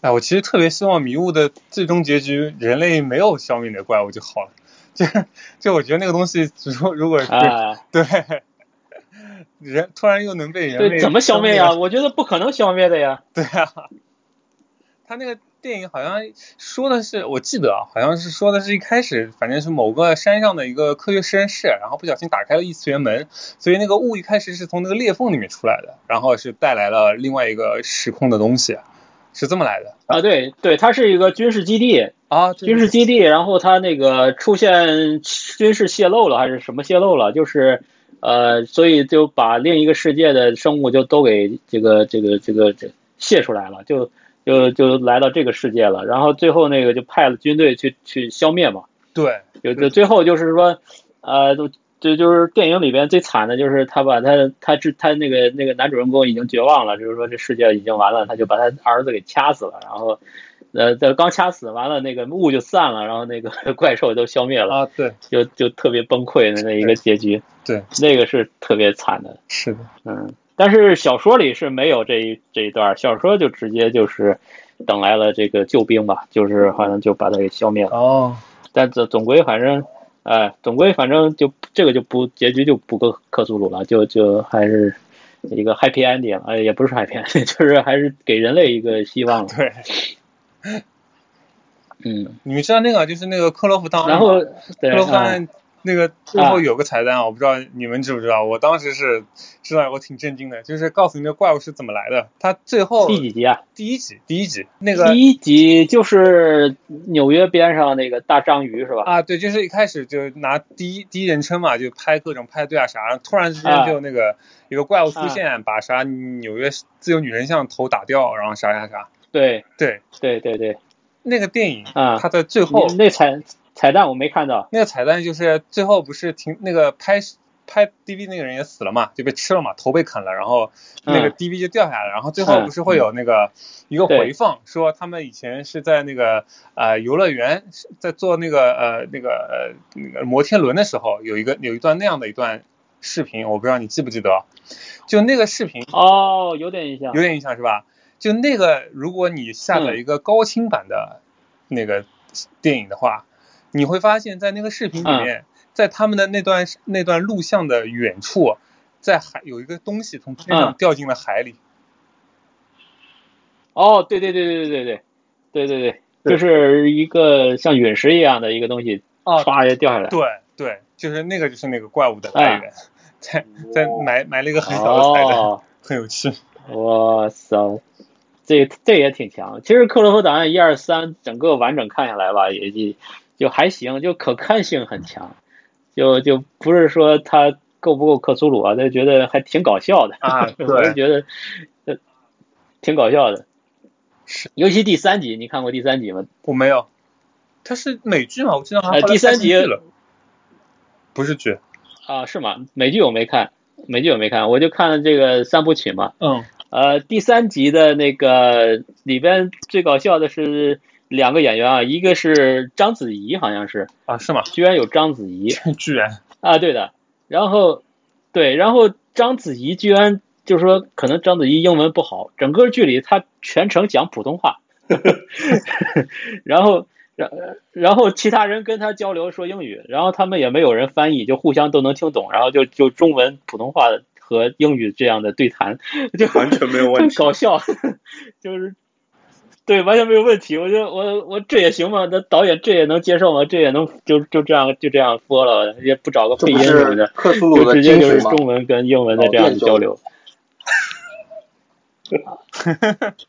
哎，我其实特别希望迷雾的最终结局，人类没有消灭那怪物就好了。(laughs) 就就我觉得那个东西，如如果是对人突然又能被人类怎么消灭呀？我觉得不可能消灭的呀。对啊，他那个电影好像说的是，我记得啊，好像是说的是一开始，反正是某个山上的一个科学实验室，然后不小心打开了异次元门，所以那个雾一开始是从那个裂缝里面出来的，然后是带来了另外一个时空的东西。是这么来的啊，对对，它是一个军事基地啊，军事基地，然后它那个出现军事泄露了还是什么泄露了，就是呃，所以就把另一个世界的生物就都给这个这个这个这泄出来了，就就就来到这个世界了，然后最后那个就派了军队去去消灭嘛，对，就就最后就是说呃都。就就是电影里边最惨的就是他把他他他他那个那个男主人公已经绝望了，就是说这世界已经完了，他就把他儿子给掐死了，然后呃这刚掐死完了那个雾就散了，然后那个 (laughs) 怪兽都消灭了啊，对，就就特别崩溃的那一个结局，对，那个是特别惨的，是的，嗯，但是小说里是没有这一这一段，小说就直接就是等来了这个救兵吧，就是好像就把他给消灭了哦，但总总归反正。哎，总归反正就这个就不结局就不够克苏鲁了，就就还是一个 happy ending，哎，也不是 happy ending，(laughs) 就是还是给人类一个希望了。对，嗯，你们知道那个就是那个克洛夫档案然后克洛夫档案。那个最后有个彩蛋，我不知道你们知不知道。我当时是知道，我挺震惊的，就是告诉你那怪物是怎么来的。他最后第几集啊？第一集，第一集那个第一集就是纽约边上那个大章鱼是吧？啊，对，就是一开始就拿第一第一人称嘛，就拍各种派对啊啥，突然之间就那个一个怪物出现，把啥纽约自由女神像头打掉，然后啥啥啥。对对对对对，那个电影啊，它的最后那彩。彩蛋我没看到，那个彩蛋就是最后不是停那个拍拍 DV 那个人也死了嘛，就被吃了嘛，头被啃了，然后那个 DV 就掉下来了，然后最后不是会有那个一个回放，说他们以前是在那个呃游乐园在做那个呃那个呃那个摩天轮的时候，有一个有一段那样的一段视频，我不知道你记不记得，就那个视频哦，有点印象，有点印象是吧？就那个如果你下载一个高清版的那个电影的话。你会发现在那个视频里面，在他们的那段那段录像的远处，在海有一个东西从天上掉进了海里。哦，对对对对对对对对对对，就是一个像陨石一样的一个东西，唰就掉下来。对对，就是那个就是那个怪物的来源，在在埋埋了一个很小的彩蛋，很有趣。哇塞，这这也挺强。其实《克洛夫档案》一二三整个完整看下来吧，也就就还行，就可看性很强，就就不是说他够不够克苏鲁啊，就觉得还挺搞笑的啊。(laughs) 我是觉得挺搞笑的。是，尤其第三集，你看过第三集吗？我没有，它是美剧吗？我记得好像第三集不是剧啊？是吗？美剧我没看，美剧我没看，我就看了这个三部曲嘛。嗯。呃，第三集的那个里边最搞笑的是两个演员啊，一个是章子怡，好像是啊，是吗？居然有章子怡，(laughs) 居然啊，对的。然后对，然后章子怡居然。就是说，可能章子怡英文不好，整个剧里她全程讲普通话，(laughs) (laughs) 然后，然然后其他人跟她交流说英语，然后他们也没有人翻译，就互相都能听懂，然后就就中文、普通话和英语这样的对谈，就完全没有问题，搞笑，就是。对，完全没有问题。我觉得我我这也行吗？那导演这也能接受吗？这也能就就这样就这样播了，也不找个配音什么的，就直接就是中文跟英文的这样的交流。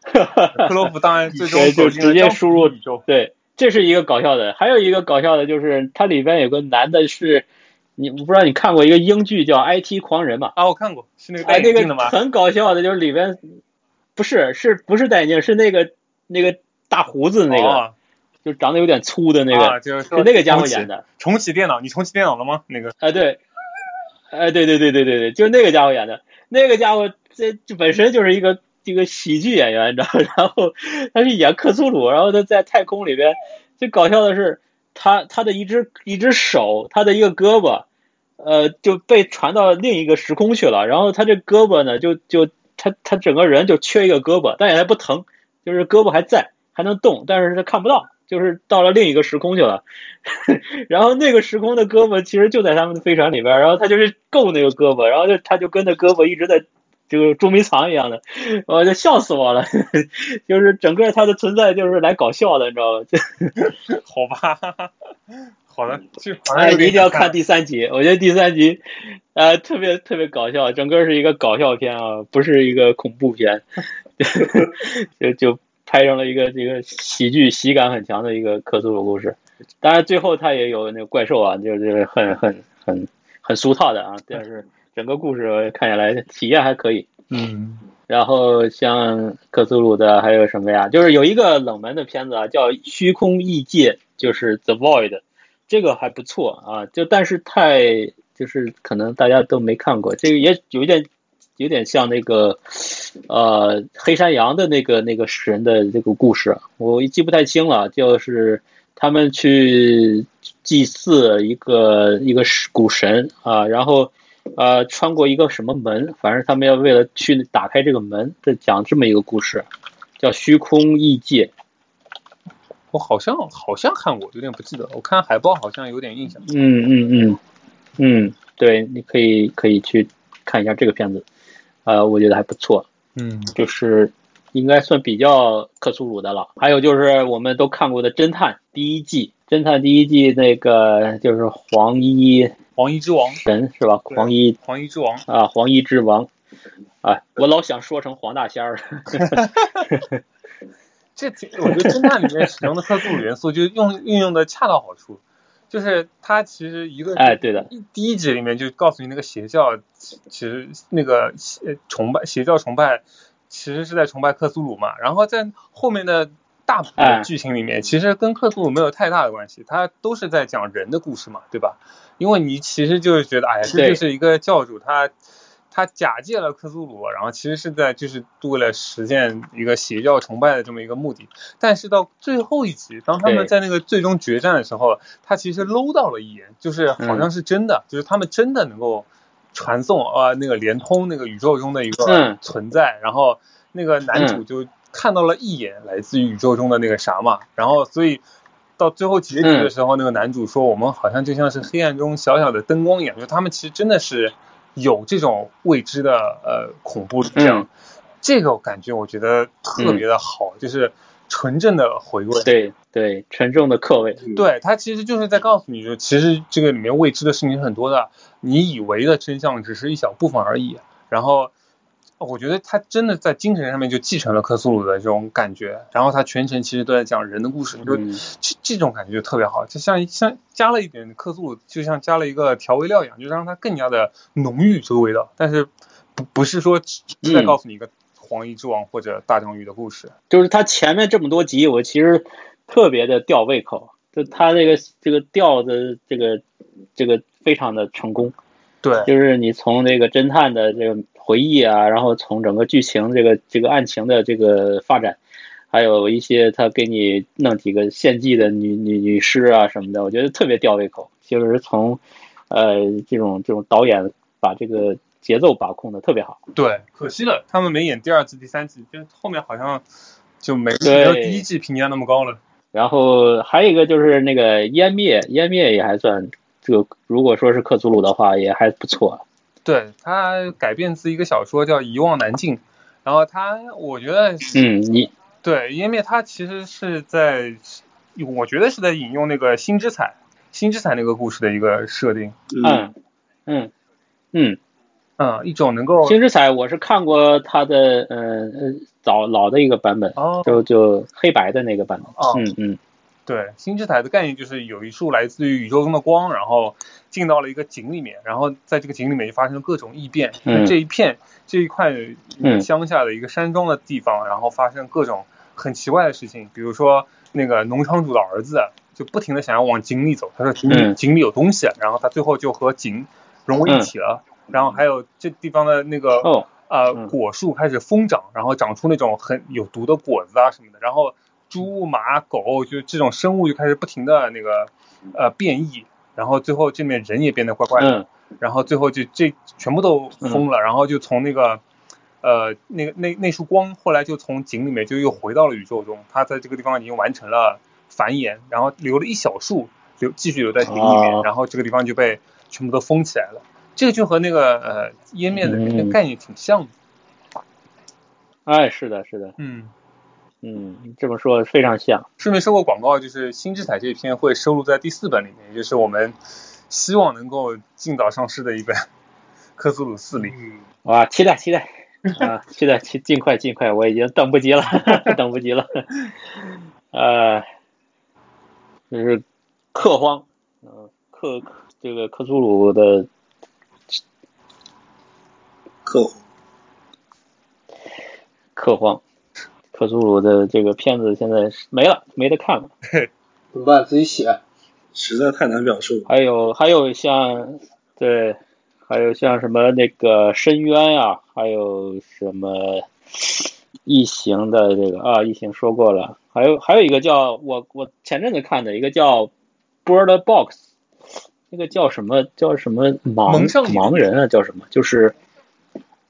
克洛夫当然最终就直接输入对，这是一个搞笑的。还有一个搞笑的就是，它里边有个男的是，你不知道你看过一个英剧叫《IT 狂人》吗？啊，我看过，是那个戴眼镜的吗？很搞笑的，就是里边不是是不是戴眼镜？是那个。那个大胡子那个，就长得有点粗的那个，就是那个家伙演的。重启电脑，你重启电脑了吗？那个？哎对，哎对对对对对对，就是那个家伙演的。那个家伙这这本身就是一个这个喜剧演员，你知道？(laughs) 然后他是演克苏鲁，然后他在太空里边。最搞笑的是，他他的一只一只手，他的一个胳膊，呃，就被传到另一个时空去了。然后他这胳膊呢，就就他他整个人就缺一个胳膊，但也还不疼。就是胳膊还在，还能动，但是他看不到，就是到了另一个时空去了。(laughs) 然后那个时空的胳膊其实就在他们的飞船里边，然后他就是够那个胳膊，然后就他就跟着胳膊一直在这个捉迷藏一样的，我就笑死我了。(laughs) 就是整个他的存在就是来搞笑的，你知道吗？(laughs) 好吧，好的，就哎，你一定要看第三集，我觉得第三集呃特别特别搞笑，整个是一个搞笑片啊，不是一个恐怖片。(laughs) 就就拍成了一个这个喜剧喜感很强的一个克苏鲁故事，当然最后他也有那个怪兽啊，就是很很很很俗套的啊，但是整个故事看下来体验还可以。嗯，然后像克苏鲁的还有什么呀？就是有一个冷门的片子啊，叫《虚空异界》，就是 The Void，这个还不错啊，就但是太就是可能大家都没看过，这个也有点。有点像那个，呃，黑山羊的那个那个神的这个故事，我记不太清了。就是他们去祭祀一个一个古神啊，然后呃穿过一个什么门，反正他们要为了去打开这个门，在讲这么一个故事，叫虚空异界。我好像好像看过，有点不记得。我看海报好像有点印象。嗯嗯嗯嗯，对，你可以可以去看一下这个片子。呃，我觉得还不错，嗯，就是应该算比较克苏鲁的了。还有就是我们都看过的《侦探》第一季，《侦探》第一季那个就是黄衣黄衣之王神是吧？黄衣黄衣之王啊，黄衣之王啊，我老想说成黄大仙儿。(laughs) 这我觉得侦探里面使用的克苏鲁元素就用运用的恰到好处。就是他其实一个哎，对的，第一集里面就告诉你那个邪教，其实那个崇拜邪教崇拜，其实是在崇拜克苏鲁嘛。然后在后面的大部分剧情里面，其实跟克苏鲁没有太大的关系，它都是在讲人的故事嘛，对吧？因为你其实就是觉得，哎呀，这就是一个教主他。他假借了克苏鲁，然后其实是在就是为了实现一个邪教崇拜的这么一个目的。但是到最后一集，当他们在那个最终决战的时候，他其实搂到了一眼，就是好像是真的，就是他们真的能够传送啊那个连通那个宇宙中的一个存在。然后那个男主就看到了一眼来自于宇宙中的那个啥嘛，然后所以到最后结局的时候，那个男主说我们好像就像是黑暗中小小的灯光一样，就他们其实真的是有这种未知的呃恐怖这样，这个感觉我觉得特别的好，就是纯正的回味。对对，纯正的客味。对他其实就是在告诉你说，其实这个里面未知的事情很多的，你以为的真相只是一小部分而已，然后。我觉得他真的在精神上面就继承了克苏鲁的这种感觉，然后他全程其实都在讲人的故事，就这这种感觉就特别好，就像像加了一点克苏鲁，就像加了一个调味料一样，就让它更加的浓郁这个味道。但是不不是说在告诉你一个黄衣之王或者大章鱼的故事，就是他前面这么多集，我其实特别的吊胃口，就他这个这个吊的这个这个非常的成功。对，就是你从这个侦探的这个。回忆啊，然后从整个剧情这个这个案情的这个发展，还有一些他给你弄几个献祭的女女女尸啊什么的，我觉得特别吊胃口。就是从呃这种这种导演把这个节奏把控的特别好。对，可惜了，他们没演第二季、第三季，就后面好像就没没有第一季评价那么高了。然后还有一个就是那个湮灭，湮灭也还算这个，如果说是克苏鲁的话，也还不错。对它改编自一个小说叫《遗忘南境》，然后它我觉得，嗯，你对因为它其实是在，我觉得是在引用那个星之彩，星之彩那个故事的一个设定。嗯嗯嗯嗯，一种能够星之彩，我是看过它的嗯早老的一个版本，就就黑白的那个版本。嗯嗯。对，星之台的概念就是有一束来自于宇宙中的光，然后进到了一个井里面，然后在这个井里面就发生了各种异变。嗯。这一片这一块乡下的一个山庄的地方，然后发生各种很奇怪的事情，比如说那个农场主的儿子就不停的想要往井里走，他说井里井里有东西，然后他最后就和井融为一体了。然后还有这地方的那个呃果树开始疯长，然后长出那种很有毒的果子啊什么的，然后。猪、马、狗，就这种生物就开始不停的那个呃变异，然后最后这面人也变得怪怪的，然后最后就这全部都疯了，然后就从那个呃那个那那束光，后来就从井里面就又回到了宇宙中，它在这个地方已经完成了繁衍，然后留了一小束留继续留在井里面，然后这个地方就被全部都封起来了，这个就和那个呃湮灭的那个概念挺像的。哎，是的，是的，嗯。嗯，这么说非常像。顺便收个广告，就是《新之彩》这一篇会收录在第四本里面，也就是我们希望能够尽早上市的一本《克苏鲁四》里。哇，期待期待啊，期待尽尽快尽快，我已经等不及了，(laughs) 等不及了。呃，就是克荒，嗯，克这个克苏鲁的克克荒。克苏鲁的这个片子现在没了，没得看了。(laughs) 怎么办？自己写，实在太难表述。还有还有像对，还有像什么那个深渊呀，还有什么异形的这个啊，异形说过了。还有还有一个叫我我前阵子看的一个叫 Bird Box，那个叫什么叫什么盲盲人啊，叫什么？就是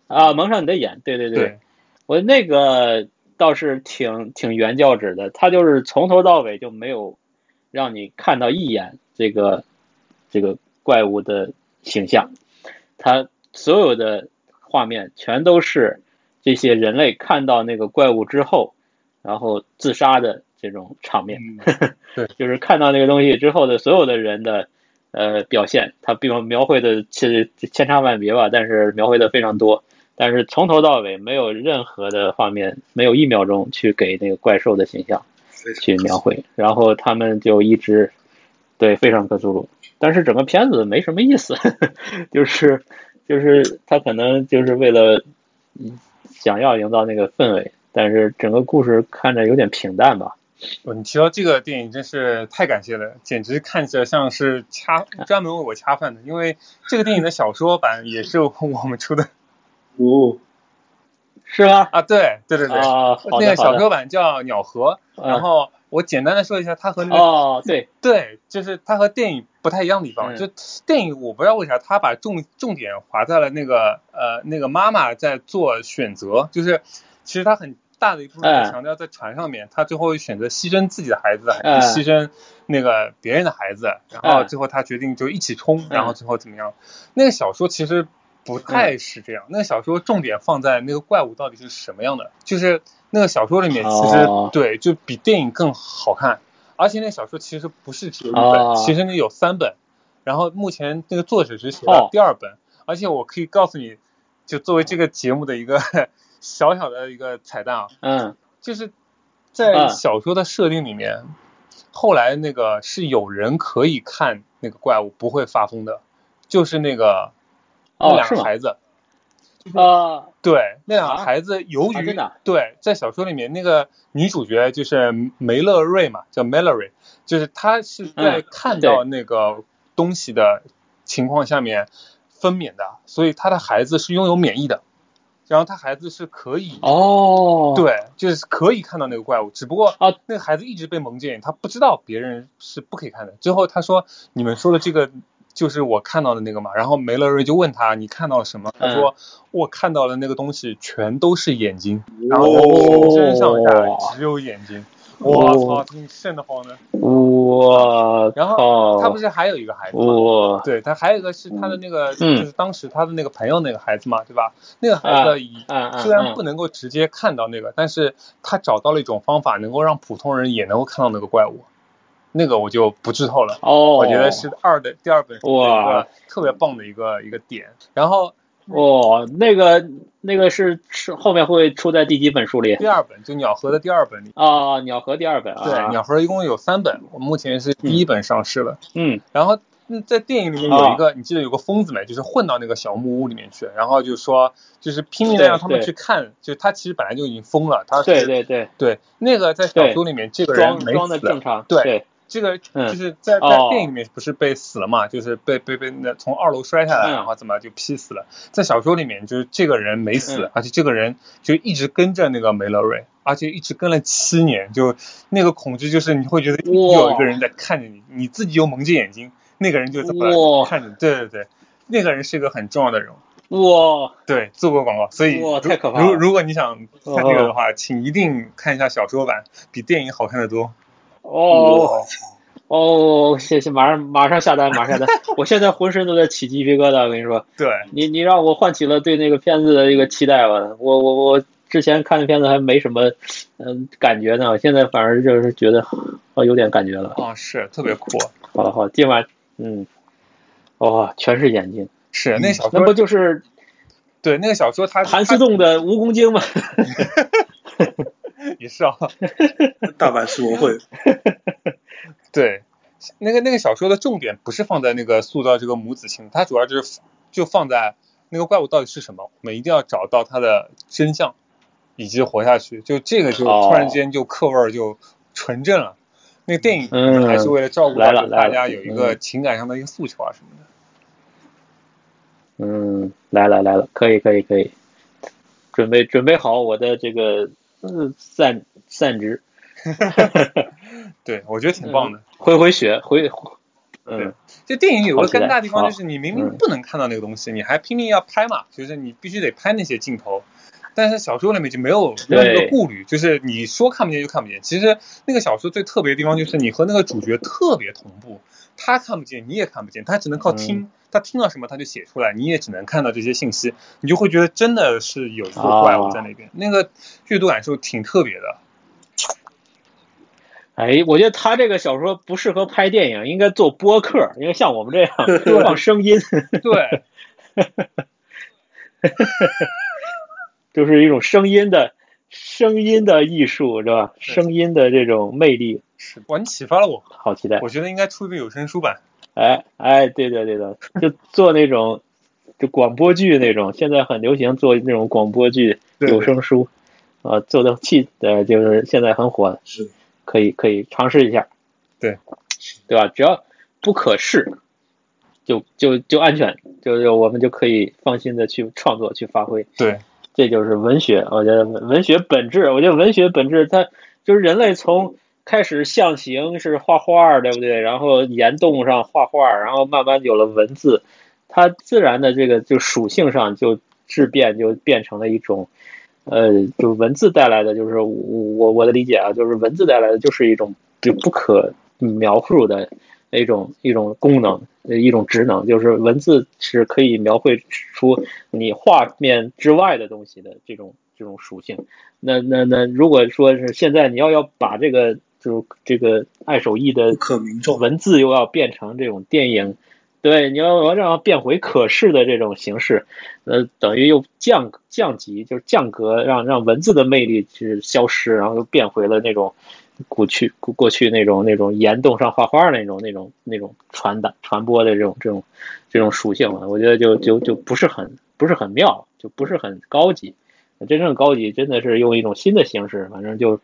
啊，蒙上你的眼，对对对，我那个。倒是挺挺原教旨的，他就是从头到尾就没有让你看到一眼这个这个怪物的形象，他所有的画面全都是这些人类看到那个怪物之后，然后自杀的这种场面，(laughs) 对，就是看到那个东西之后的所有的人的呃表现，他并描绘的其实千差万别吧，但是描绘的非常多。但是从头到尾没有任何的画面，没有一秒钟去给那个怪兽的形象去描绘，然后他们就一直对非常克苏鲁，但是整个片子没什么意思，(laughs) 就是就是他可能就是为了想要营造那个氛围，但是整个故事看着有点平淡吧。哦，你提到这个电影真是太感谢了，简直看着像是掐专门为我掐饭的，因为这个电影的小说版也是我们出的。哦，是吗？啊，对对对对，那个小说版叫《鸟河》，然后我简单的说一下，它和那个哦，对。对，就是它和电影不太一样的地方，就电影我不知道为啥，它把重重点划在了那个呃那个妈妈在做选择，就是其实它很大的一部分强调在船上面，他最后选择牺牲自己的孩子，还是牺牲那个别人的孩子，然后最后他决定就一起冲，然后最后怎么样？那个小说其实不太是这样，那个小说重点放在那个怪物到底是什么样的，就是那个小说里面其实对就比电影更好看，而且那小说其实不是只有一本，其实那有三本，然后目前那个作者只写了第二本，而且我可以告诉你，就作为这个节目的一个。(laughs) 小小的一个彩蛋啊，嗯，就是在小说的设定里面，后来那个是有人可以看那个怪物不会发疯的，就是那个那两个孩子，啊，对，那两个孩子由于对在小说里面那个女主角就是梅乐瑞嘛，叫 Mallory，就是她是在看到那个东西的情况下面分娩的，所以她的孩子是拥有免疫的。然后她孩子是可以哦，对，就是可以看到那个怪物，只不过啊，那个孩子一直被蒙见，他不知道别人是不可以看的。最后他说：“你们说的这个就是我看到的那个嘛？”然后梅勒瑞就问他：“你看到了什么？”他说：“我看到了那个东西全都是眼睛，然后全身上下只有眼睛。”我操，挺瘆得慌的。哇！然后他不是还有一个孩子吗？对他还有一个是他的那个，就是当时他的那个朋友那个孩子嘛，对吧？那个孩子以虽然不能够直接看到那个，但是他找到了一种方法，能够让普通人也能够看到那个怪物。那个我就不剧透了。哦。我觉得是二的第二本书一个特别棒的一个一个点。然后。哦，那个那个是是后面会出在第几本书里？第二本，就鸟盒的第二本里。啊，鸟盒第二本啊。对，鸟盒一共有三本，我目前是第一本上市了。嗯。然后在电影里面有一个，你记得有个疯子没？就是混到那个小木屋里面去，然后就说，就是拼命的让他们去看，就他其实本来就已经疯了。他对对对对，那个在小说里面这个人没死。正常。对。这个就是在在电影里面不是被死了嘛？就是被被被那从二楼摔下来，然后怎么就劈死了？在小说里面就是这个人没死，而且这个人就一直跟着那个梅勒瑞，而且一直跟了七年。就那个恐惧就是你会觉得有一个人在看着你，你自己又蒙着眼睛，那个人就这么看着。对对对，那个人是一个很重要的人物。哇，对，做过广告，所以太可怕了。如如果你想看这个的话，请一定看一下小说版，比电影好看的多。哦，哦，谢谢，马上马上下单，马上下单！(laughs) 我现在浑身都在起鸡皮疙瘩，我跟你说。对，你你让我唤起了对那个片子的一个期待吧。我我我之前看的片子还没什么嗯感觉呢，现在反而就是觉得哦有点感觉了。哦，是特别酷。好了好，今晚嗯，哇，全是眼睛。是那小说，那不就是对那个小说，它谭思栋的蜈蚣精吗？也是啊，(laughs) 大阪世博会。对，那个那个小说的重点不是放在那个塑造这个母子情，它主要就是就放在那个怪物到底是什么，我们一定要找到它的真相，以及活下去。就这个就突然间就课味儿就纯正了。那个电影还是为了照顾到大家有一个情感上的一个诉求啊什么的。嗯，来了来了，可以可以可以，准备准备好我的这个。嗯，散散值，(laughs) (laughs) 对我觉得挺棒的。回回血，回，嗯，就电影有个尴尬地方就是你明明不能看到那个东西，你还拼命要拍嘛，就是你必须得拍那些镜头。但是小说里面就没有没有那个顾虑，就是你说看不见就看不见。其实那个小说最特别的地方就是你和那个主角特别同步，他看不见你也看不见，他只能靠听。他听到什么他就写出来，你也只能看到这些信息，你就会觉得真的是有一个怪物在那边，那个阅读感受挺特别的。(laughs) 哎，我觉得他这个小说不适合拍电影，应该做播客，因为像我们这样播放声音，对，(laughs) 就是一种声音的声音的艺术，是吧？声音的这种魅力，是，哇，你启发了我，好期待。我觉得应该出一个有声书版。哎哎，对的对的，就做那种就广播剧那种，现在很流行做那种广播剧有声书，啊，做的气呃就是现在很火，是，可以可以尝试一下，对，对吧？只要不可视，就就就安全，就是我们就可以放心的去创作去发挥，对，这就是文学，我觉得文学本质，我觉得文学本质它就是人类从。开始象形是画画，对不对？然后岩洞上画画，然后慢慢有了文字，它自然的这个就属性上就质变，就变成了一种呃，就文字带来的，就是我我的理解啊，就是文字带来的就是一种就不可描述的一种一种功能，一种职能，就是文字是可以描绘出你画面之外的东西的这种这种属性。那那那，如果说是现在你要要把这个就这个爱手艺的文字又要变成这种电影。对，你要要让变回可视的这种形式，呃，等于又降降级，就是降格，让让文字的魅力去消失，然后又变回了那种过去过过去那种那种岩洞上画画那种那种那种传达传播的这种这种这种属性了。我觉得就就就不是很不是很妙，就不是很高级。真正高级真的是用一种新的形式，反正就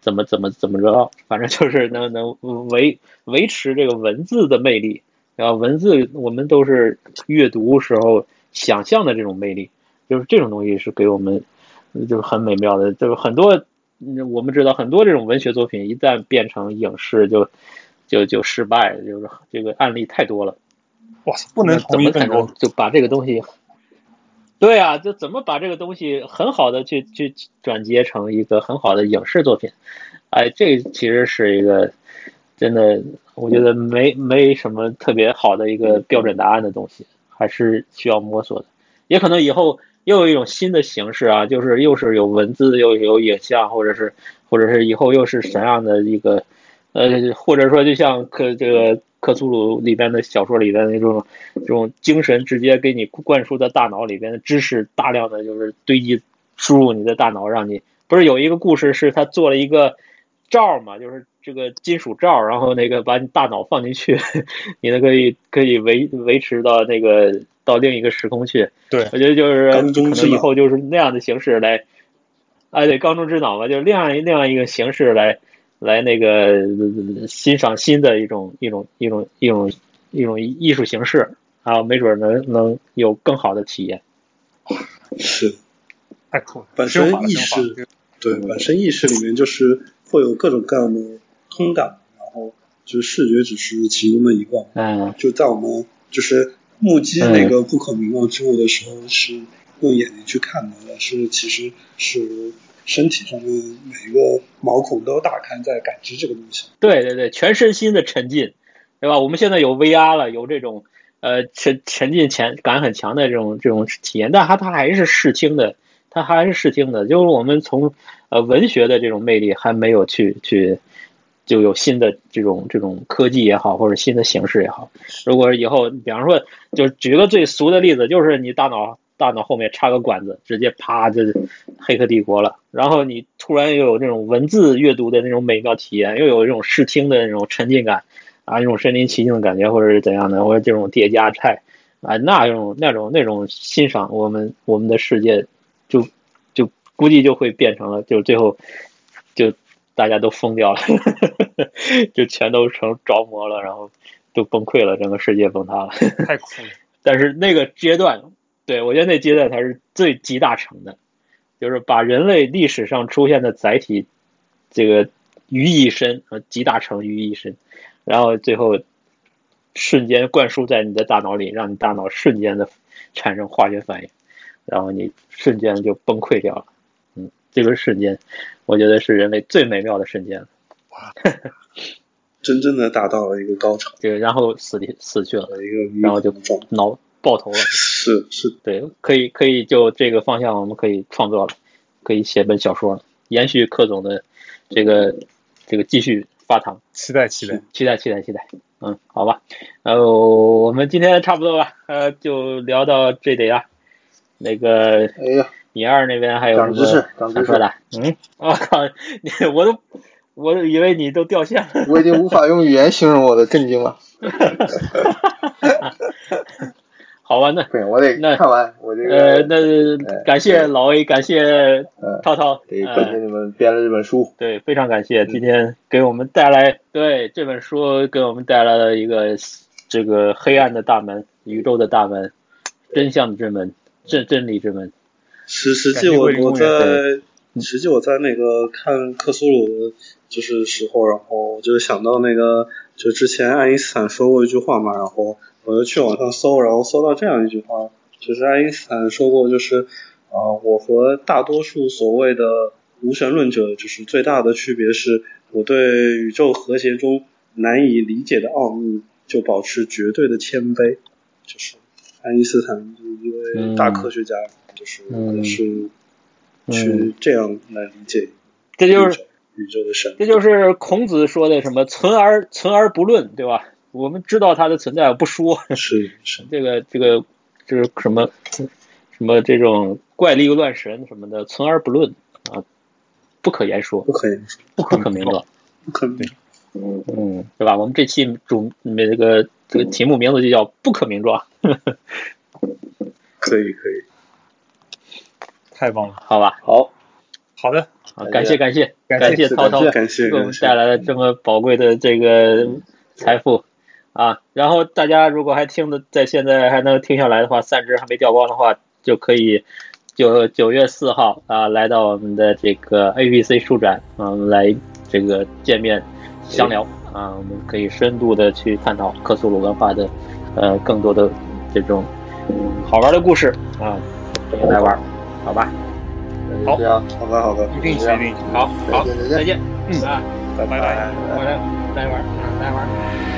怎么怎么怎么着，反正就是能能维维持这个文字的魅力。然后文字，我们都是阅读时候想象的这种魅力，就是这种东西是给我们就是很美妙的。就是很多我们知道很多这种文学作品一旦变成影视，就就就失败，就是这个案例太多了。哇，不能怎么才能就把这个东西？对啊，就怎么把这个东西很好的去去转接成一个很好的影视作品？哎，这其实是一个。真的，我觉得没没什么特别好的一个标准答案的东西，还是需要摸索的。也可能以后又有一种新的形式啊，就是又是有文字又有影像，或者是或者是以后又是什么样的一个呃，或者说就像克这个克苏鲁里边的小说里边那种这种精神直接给你灌输到大脑里边的知识，大量的就是堆积输入你的大脑，让你不是有一个故事是他做了一个罩嘛，就是。这个金属罩，然后那个把你大脑放进去，(laughs) 你呢可以可以维维持到那个到另一个时空去。对，我觉得就是可能以后就是那样的形式来，哎，对，缸中之脑嘛，就是另外另外一个形式来来那个欣赏新的一种一种一种一种一种艺术形式啊，没准能能有更好的体验。(laughs) 是，太酷了。本身意识，对，本身意识里面就是会有各种各样的。通感，然后就是视觉只是其中的一个，嗯，就在我们就是目击那个不可名状之物的时候，是用眼睛去看的，但是其实是身体上面每一个毛孔都打开在感知这个东西。对对对，全身心的沉浸，对吧？我们现在有 VR 了，有这种呃沉沉浸前感很强的这种这种体验，但它它还是视听的，它还是视听的，就是我们从呃文学的这种魅力还没有去去。就有新的这种这种科技也好，或者新的形式也好。如果以后，比方说，就举个最俗的例子，就是你大脑大脑后面插个管子，直接啪就黑客帝国了。然后你突然又有那种文字阅读的那种美妙体验，又有这种视听的那种沉浸感啊，那种身临其境的感觉，或者是怎样的，或者这种叠加态啊，那种那种那种欣赏我们我们的世界，就就估计就会变成了，就最后就。大家都疯掉了，(laughs) 就全都成着魔了，然后都崩溃了，整个世界崩塌了。太酷了！(laughs) 但是那个阶段，对我觉得那阶段才是最集大成的，就是把人类历史上出现的载体这个于一身啊，集大成于一身，然后最后瞬间灌输在你的大脑里，让你大脑瞬间的产生化学反应，然后你瞬间就崩溃掉了。嗯，这个瞬间。我觉得是人类最美妙的瞬间，哇，(laughs) 真正的达到了一个高潮。对，然后死的死去了，然后就脑爆头了。是是，对，可以可以就这个方向，我们可以创作了，可以写本小说了，延续柯总的这个这个继续发糖。期待期待期待期待期待，嗯，好吧，然后我们今天差不多吧，呃，就聊到这里啊，那个，哎呀。你二那边还有什么想说的？嗯，我靠，你我都，我以为你都掉线了。我已经无法用语言形容我的震惊了。(laughs) 好吧，那对，我得那看完我这个。呃，那感谢老 A，感谢涛涛，感谢你们编了这本书。对，非常感谢今天给我们带来，对这本书给我们带来了一个这个黑暗的大门，宇宙的大门，真相之门，真真理之门。实实际我我在实际我在那个看克苏鲁就是时候，然后就想到那个就之前爱因斯坦说过一句话嘛，然后我就去网上搜，然后搜到这样一句话，就是爱因斯坦说过，就是啊，我和大多数所谓的无神论者就是最大的区别是，我对宇宙和谐中难以理解的奥秘就保持绝对的谦卑。就是爱因斯坦一位大科学家，就是是去这样来理解，这就是宇宙的神。这就是孔子说的什么“存而存而不论”，对吧？我们知道它的存在，不说。是是，(laughs) 这个这个就是什么什么这种怪力乱神什么的，存而不论啊，不可言说，不可言说，不可名状，不可名。嗯，对吧？我们这期主那个这个题目名字就叫“不可名状”。(laughs) 可以可以，太棒了，好吧？好好的，感谢感谢感谢涛涛给我们带来了这么宝贵的这个财富啊！然后大家如果还听的在现在还能听下来的话，散值还没掉光的话，就可以九九月四号啊来到我们的这个 A B C 书展啊来这个见面。详聊啊，我们可以深度的去探讨克苏鲁文化的呃更多的这种好玩的故事啊，来玩，好吧？好，好的，好的，一定，一定，好，好，再见，嗯啊，拜拜，我来来玩，来玩。